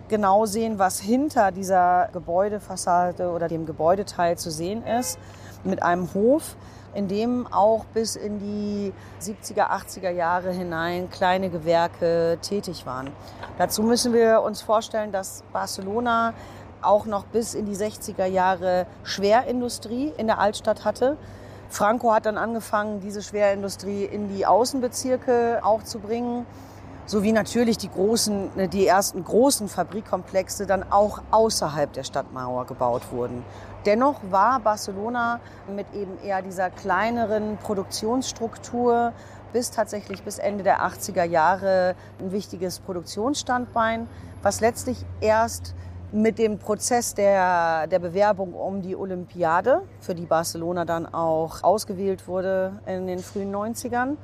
Speaker 3: genau sehen, was hinter dieser Gebäudefassade oder dem Gebäudeteil zu sehen ist, mit einem Hof, in dem auch bis in die 70er, 80er Jahre hinein kleine Gewerke tätig waren. Dazu müssen wir uns vorstellen, dass Barcelona auch noch bis in die 60er Jahre Schwerindustrie in der Altstadt hatte. Franco hat dann angefangen, diese Schwerindustrie in die Außenbezirke auch zu bringen, sowie natürlich die großen, ne, die ersten großen Fabrikkomplexe dann auch außerhalb der Stadtmauer gebaut wurden. Dennoch war Barcelona mit eben eher dieser kleineren Produktionsstruktur bis tatsächlich bis Ende der 80er Jahre ein wichtiges Produktionsstandbein, was letztlich erst mit dem Prozess der, der Bewerbung um die Olympiade, für die Barcelona dann auch ausgewählt wurde in den frühen 90ern.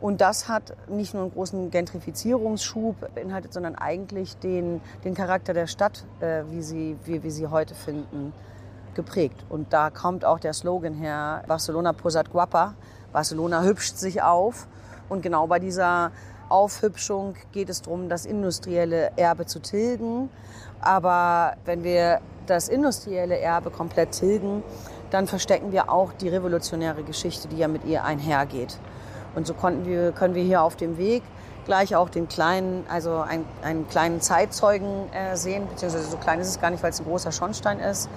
Speaker 3: Und das hat nicht nur einen großen Gentrifizierungsschub beinhaltet, sondern eigentlich den, den Charakter der Stadt, äh, wie, sie, wie wir sie heute finden, geprägt. Und da kommt auch der Slogan her, Barcelona posat guapa, Barcelona hübscht sich auf. Und genau bei dieser Aufhübschung geht es darum, das industrielle Erbe zu tilgen aber wenn wir das industrielle Erbe komplett tilgen, dann verstecken wir auch die revolutionäre Geschichte, die ja mit ihr einhergeht. Und so konnten wir, können wir hier auf dem Weg gleich auch den kleinen, also einen, einen kleinen Zeitzeugen äh, sehen, beziehungsweise so klein ist es gar nicht, weil es ein großer Schornstein ist.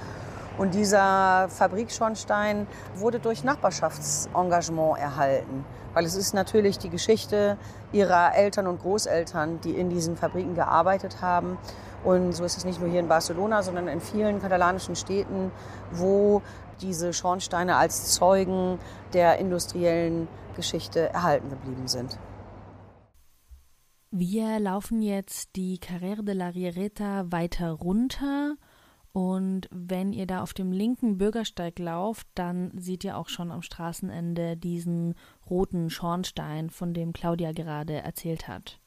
Speaker 3: Und dieser Fabrikschornstein wurde durch Nachbarschaftsengagement erhalten, weil es ist natürlich die Geschichte ihrer Eltern und Großeltern, die in diesen Fabriken gearbeitet haben. Und so ist es nicht nur hier in Barcelona, sondern in vielen katalanischen Städten, wo diese Schornsteine als Zeugen der industriellen Geschichte erhalten geblieben sind.
Speaker 2: Wir laufen jetzt die Carrera de la Riereta weiter runter und wenn ihr da auf dem linken Bürgersteig lauft, dann seht ihr auch schon am Straßenende diesen roten Schornstein, von dem Claudia gerade erzählt hat.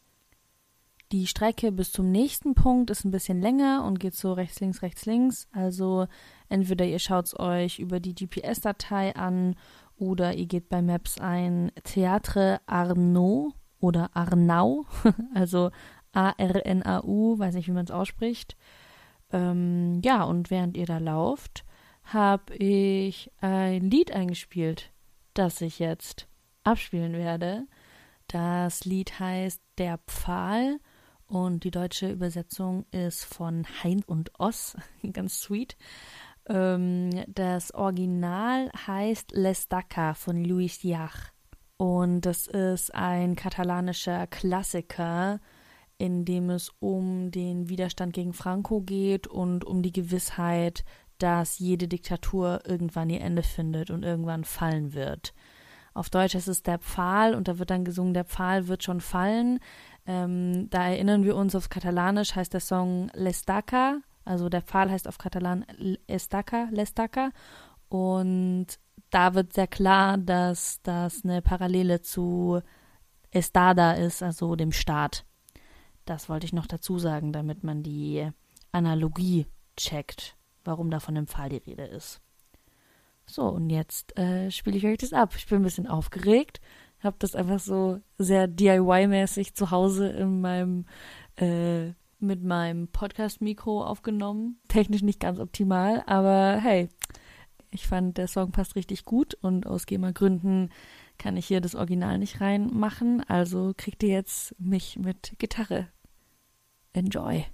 Speaker 2: Die Strecke bis zum nächsten Punkt ist ein bisschen länger und geht so rechts, links, rechts, links. Also entweder ihr schaut es euch über die GPS-Datei an oder ihr geht bei Maps ein Theatre Arnaud oder Arnau, also A-R-N-A-U, weiß nicht, wie man es ausspricht. Ähm, ja, und während ihr da lauft, habe ich ein Lied eingespielt, das ich jetzt abspielen werde. Das Lied heißt Der Pfahl und die deutsche Übersetzung ist von Hein und Oss, ganz sweet. Ähm, das Original heißt L'Estaca von Luis Jach. Und das ist ein katalanischer Klassiker, in dem es um den Widerstand gegen Franco geht und um die Gewissheit, dass jede Diktatur irgendwann ihr Ende findet und irgendwann fallen wird. Auf Deutsch ist es der Pfahl und da wird dann gesungen, der Pfahl wird schon fallen. Ähm, da erinnern wir uns, auf Katalanisch heißt der Song L'Estaca, also der Pfahl heißt auf Katalan Estaca, L'Estaca. Und da wird sehr klar, dass das eine Parallele zu Estada ist, also dem Staat. Das wollte ich noch dazu sagen, damit man die Analogie checkt, warum da von dem Pfahl die Rede ist. So, und jetzt äh, spiele ich euch das ab. Ich bin ein bisschen aufgeregt habe das einfach so sehr DIY-mäßig zu Hause in meinem äh, mit meinem Podcast-Mikro aufgenommen. Technisch nicht ganz optimal, aber hey, ich fand, der Song passt richtig gut und aus GEMA-Gründen kann ich hier das Original nicht reinmachen. Also kriegt ihr jetzt mich mit Gitarre. Enjoy.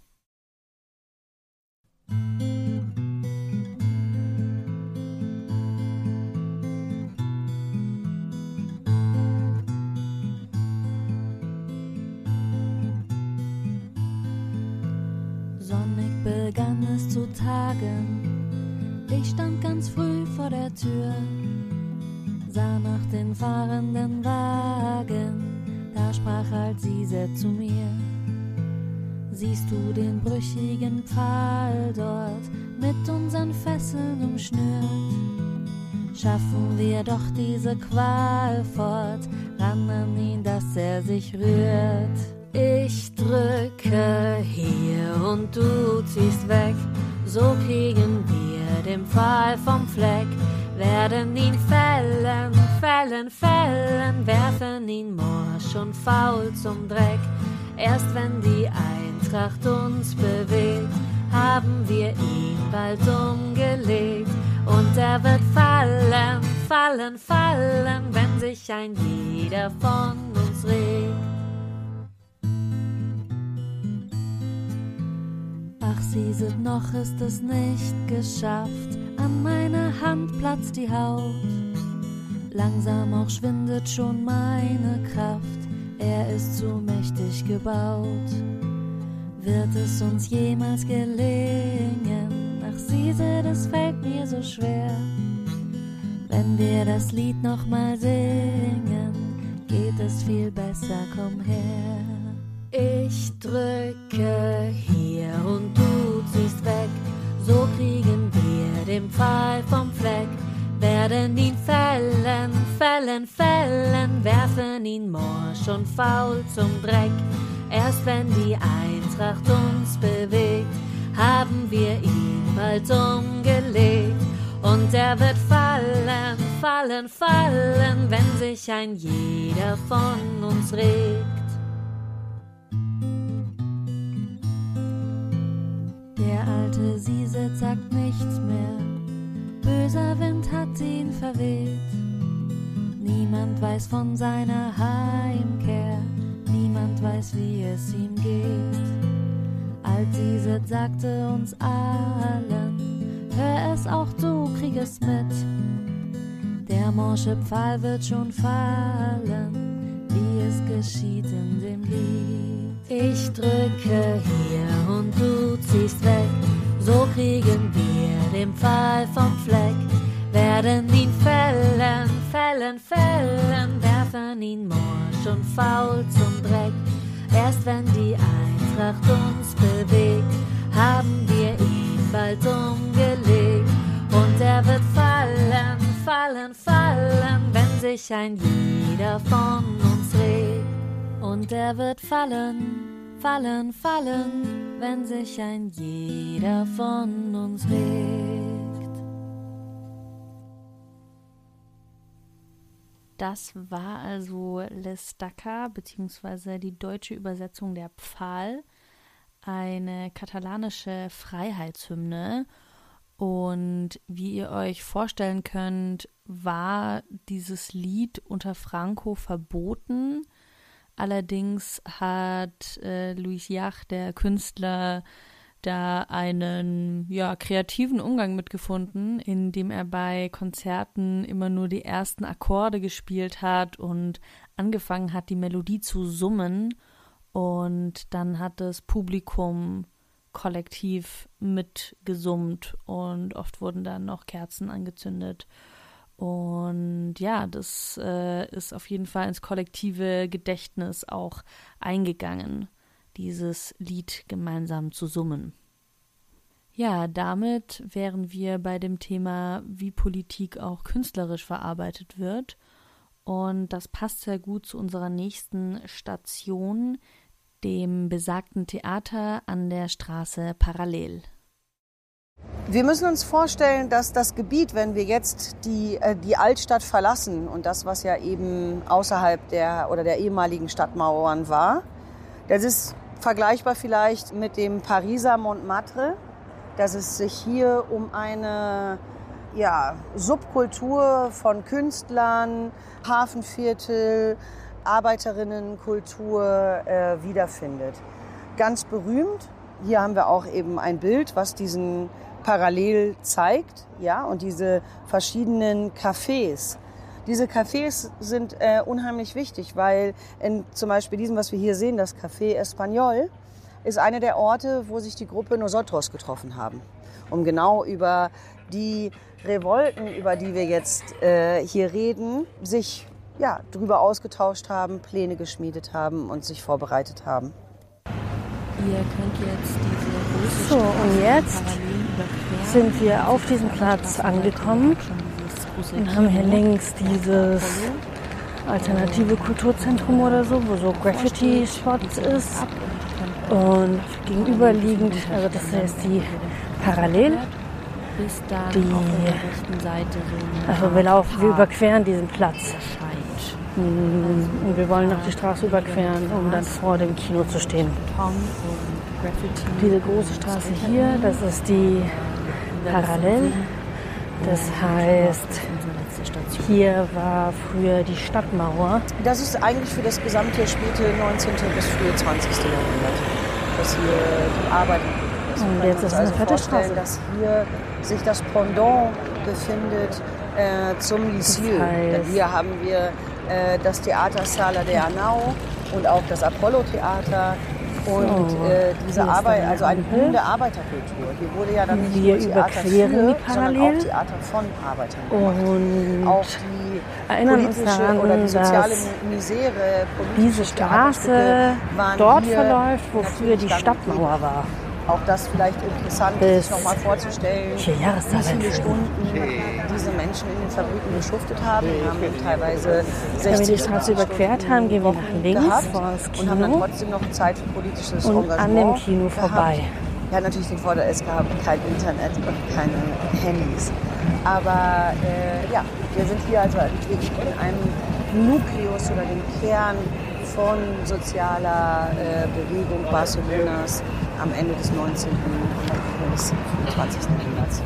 Speaker 2: Begann es zu tagen. Ich stand ganz früh vor der Tür, sah nach den fahrenden Wagen. Da sprach halt Sise zu mir. Siehst du den brüchigen Pfahl dort mit unseren Fesseln umschnürt? Schaffen wir doch diese Qual fort, ran an ihn, dass er sich rührt. Ich drücke hier und du ziehst weg, so kriegen wir dem Fall vom Fleck, werden ihn fällen, fällen, fällen, werfen ihn morsch und faul zum Dreck. Erst wenn die Eintracht uns bewegt, haben wir ihn bald umgelegt. Und er wird fallen, fallen, fallen, wenn sich ein jeder von uns regt. Ach, sieset, noch ist es nicht geschafft, an meiner Hand platzt die Haut. Langsam auch schwindet schon meine Kraft, er ist zu mächtig gebaut. Wird es uns jemals gelingen? Ach, siehse, das fällt mir so schwer. Wenn wir das Lied nochmal singen, geht es viel besser, komm her. Ich drücke hier und du ziehst weg, so kriegen wir den Pfeil vom Fleck, werden ihn fällen, fällen, fällen, werfen ihn morsch und faul zum Dreck. Erst wenn die Eintracht uns bewegt, haben wir ihn bald umgelegt. Und er wird fallen, fallen, fallen, wenn sich ein jeder von uns regt. Der alte Sieset sagt nichts mehr, böser Wind hat ihn verweht. Niemand weiß von seiner Heimkehr, niemand weiß, wie es ihm geht. Alt Sieset sagte uns allen, hör es auch du, krieg es mit. Der morsche Pfahl wird schon fallen, wie es geschieht in dem Lied. Ich drücke hier und du ziehst weg, so kriegen wir den Pfahl vom Fleck, werden ihn fällen, fällen, fällen, werfen ihn morsch und faul zum Dreck. Erst wenn die Eintracht uns bewegt, haben wir ihn bald umgelegt. Und er wird fallen, fallen, fallen, wenn sich ein jeder von uns. Und er wird fallen, fallen, fallen, wenn sich ein jeder von uns regt.
Speaker 4: Das war also L'Estaca, beziehungsweise die deutsche Übersetzung der Pfahl, eine katalanische Freiheitshymne. Und wie ihr euch vorstellen könnt, war dieses Lied unter Franco verboten. Allerdings hat äh, Louis Jach, der Künstler, da einen ja, kreativen Umgang mitgefunden, indem er bei Konzerten immer nur die ersten Akkorde gespielt hat und angefangen hat, die Melodie zu summen. Und dann hat das Publikum kollektiv mitgesummt und oft wurden dann noch Kerzen angezündet. Und ja, das äh, ist auf jeden Fall ins kollektive Gedächtnis auch eingegangen, dieses Lied gemeinsam zu summen. Ja, damit wären wir bei dem Thema, wie Politik auch künstlerisch verarbeitet wird. Und das passt sehr gut zu unserer nächsten Station, dem besagten Theater an der Straße Parallel.
Speaker 3: Wir müssen uns vorstellen, dass das Gebiet, wenn wir jetzt die, äh, die Altstadt verlassen und das, was ja eben außerhalb der oder der ehemaligen Stadtmauern war, das ist vergleichbar vielleicht mit dem Pariser Montmartre, dass es sich hier um eine ja, Subkultur von Künstlern, Hafenviertel, Arbeiterinnenkultur äh, wiederfindet. Ganz berühmt. Hier haben wir auch eben ein Bild, was diesen parallel zeigt, ja, und diese verschiedenen Cafés. Diese Cafés sind äh, unheimlich wichtig, weil in zum Beispiel diesem, was wir hier sehen, das Café Espagnol, ist einer der Orte, wo sich die Gruppe Nosotros getroffen haben, um genau über die Revolten, über die wir jetzt äh, hier reden, sich ja, darüber ausgetauscht haben, Pläne geschmiedet haben und sich vorbereitet haben.
Speaker 4: Ihr könnt jetzt diese große
Speaker 5: So, und jetzt sind wir auf diesem Platz angekommen und haben hier links dieses alternative Kulturzentrum oder so, wo so Graffiti-Spots ist. Und gegenüberliegend, also das hier ist die Parallel. die, also wir laufen, wir überqueren diesen Platz. Mm, Und wir wollen noch die Straße überqueren, um dann vor dem Kino zu stehen. Diese große Straße hier, das ist die Parallel. Das heißt, hier war früher die Stadtmauer.
Speaker 3: Das ist eigentlich für das gesamte späte 19. bis frühe 20. Jahrhundert, dass hier die Arbeit ist.
Speaker 5: Und jetzt ist es eine
Speaker 3: also
Speaker 5: fette Straße.
Speaker 3: dass hier sich das Pendant befindet äh, zum Lyceum.
Speaker 5: Das heißt-
Speaker 3: Denn hier haben wir äh, das Theater Sala de Arnau und auch das Apollo-Theater. Und äh, diese Arbeit, also eine blühende Arbeiterkultur. Hier wurde ja dann nicht
Speaker 5: Wir
Speaker 3: nur Theater
Speaker 5: überqueren
Speaker 3: für,
Speaker 5: die
Speaker 3: sondern
Speaker 5: Parallel.
Speaker 3: auch Theater von Arbeitern gemacht.
Speaker 5: Und
Speaker 3: auch die
Speaker 5: erinnern uns daran,
Speaker 3: oder die soziale Misere,
Speaker 5: diese Straße dort verläuft, wo früher die Stadtmauer war.
Speaker 3: Auch das vielleicht interessant,
Speaker 5: Bis
Speaker 3: sich nochmal vorzustellen,
Speaker 5: vier
Speaker 3: wie viele. Stunden diese Menschen in den Fabriken geschuftet haben. Wir haben teilweise
Speaker 5: Wenn wir
Speaker 3: 60
Speaker 5: die Straße überquert haben, gehen wir nach links
Speaker 3: gehabt
Speaker 5: vor das
Speaker 3: und haben dann
Speaker 5: Kino.
Speaker 3: trotzdem noch Zeit für politisches
Speaker 5: Und
Speaker 3: Engagement
Speaker 5: an dem Kino
Speaker 3: gehabt.
Speaker 5: vorbei.
Speaker 3: Ja, natürlich den Vorteil, es gab kein Internet und keine Handys. Aber äh, ja, wir sind hier also wirklich in einem Nukleus oder dem Kern von sozialer äh, Bewegung Barcelonas am Ende des 19. und des 20. Jahrhunderts.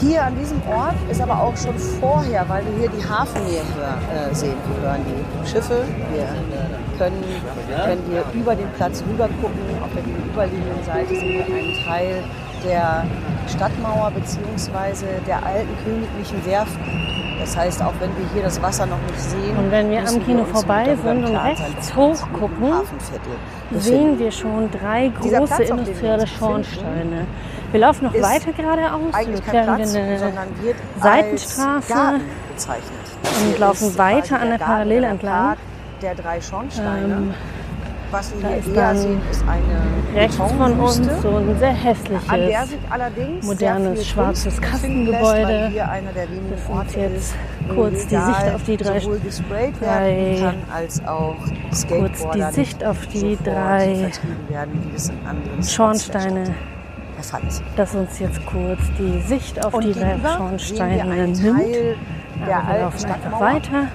Speaker 3: Hier an diesem Ort ist aber auch schon vorher, weil wir hier die Hafennähe äh, sehen. Wir hören die Schiffe, wir können, wenn wir über den Platz rüber gucken, auf der gegenüberliegenden Seite sehen wir einen Teil der Stadtmauer bzw. der alten königlichen Werften. Das heißt, auch wenn wir hier das Wasser noch nicht sehen,
Speaker 5: Und wenn wir am Kino
Speaker 3: uns
Speaker 5: vorbei sind und rechts
Speaker 3: wir
Speaker 5: hochgucken, sehen wir schon drei große
Speaker 3: wir
Speaker 5: industrielle Schornsteine. Wir laufen noch weiter geradeaus,
Speaker 3: kein Platz,
Speaker 5: wir eine Seitenstraße und laufen weiter an der Parallel entlang.
Speaker 3: Der drei Schornsteine.
Speaker 5: Ähm,
Speaker 3: Was wir
Speaker 5: da
Speaker 3: hier
Speaker 5: ist
Speaker 3: eher
Speaker 5: dann
Speaker 3: sehen, ist eine
Speaker 5: rechts von uns so ein sehr
Speaker 3: an der
Speaker 5: hässliches
Speaker 3: sich allerdings
Speaker 5: modernes
Speaker 3: sehr
Speaker 5: schwarzes
Speaker 3: wenigen
Speaker 5: das uns jetzt kurz die Sicht auf die drei- drei-
Speaker 3: kann, als auch
Speaker 5: kurz die Sicht auf die drei Schornsteine, dass uns jetzt kurz die Sicht auf
Speaker 3: Und
Speaker 5: die drei Schornsteine nimmt.
Speaker 3: Der
Speaker 5: wir laufen einfach weiter.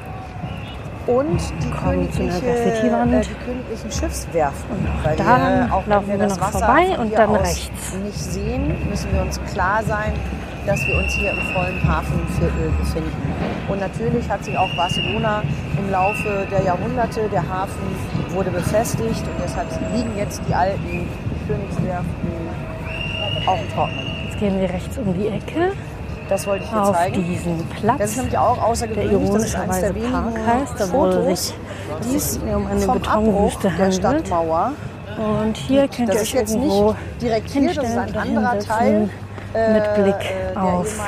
Speaker 3: Und die, königliche, äh, die königlichen Schiffswerften.
Speaker 5: Und
Speaker 3: Weil
Speaker 5: dann
Speaker 3: wir, auch
Speaker 5: laufen
Speaker 3: wir
Speaker 5: wir
Speaker 3: das
Speaker 5: noch
Speaker 3: Wasser
Speaker 5: vorbei und dann rechts.
Speaker 3: nicht sehen, müssen wir uns klar sein, dass wir uns hier im vollen Hafenviertel befinden. Und natürlich hat sich auch Barcelona im Laufe der Jahrhunderte, der Hafen wurde befestigt und deshalb liegen jetzt die alten Königswerften auf dem Trocknen.
Speaker 5: Jetzt gehen wir rechts um die Ecke
Speaker 3: Das wollte ich dir
Speaker 5: auf
Speaker 3: zeigen.
Speaker 5: diesen
Speaker 3: Das
Speaker 5: Platz,
Speaker 3: ist nämlich auch
Speaker 5: der
Speaker 3: außergewöhnlich. Das ist eines
Speaker 5: ironischerweise
Speaker 3: der
Speaker 5: Park heißt, sich
Speaker 3: die es
Speaker 5: um eine Betonwüste
Speaker 3: der
Speaker 5: handelt.
Speaker 3: Stadtmauer.
Speaker 5: Und hier könnt
Speaker 3: Das
Speaker 5: ihr euch
Speaker 3: jetzt
Speaker 5: irgendwo
Speaker 3: nicht direkt hier, das ist
Speaker 5: hinstellen
Speaker 3: ein anderer Teil äh,
Speaker 5: mit Blick
Speaker 3: der
Speaker 5: auf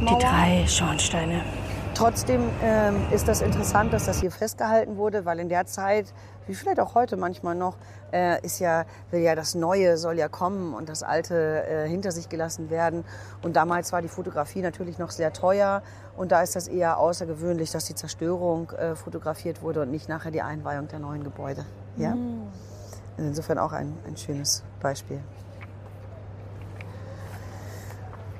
Speaker 5: die drei Schornsteine.
Speaker 3: Trotzdem ähm, ist das interessant, dass das hier festgehalten wurde, weil in der Zeit, wie vielleicht auch heute manchmal noch, äh, ist ja, will ja das Neue soll ja kommen und das Alte äh, hinter sich gelassen werden. Und damals war die Fotografie natürlich noch sehr teuer und da ist das eher außergewöhnlich, dass die Zerstörung äh, fotografiert wurde und nicht nachher die Einweihung der neuen Gebäude. Ja? Insofern auch ein, ein schönes Beispiel.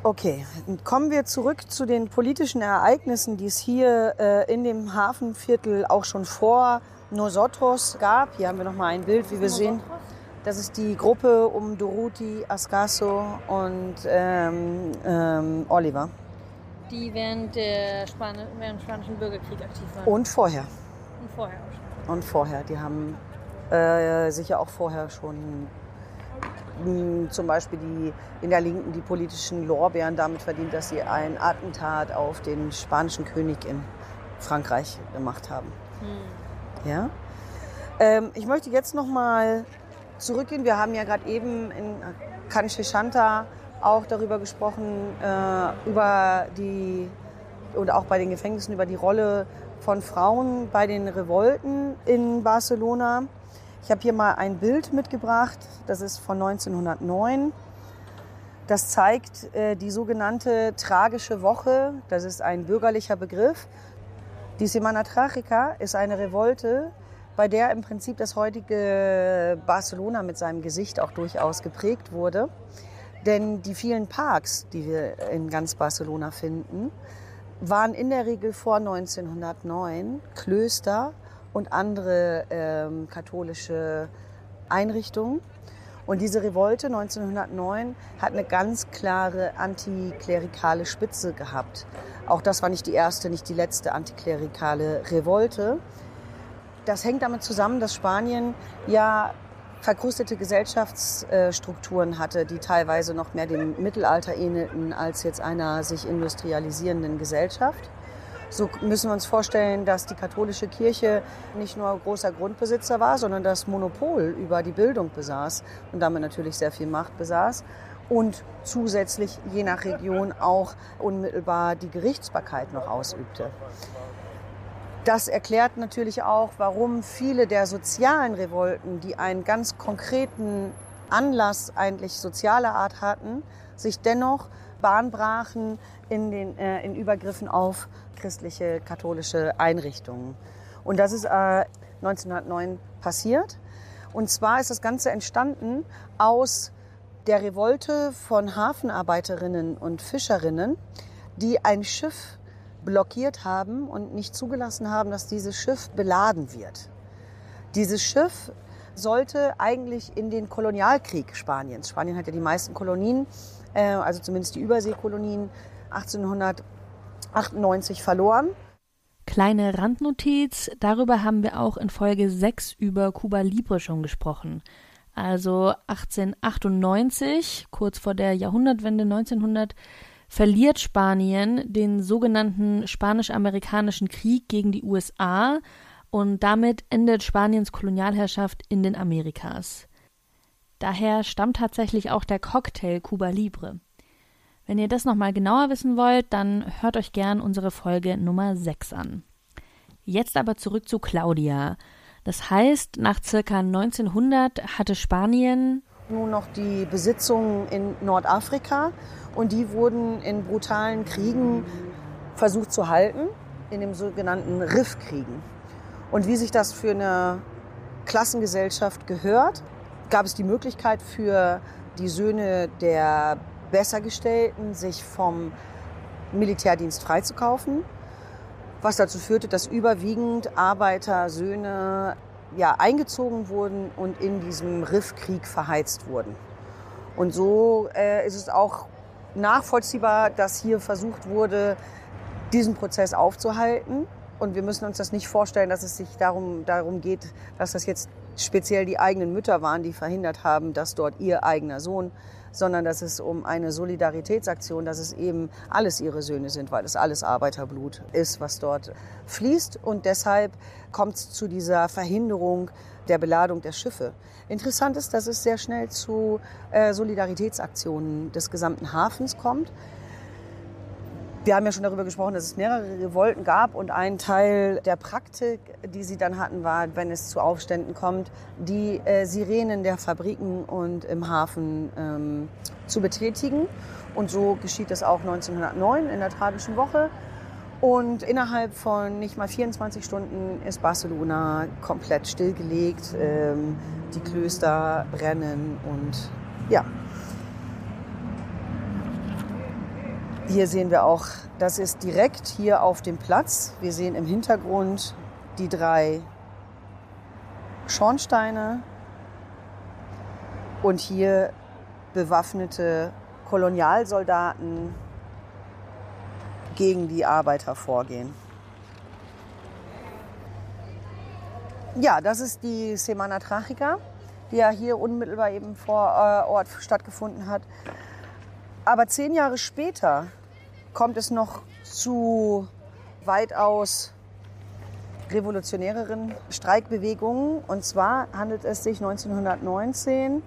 Speaker 3: Okay, kommen wir zurück zu den politischen Ereignissen, die es hier äh, in dem Hafenviertel auch schon vor Nosotros gab. Hier haben wir noch mal ein Bild, wie wir sehen. Das ist die Gruppe um Doruti, Ascaso und ähm, ähm, Oliver.
Speaker 5: Die während, der Span während dem Spanischen Bürgerkrieg aktiv waren.
Speaker 3: Und vorher.
Speaker 5: Und vorher auch schon.
Speaker 3: Und vorher. Die haben äh, sicher auch vorher schon mh, zum Beispiel die, in der Linken die politischen Lorbeeren damit verdient, dass sie ein Attentat auf den spanischen König in Frankreich gemacht haben. Ja? Ähm, ich möchte jetzt noch mal zurückgehen. Wir haben ja gerade eben in Canchechanta auch darüber gesprochen, äh, über die und auch bei den Gefängnissen über die Rolle von Frauen bei den Revolten in Barcelona. Ich habe hier mal ein Bild mitgebracht, das ist von 1909. Das zeigt äh, die sogenannte tragische Woche. Das ist ein bürgerlicher Begriff. Die Semana Trágica ist eine Revolte, bei der im Prinzip das heutige Barcelona mit seinem Gesicht auch durchaus geprägt wurde. Denn die vielen Parks, die wir in ganz Barcelona finden, waren in der Regel vor 1909 Klöster und andere ähm, katholische Einrichtungen. Und diese Revolte 1909 hat eine ganz klare antiklerikale Spitze gehabt. Auch das war nicht die erste, nicht die letzte antiklerikale Revolte. Das hängt damit zusammen, dass Spanien ja verkrustete Gesellschaftsstrukturen hatte, die teilweise noch mehr dem Mittelalter ähnelten als jetzt einer sich industrialisierenden Gesellschaft. So müssen wir uns vorstellen, dass die katholische Kirche nicht nur großer Grundbesitzer war, sondern das Monopol über die Bildung besaß und damit natürlich sehr viel Macht besaß und zusätzlich je nach Region auch unmittelbar die Gerichtsbarkeit noch ausübte. Das erklärt natürlich auch, warum viele der sozialen Revolten, die einen ganz konkreten Anlass eigentlich sozialer Art hatten, sich dennoch Bahn brachen in den äh, in Übergriffen auf christliche katholische Einrichtungen. Und das ist äh, 1909 passiert. Und zwar ist das Ganze entstanden aus der Revolte von Hafenarbeiterinnen und Fischerinnen, die ein Schiff blockiert haben und nicht zugelassen haben, dass dieses Schiff beladen wird. Dieses Schiff sollte eigentlich in den Kolonialkrieg Spaniens, Spanien hat ja die meisten Kolonien, äh, also zumindest die Überseekolonien, 1898 verloren.
Speaker 2: Kleine Randnotiz, darüber haben wir auch in Folge 6 über Cuba Libre schon gesprochen. Also 1898, kurz vor der Jahrhundertwende 1900, verliert Spanien den sogenannten Spanisch-Amerikanischen Krieg gegen die USA und damit endet Spaniens Kolonialherrschaft in den Amerikas. Daher stammt tatsächlich auch der Cocktail Cuba Libre. Wenn ihr das nochmal genauer wissen wollt, dann hört euch gern unsere Folge Nummer 6 an. Jetzt aber zurück zu Claudia. Das heißt, nach circa 1900 hatte Spanien
Speaker 3: nun noch die Besitzungen in Nordafrika und die wurden in brutalen Kriegen versucht zu halten, in dem sogenannten Riffkriegen. Und wie sich das für eine Klassengesellschaft gehört, gab es die Möglichkeit für die Söhne der Bessergestellten, sich vom Militärdienst freizukaufen, was dazu führte, dass überwiegend Arbeitersöhne ja, eingezogen wurden und in diesem Riffkrieg verheizt wurden. Und so äh, ist es auch nachvollziehbar, dass hier versucht wurde, diesen Prozess aufzuhalten. Und wir müssen uns das nicht vorstellen, dass es sich darum, darum geht, dass das jetzt speziell die eigenen Mütter waren, die verhindert haben, dass dort ihr eigener Sohn, sondern dass es um eine Solidaritätsaktion, dass es eben alles ihre Söhne sind, weil es alles Arbeiterblut ist, was dort fließt. Und deshalb kommt es zu dieser Verhinderung der Beladung der Schiffe. Interessant ist, dass es sehr schnell zu äh, Solidaritätsaktionen des gesamten Hafens kommt. Wir haben ja schon darüber gesprochen, dass es mehrere Revolten gab und ein Teil der Praktik, die sie dann hatten, war, wenn es zu Aufständen kommt, die äh, Sirenen der Fabriken und im Hafen ähm, zu betätigen. Und so geschieht es auch 1909 in der tragischen Woche. Und innerhalb von nicht mal 24 Stunden ist Barcelona komplett stillgelegt. Ähm, die Klöster brennen und ja, Hier sehen wir auch, das ist direkt hier auf dem Platz. Wir sehen im Hintergrund die drei Schornsteine und hier bewaffnete Kolonialsoldaten gegen die Arbeiter vorgehen. Ja, das ist die Semana Tragica, die ja hier unmittelbar eben vor Ort stattgefunden hat. Aber zehn Jahre später kommt es noch zu weitaus revolutionäreren Streikbewegungen. Und zwar handelt es sich 1919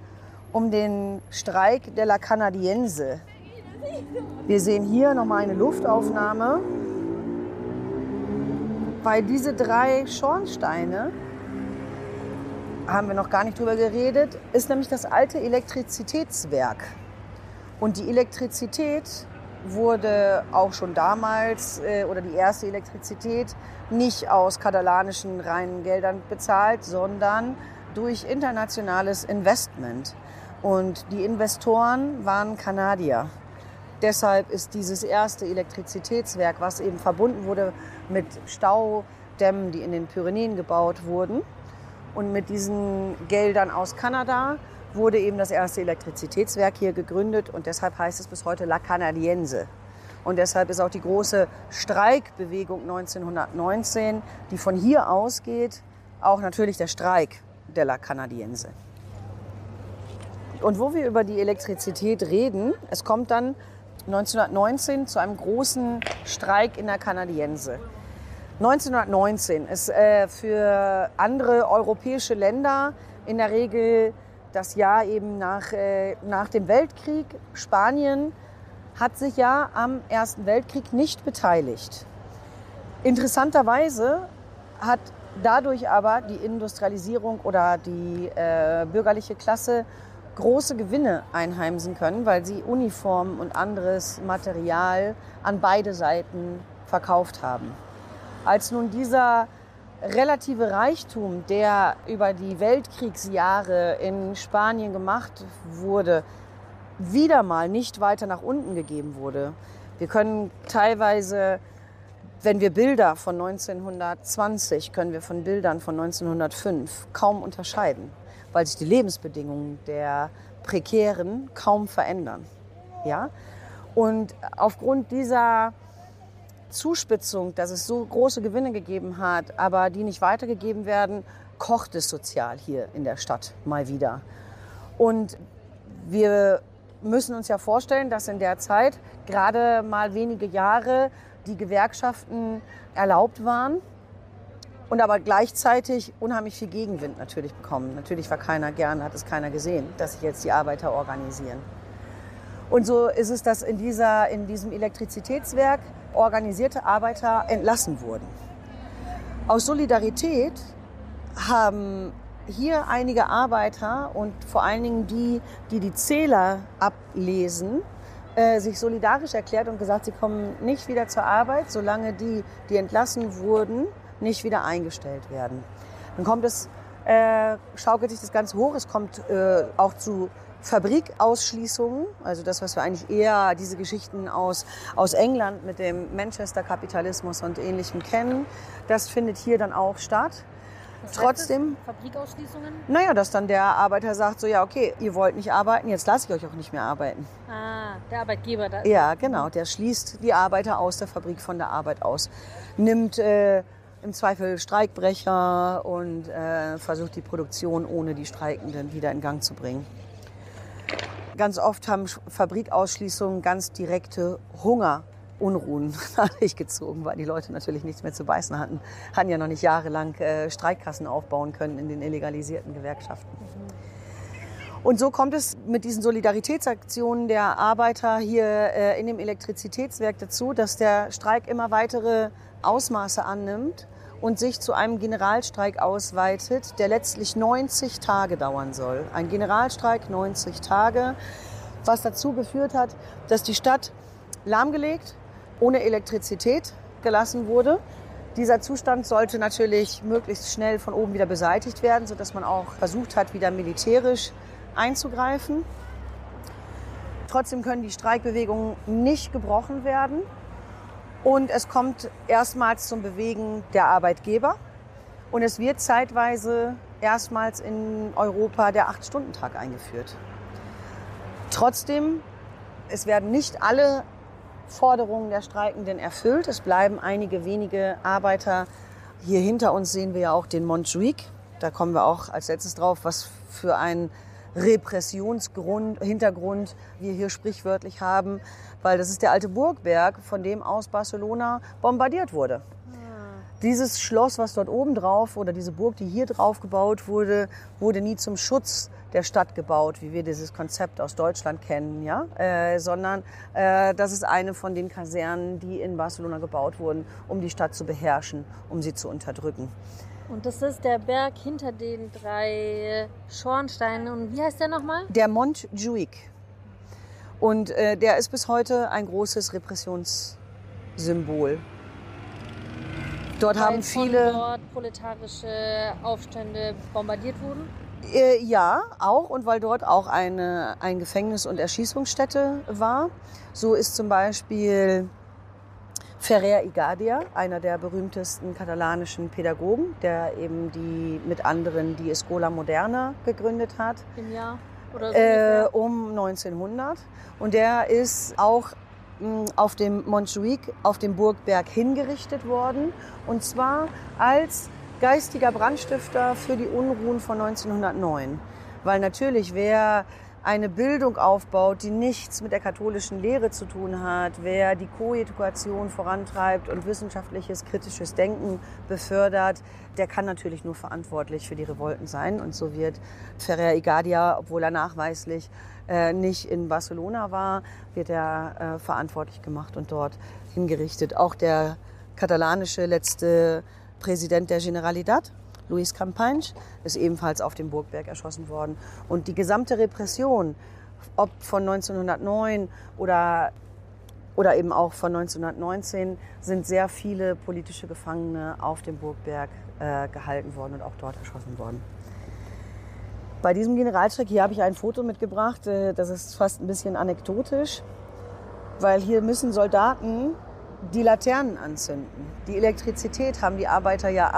Speaker 3: um den Streik de la Canadiense. Wir sehen hier nochmal eine Luftaufnahme, weil diese drei Schornsteine, haben wir noch gar nicht drüber geredet, ist nämlich das alte Elektrizitätswerk. Und die Elektrizität wurde auch schon damals äh, oder die erste Elektrizität nicht aus katalanischen reinen Geldern bezahlt, sondern durch internationales Investment. Und die Investoren waren Kanadier. Deshalb ist dieses erste Elektrizitätswerk, was eben verbunden wurde mit Staudämmen, die in den Pyrenäen gebaut wurden, und mit diesen Geldern aus Kanada wurde eben das erste Elektrizitätswerk hier gegründet und deshalb heißt es bis heute La Canadiense. Und deshalb ist auch die große Streikbewegung 1919, die von hier ausgeht, auch natürlich der Streik der La Canadiense. Und wo wir über die Elektrizität reden, es kommt dann 1919 zu einem großen Streik in der Canadiense. 1919 ist äh, für andere europäische Länder in der Regel das Jahr eben nach, äh, nach dem Weltkrieg. Spanien hat sich ja am Ersten Weltkrieg nicht beteiligt. Interessanterweise hat dadurch aber die Industrialisierung oder die äh, bürgerliche Klasse große Gewinne einheimsen können, weil sie Uniformen und anderes Material an beide Seiten verkauft haben. Als nun dieser relative Reichtum, der über die Weltkriegsjahre in Spanien gemacht wurde, wieder mal nicht weiter nach unten gegeben wurde. Wir können teilweise, wenn wir Bilder von 1920, können wir von Bildern von 1905 kaum unterscheiden, weil sich die Lebensbedingungen der Prekären kaum verändern. Ja? Und aufgrund dieser Zuspitzung, dass es so große Gewinne gegeben hat, aber die nicht weitergegeben werden, kocht es sozial hier in der Stadt mal wieder. Und wir müssen uns ja vorstellen, dass in der Zeit gerade mal wenige Jahre die Gewerkschaften erlaubt waren und aber gleichzeitig unheimlich viel Gegenwind natürlich bekommen. Natürlich war keiner gern, hat es keiner gesehen, dass sich jetzt die Arbeiter organisieren. Und so ist es, dass in, dieser, in diesem Elektrizitätswerk organisierte Arbeiter entlassen wurden. Aus Solidarität haben hier einige Arbeiter und vor allen Dingen die, die die Zähler ablesen, äh, sich solidarisch erklärt und gesagt, sie kommen nicht wieder zur Arbeit, solange die, die entlassen wurden, nicht wieder eingestellt werden. Dann kommt es, äh, schaukelt sich das Ganze hoch, es kommt äh, auch zu Fabrikausschließungen, also das, was wir eigentlich eher diese Geschichten aus, aus England mit dem Manchester-Kapitalismus und Ähnlichem kennen, das findet hier dann auch statt.
Speaker 5: Was
Speaker 3: Trotzdem.
Speaker 5: Fabrikausschließungen?
Speaker 3: Naja, dass dann der Arbeiter sagt, so ja, okay, ihr wollt nicht arbeiten, jetzt lasse ich euch auch nicht mehr arbeiten.
Speaker 5: Ah, der Arbeitgeber. Da
Speaker 3: Ja, genau, der schließt die Arbeiter aus der Fabrik von der Arbeit aus, nimmt äh, im Zweifel Streikbrecher und äh, versucht die Produktion ohne die Streikenden wieder in Gang zu bringen. Ganz oft haben Sch- Fabrikausschließungen ganz direkte Hungerunruhen nach sich gezogen, weil die Leute natürlich nichts mehr zu beißen hatten. Hatten ja noch nicht jahrelang äh, Streikkassen aufbauen können in den illegalisierten Gewerkschaften. Und so kommt es mit diesen Solidaritätsaktionen der Arbeiter hier äh, in dem Elektrizitätswerk dazu, dass der Streik immer weitere Ausmaße annimmt und sich zu einem Generalstreik ausweitet, der letztlich 90 Tage dauern soll. Ein Generalstreik 90 Tage, was dazu geführt hat, dass die Stadt lahmgelegt, ohne Elektrizität gelassen wurde. Dieser Zustand sollte natürlich möglichst schnell von oben wieder beseitigt werden, sodass man auch versucht hat, wieder militärisch einzugreifen. Trotzdem können die Streikbewegungen nicht gebrochen werden. Und es kommt erstmals zum Bewegen der Arbeitgeber. Und es wird zeitweise erstmals in Europa der Acht-Stunden-Tag eingeführt. Trotzdem, es werden nicht alle Forderungen der Streikenden erfüllt. Es bleiben einige wenige Arbeiter. Hier hinter uns sehen wir ja auch den Montjuic. Da kommen wir auch als letztes drauf, was für ein Repressionsgrund, Hintergrund wir hier sprichwörtlich haben, weil das ist der alte Burgberg, von dem aus Barcelona bombardiert wurde. Dieses Schloss, was dort oben drauf oder diese Burg, die hier drauf gebaut wurde, wurde nie zum Schutz der Stadt gebaut, wie wir dieses Konzept aus Deutschland kennen, ja, äh, sondern äh, das ist eine von den Kasernen, die in Barcelona gebaut wurden, um die Stadt zu beherrschen, um sie zu unterdrücken.
Speaker 5: Und das ist der Berg hinter den drei Schornsteinen. Und wie heißt der nochmal?
Speaker 3: Der Montjuic. Und äh, der ist bis heute ein großes Repressionssymbol. Dort haben
Speaker 5: Weil
Speaker 3: viele
Speaker 5: Von dort proletarische Aufstände bombardiert wurden.
Speaker 3: Äh, ja, auch und weil dort auch eine, ein Gefängnis und Erschießungsstätte war. So ist zum Beispiel Ferrer Igadia, einer der berühmtesten katalanischen Pädagogen, der eben die mit anderen die Escola Moderna gegründet hat.
Speaker 5: Im Jahr oder so
Speaker 3: Äh, um 1900. Und der ist auch mh, auf dem Montjuic, auf dem Burgberg hingerichtet worden. Und zwar als geistiger Brandstifter für die Unruhen von 1909. Weil natürlich, wer eine Bildung aufbaut, die nichts mit der katholischen Lehre zu tun hat, wer die Koedukation vorantreibt und wissenschaftliches, kritisches Denken befördert, der kann natürlich nur verantwortlich für die Revolten sein. Und so wird Ferrer Igadia, obwohl er nachweislich äh, nicht in Barcelona war, wird er äh, verantwortlich gemacht und dort hingerichtet. Auch der katalanische letzte Präsident der Generalidad, Luis Campanys, ist ebenfalls auf dem Burgberg erschossen worden. Und die gesamte Repression, ob von 1909 oder, oder eben auch von 1919, sind sehr viele politische Gefangene auf dem Burgberg äh, gehalten worden und auch dort erschossen worden. Bei diesem Generalstreik hier habe ich ein Foto mitgebracht, äh, das ist fast ein bisschen anekdotisch, weil hier müssen Soldaten die Laternen anzünden. Die Elektrizität haben die Arbeiter ja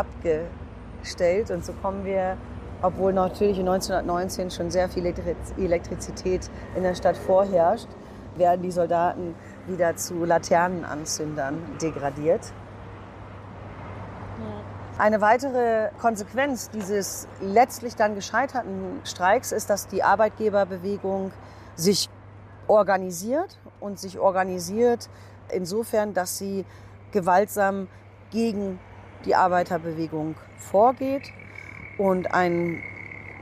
Speaker 3: abgestellt und so kommen wir, obwohl natürlich in 1919 schon sehr viel Elektri- Elektrizität in der Stadt vorherrscht, werden die Soldaten wieder zu Laternenanzündern degradiert. Eine weitere Konsequenz dieses letztlich dann gescheiterten Streiks ist, dass die Arbeitgeberbewegung sich organisiert und sich organisiert insofern, dass sie gewaltsam gegen die Arbeiterbewegung vorgeht. Und ein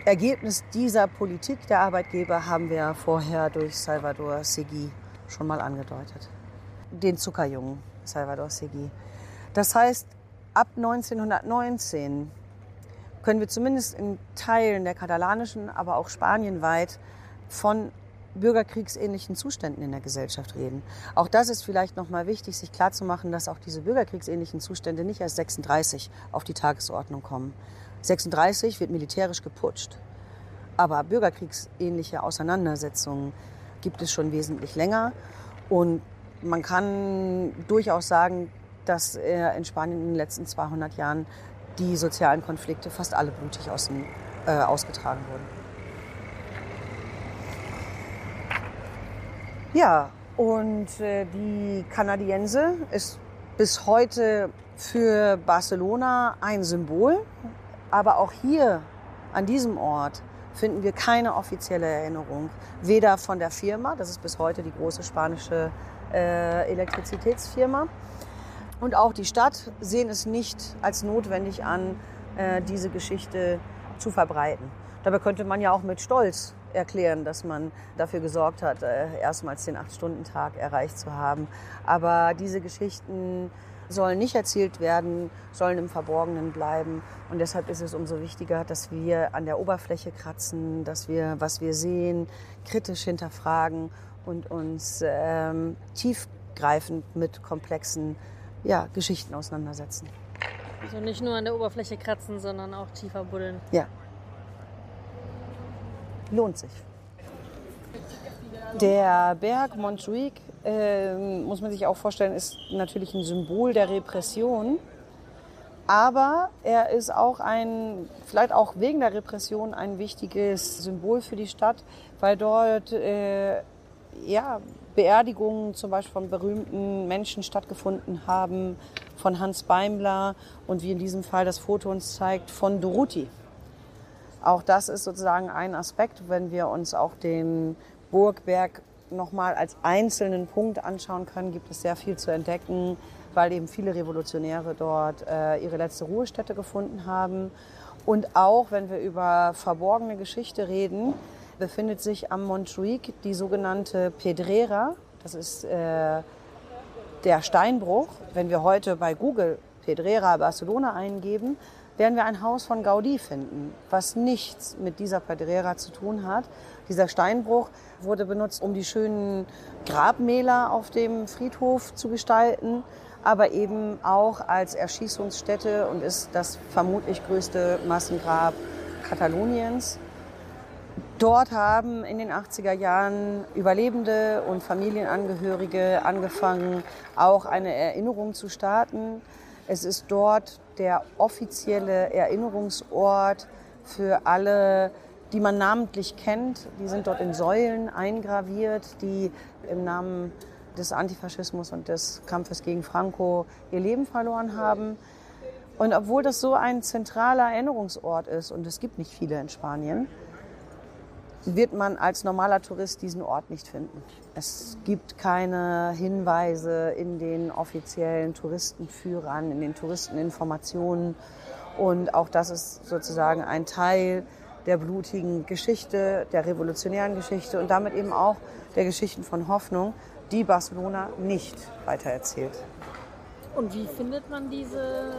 Speaker 3: Ergebnis dieser Politik der Arbeitgeber haben wir vorher durch Salvador Segui schon mal angedeutet. Den Zuckerjungen Salvador Segui. Das heißt, ab 1919 können wir zumindest in Teilen der katalanischen, aber auch spanienweit von bürgerkriegsähnlichen Zuständen in der Gesellschaft reden. Auch das ist vielleicht nochmal wichtig, sich klarzumachen, dass auch diese bürgerkriegsähnlichen Zustände nicht erst 36 auf die Tagesordnung kommen. 36 wird militärisch geputscht. Aber bürgerkriegsähnliche Auseinandersetzungen gibt es schon wesentlich länger. Und man kann durchaus sagen, dass äh, in Spanien in den letzten 200 Jahren die sozialen Konflikte fast alle blutig aus äh, ausgetragen wurden. Ja, und äh, die Kanadiense ist bis heute für Barcelona ein Symbol. Aber auch hier an diesem Ort finden wir keine offizielle Erinnerung. Weder von der Firma, das ist bis heute die große spanische äh, Elektrizitätsfirma, und auch die Stadt sehen es nicht als notwendig an, äh, diese Geschichte zu verbreiten. Dabei könnte man ja auch mit Stolz erklären, dass man dafür gesorgt hat, äh, erstmals den Acht-Stunden-Tag erreicht zu haben. Aber diese Geschichten sollen nicht erzählt werden, sollen im Verborgenen bleiben. Und deshalb ist es umso wichtiger, dass wir an der Oberfläche kratzen, dass wir, was wir sehen, kritisch hinterfragen und uns ähm, tiefgreifend mit komplexen ja, Geschichten auseinandersetzen.
Speaker 5: Also nicht nur an der Oberfläche kratzen, sondern auch tiefer buddeln.
Speaker 3: Ja. Lohnt sich. Der Berg Montjuic, äh, muss man sich auch vorstellen, ist natürlich ein Symbol der Repression. Aber er ist auch ein, vielleicht auch wegen der Repression, ein wichtiges Symbol für die Stadt, weil dort äh, ja, Beerdigungen zum Beispiel von berühmten Menschen stattgefunden haben, von Hans Beimler und wie in diesem Fall das Foto uns zeigt, von Doruti. Auch das ist sozusagen ein Aspekt, wenn wir uns auch den Burgberg nochmal als einzelnen Punkt anschauen können, gibt es sehr viel zu entdecken, weil eben viele Revolutionäre dort äh, ihre letzte Ruhestätte gefunden haben. Und auch wenn wir über verborgene Geschichte reden, befindet sich am Montjuic die sogenannte Pedrera. Das ist äh, der Steinbruch. Wenn wir heute bei Google Pedrera Barcelona eingeben, werden wir ein Haus von Gaudí finden, was nichts mit dieser Pedrera zu tun hat. Dieser Steinbruch wurde benutzt, um die schönen Grabmäler auf dem Friedhof zu gestalten, aber eben auch als Erschießungsstätte und ist das vermutlich größte Massengrab Kataloniens. Dort haben in den 80er Jahren Überlebende und Familienangehörige angefangen, auch eine Erinnerung zu starten. Es ist dort der offizielle Erinnerungsort für alle, die man namentlich kennt. Die sind dort in Säulen eingraviert, die im Namen des Antifaschismus und des Kampfes gegen Franco ihr Leben verloren haben. Und obwohl das so ein zentraler Erinnerungsort ist, und es gibt nicht viele in Spanien, wird man als normaler Tourist diesen Ort nicht finden. Es gibt keine Hinweise in den offiziellen Touristenführern, in den Touristeninformationen. Und auch das ist sozusagen ein Teil der blutigen Geschichte, der revolutionären Geschichte und damit eben auch der Geschichten von Hoffnung, die Barcelona nicht weitererzählt.
Speaker 5: Und wie findet man diese?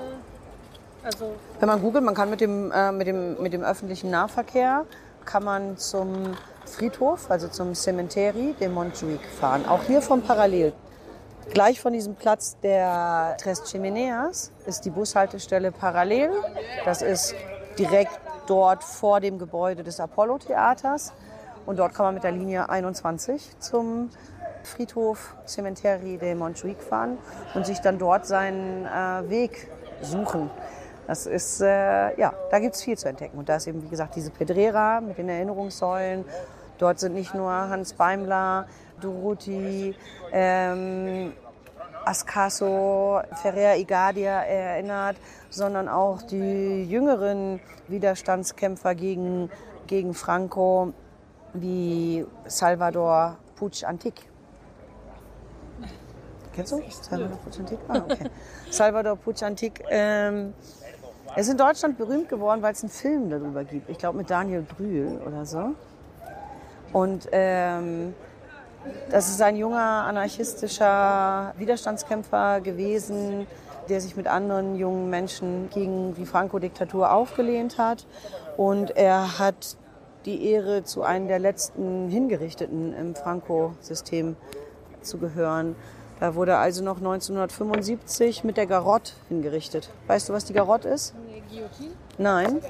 Speaker 3: Also Wenn man googelt, man kann mit dem, äh, mit, dem, mit dem öffentlichen Nahverkehr kann man zum Friedhof, also zum Cementerio de Montjuic fahren. Auch hier vom Parallel. Gleich von diesem Platz der Tres Chimeneas ist die Bushaltestelle parallel. Das ist direkt dort vor dem Gebäude des Apollo-Theaters. Und dort kann man mit der Linie 21 zum Friedhof Cementerio de Montjuic fahren und sich dann dort seinen äh, Weg suchen. Das ist, äh, ja, da gibt es viel zu entdecken. Und da ist eben, wie gesagt, diese Pedrera mit den Erinnerungssäulen. Dort sind nicht nur Hans Beimler, Duruti, ähm, Ascaso, Ferrer Igadia erinnert, sondern auch die jüngeren Widerstandskämpfer gegen, gegen Franco, wie Salvador Puig Antic. Kennst du? Salvador Puig Antic? Ah, okay. Salvador Puig Antic. Ähm, er ist in Deutschland berühmt geworden, weil es einen Film darüber gibt. Ich glaube mit Daniel Brühl oder so. Und ähm, das ist ein junger anarchistischer Widerstandskämpfer gewesen, der sich mit anderen jungen Menschen gegen die Franco-Diktatur aufgelehnt hat. Und er hat die Ehre, zu einem der letzten Hingerichteten im Franco-System zu gehören. Er wurde also noch 1975 mit der Garotte hingerichtet. Weißt du, was die Garotte ist? Nein,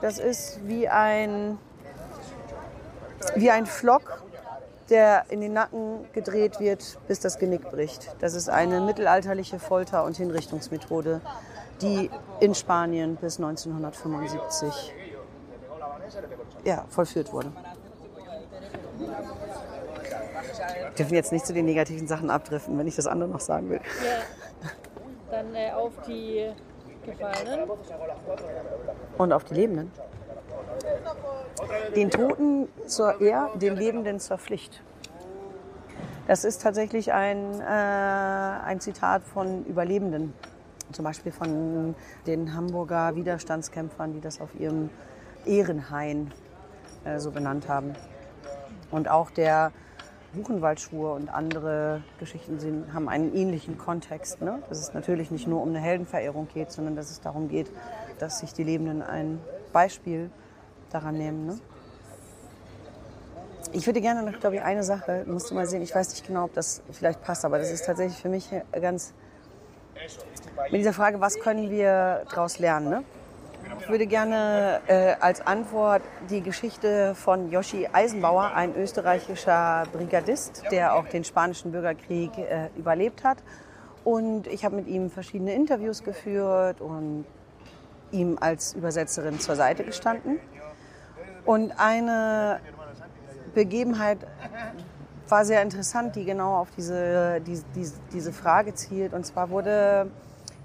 Speaker 3: das ist wie ein, wie ein Flock, der in den Nacken gedreht wird, bis das Genick bricht. Das ist eine mittelalterliche Folter- und Hinrichtungsmethode, die in Spanien bis 1975 ja, vollführt wurde dürfen jetzt nicht zu den negativen Sachen abdriften, wenn ich das andere noch sagen will.
Speaker 5: Ja. Dann äh, auf die Gefallenen.
Speaker 3: Und auf die Lebenden. Den Toten zur Ehr, den Lebenden zur Pflicht. Das ist tatsächlich ein, äh, ein Zitat von Überlebenden. Zum Beispiel von den Hamburger Widerstandskämpfern, die das auf ihrem Ehrenhain äh, so benannt haben. Und auch der Buchenwaldschwur und andere Geschichten sind, haben einen ähnlichen Kontext. Ne? Dass es natürlich nicht nur um eine Heldenverehrung geht, sondern dass es darum geht, dass sich die Lebenden ein Beispiel daran nehmen. Ne? Ich würde gerne noch, glaube ich, eine Sache, musst du mal sehen, ich weiß nicht genau, ob das vielleicht passt, aber das ist tatsächlich für mich ganz mit dieser Frage, was können wir daraus lernen? Ne? Ich würde gerne äh, als Antwort die Geschichte von Yoshi Eisenbauer, ein österreichischer Brigadist, der auch den spanischen Bürgerkrieg äh, überlebt hat. Und ich habe mit ihm verschiedene Interviews geführt und ihm als Übersetzerin zur Seite gestanden. Und eine Begebenheit war sehr interessant, die genau auf diese, diese, diese Frage zielt. Und zwar wurde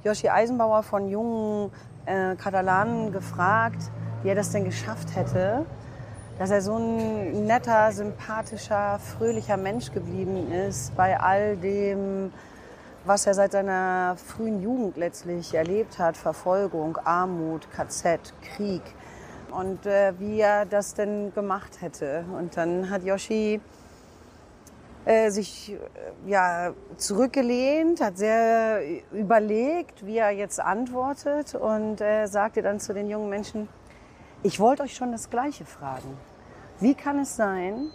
Speaker 3: Yoshi Eisenbauer von jungen äh, Katalanen gefragt, wie er das denn geschafft hätte, dass er so ein netter, sympathischer, fröhlicher Mensch geblieben ist bei all dem, was er seit seiner frühen Jugend letztlich erlebt hat, Verfolgung, Armut, KZ, Krieg und äh, wie er das denn gemacht hätte. Und dann hat Yoshi äh, sich äh, ja, zurückgelehnt, hat sehr überlegt, wie er jetzt antwortet und äh, sagte dann zu den jungen Menschen, ich wollte euch schon das Gleiche fragen. Wie kann es sein,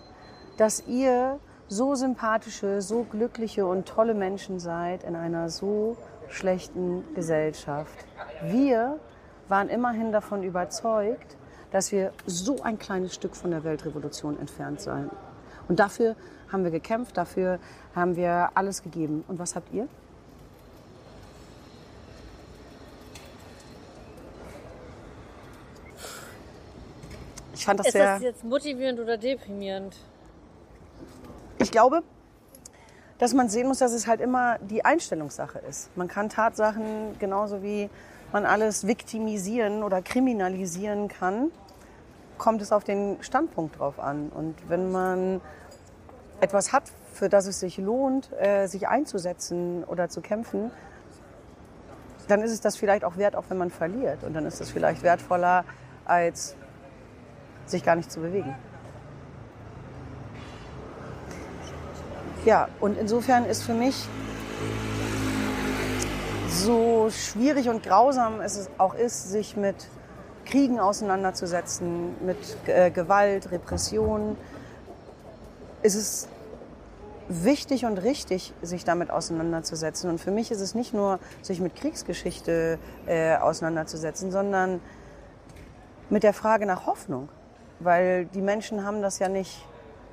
Speaker 3: dass ihr so sympathische, so glückliche und tolle Menschen seid in einer so schlechten Gesellschaft? Wir waren immerhin davon überzeugt, dass wir so ein kleines Stück von der Weltrevolution entfernt seien. Und dafür haben wir gekämpft, dafür haben wir alles gegeben. Und was habt ihr? Ich fand das
Speaker 5: Ist
Speaker 3: sehr.
Speaker 5: das jetzt motivierend oder deprimierend?
Speaker 3: Ich glaube, dass man sehen muss, dass es halt immer die Einstellungssache ist. Man kann Tatsachen genauso wie man alles viktimisieren oder kriminalisieren kann, kommt es auf den Standpunkt drauf an. Und wenn man etwas hat, für das es sich lohnt, äh, sich einzusetzen oder zu kämpfen, dann ist es das vielleicht auch wert, auch wenn man verliert. Und dann ist es vielleicht wertvoller, als sich gar nicht zu bewegen. Ja, und insofern ist für mich so schwierig und grausam es auch ist, sich mit Kriegen auseinanderzusetzen, mit äh, Gewalt, Repression, ist es wichtig und richtig, sich damit auseinanderzusetzen. Und für mich ist es nicht nur, sich mit Kriegsgeschichte äh, auseinanderzusetzen, sondern mit der Frage nach Hoffnung. Weil die Menschen haben das ja nicht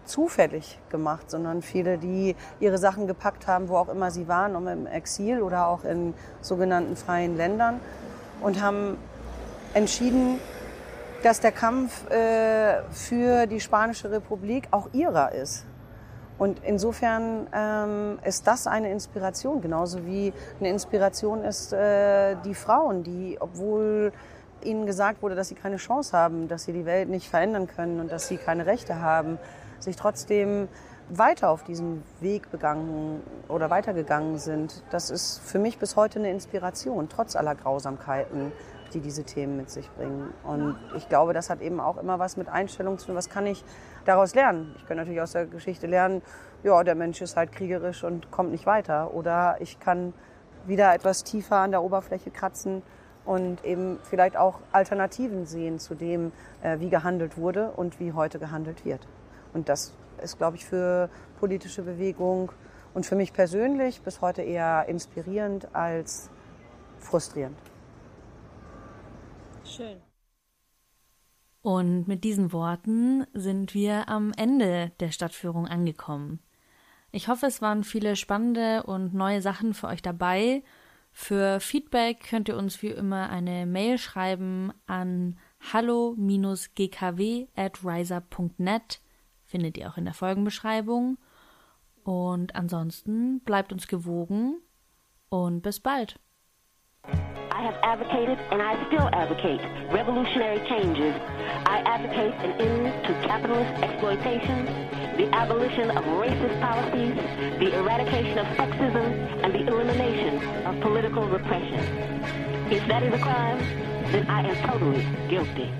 Speaker 3: zufällig gemacht, sondern viele, die ihre Sachen gepackt haben, wo auch immer sie waren, um im Exil oder auch in sogenannten freien Ländern und haben entschieden, dass der Kampf äh, für die Spanische Republik auch ihrer ist. Und insofern ähm, ist das eine Inspiration, genauso wie eine Inspiration ist äh, die Frauen, die, obwohl ihnen gesagt wurde, dass sie keine Chance haben, dass sie die Welt nicht verändern können und dass sie keine Rechte haben, sich trotzdem weiter auf diesen Weg begangen oder weitergegangen sind. Das ist für mich bis heute eine Inspiration, trotz aller Grausamkeiten, die diese Themen mit sich bringen. Und ich glaube, das hat eben auch immer was mit Einstellung zu tun. Was kann ich daraus lernen? Ich kann natürlich aus der Geschichte lernen, ja, der Mensch ist halt kriegerisch und kommt nicht weiter. Oder ich kann wieder etwas tiefer an der Oberfläche kratzen und eben vielleicht auch Alternativen sehen zu dem, äh, wie gehandelt wurde und wie heute gehandelt wird. Und das ist, glaube ich, für politische Bewegung und für mich persönlich bis heute eher inspirierend als frustrierend.
Speaker 5: Schön.
Speaker 2: Und mit diesen Worten sind wir am Ende der Stadtführung angekommen. Ich hoffe, es waren viele spannende und neue Sachen für euch dabei. Für Feedback könnt ihr uns wie immer eine Mail schreiben an hallo-gkw@riser.net findet ihr auch in der Folgenbeschreibung. Und ansonsten bleibt uns gewogen und bis bald.
Speaker 1: I have advocated and I still advocate revolutionary changes. I advocate an end to capitalist exploitation, the abolition of racist policies, the eradication of sexism, and the elimination of political repression. If that is a crime, then I am totally guilty.